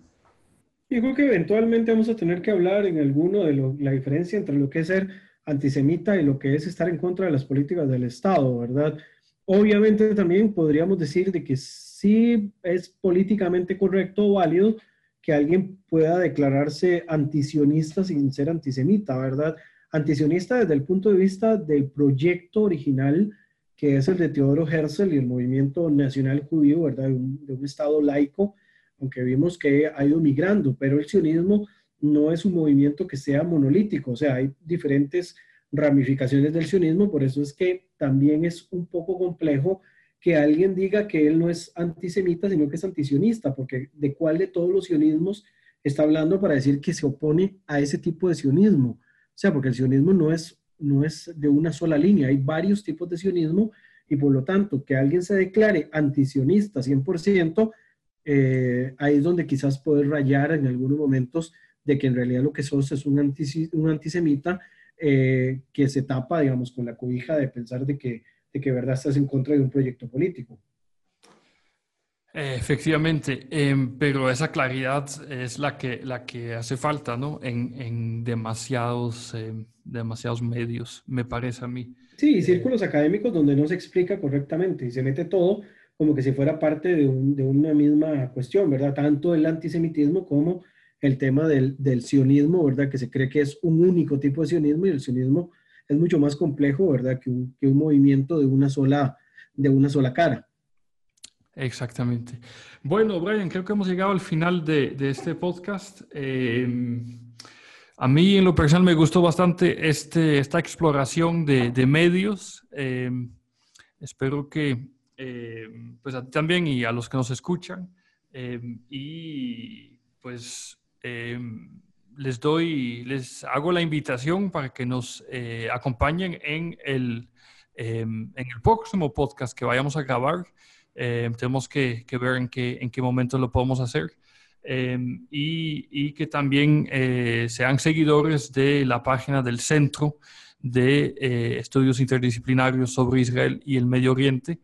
Yo creo que eventualmente vamos a tener que hablar en alguno de lo, la diferencia entre lo que es ser antisemita y lo que es estar en contra de las políticas del Estado, ¿verdad? Obviamente también podríamos decir de que sí es políticamente correcto o válido que alguien pueda declararse antisionista sin ser antisemita, ¿verdad? Antisionista desde el punto de vista del proyecto original, que es el de Teodoro Herzl y el movimiento nacional judío, ¿verdad? De un, de un Estado laico, aunque vimos que ha ido migrando, pero el sionismo no es un movimiento que sea monolítico, o sea, hay diferentes ramificaciones del sionismo, por eso es que también es un poco complejo que alguien diga que él no es antisemita, sino que es antisionista, porque de cuál de todos los sionismos está hablando para decir que se opone a ese tipo de sionismo. O sea, porque el sionismo no es, no es de una sola línea, hay varios tipos de sionismo y por lo tanto que alguien se declare antisionista 100%, eh, ahí es donde quizás puede rayar en algunos momentos de que en realidad lo que sos es un, un antisemita eh, que se tapa, digamos, con la cobija de pensar de que de que verdad estás en contra de un proyecto político. Efectivamente, em, pero esa claridad es la que, la que hace falta ¿no? en, en demasiados, em, demasiados medios, me parece a mí. Sí, círculos académicos donde no se explica correctamente y se mete todo como que si fuera parte de, un, de una misma cuestión, ¿verdad? Tanto el antisemitismo como el tema del, del, sionismo, ¿verdad? Que se cree que es un único tipo de sionismo y el sionismo es mucho más complejo, ¿verdad? Que un, que un movimiento de una, sola, de una sola cara. Exactamente. Bueno, Brian, creo que hemos llegado al final de, de este podcast. Eh, a mí en lo personal me gustó bastante este, esta exploración de, de medios. Eh, espero que eh, pues a ti también y a los que nos escuchan. y pues les doy, les hago la invitación para que nos eh, acompañen en el, em, en el próximo podcast que vayamos a grabar. Em, tenemos que, que, ver en qué, en qué momento lo podemos hacer. Y, y, que también eh, sean seguidores de la página del Centro de eh, Estudios Interdisciplinarios sobre Israel y el Medio Oriente,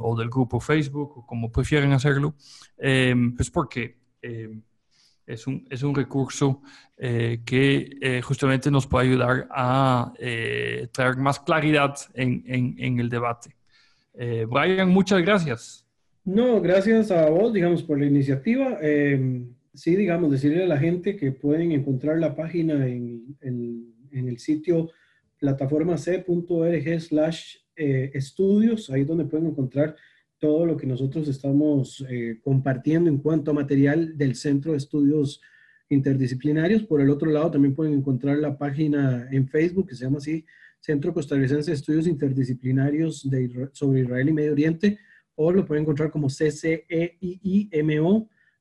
o del grupo Facebook, o como prefieren hacerlo, pues porque es un, es un recurso eh, que eh, justamente nos puede ayudar a eh, traer más claridad en, en, el debate. Brian, muchas gracias. No, gracias a vos, digamos, por la iniciativa. Em, sí, digamos, decirle a la gente que pueden encontrar la página en el sitio plataformac.org slash estudios, ahí donde pueden encontrar todo lo que nosotros estamos eh, compartiendo en cuanto a material del Centro de Estudios Interdisciplinarios. Por el otro lado, también pueden encontrar la página en Facebook que se llama así, Centro Costarricense de Estudios Interdisciplinarios sobre Israel y Medio Oriente, o lo pueden encontrar como CCEIIMO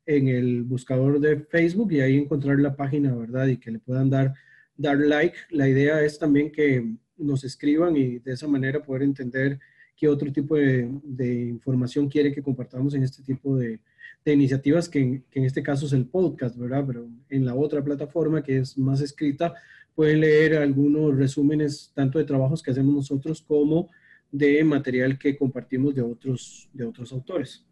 en el buscador de Facebook y ahí encontrar la página, ¿verdad? Y que le puedan dar, dar like. La idea es también que nos escriban y de esa manera poder entender qué otro tipo de, información quiere que compartamos en este tipo de, iniciativas, que que en, este caso es el podcast, ¿verdad? Pero en la otra plataforma que es más escrita, pueden leer algunos resúmenes tanto de trabajos que hacemos nosotros como de material que compartimos de otros, de otros autores.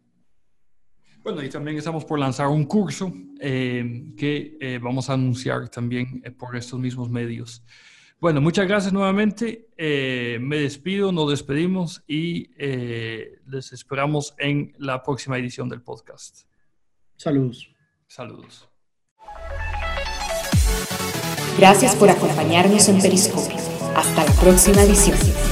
Bueno, y también estamos por lanzar un curso eh, que eh, vamos a anunciar también eh, por estos mismos medios. Bueno, muchas gracias nuevamente. me despido, nos despedimos y les esperamos en la próxima edición del podcast. Saludos. Saludos. Gracias por acompañarnos en Periscopio. Hasta la próxima edición.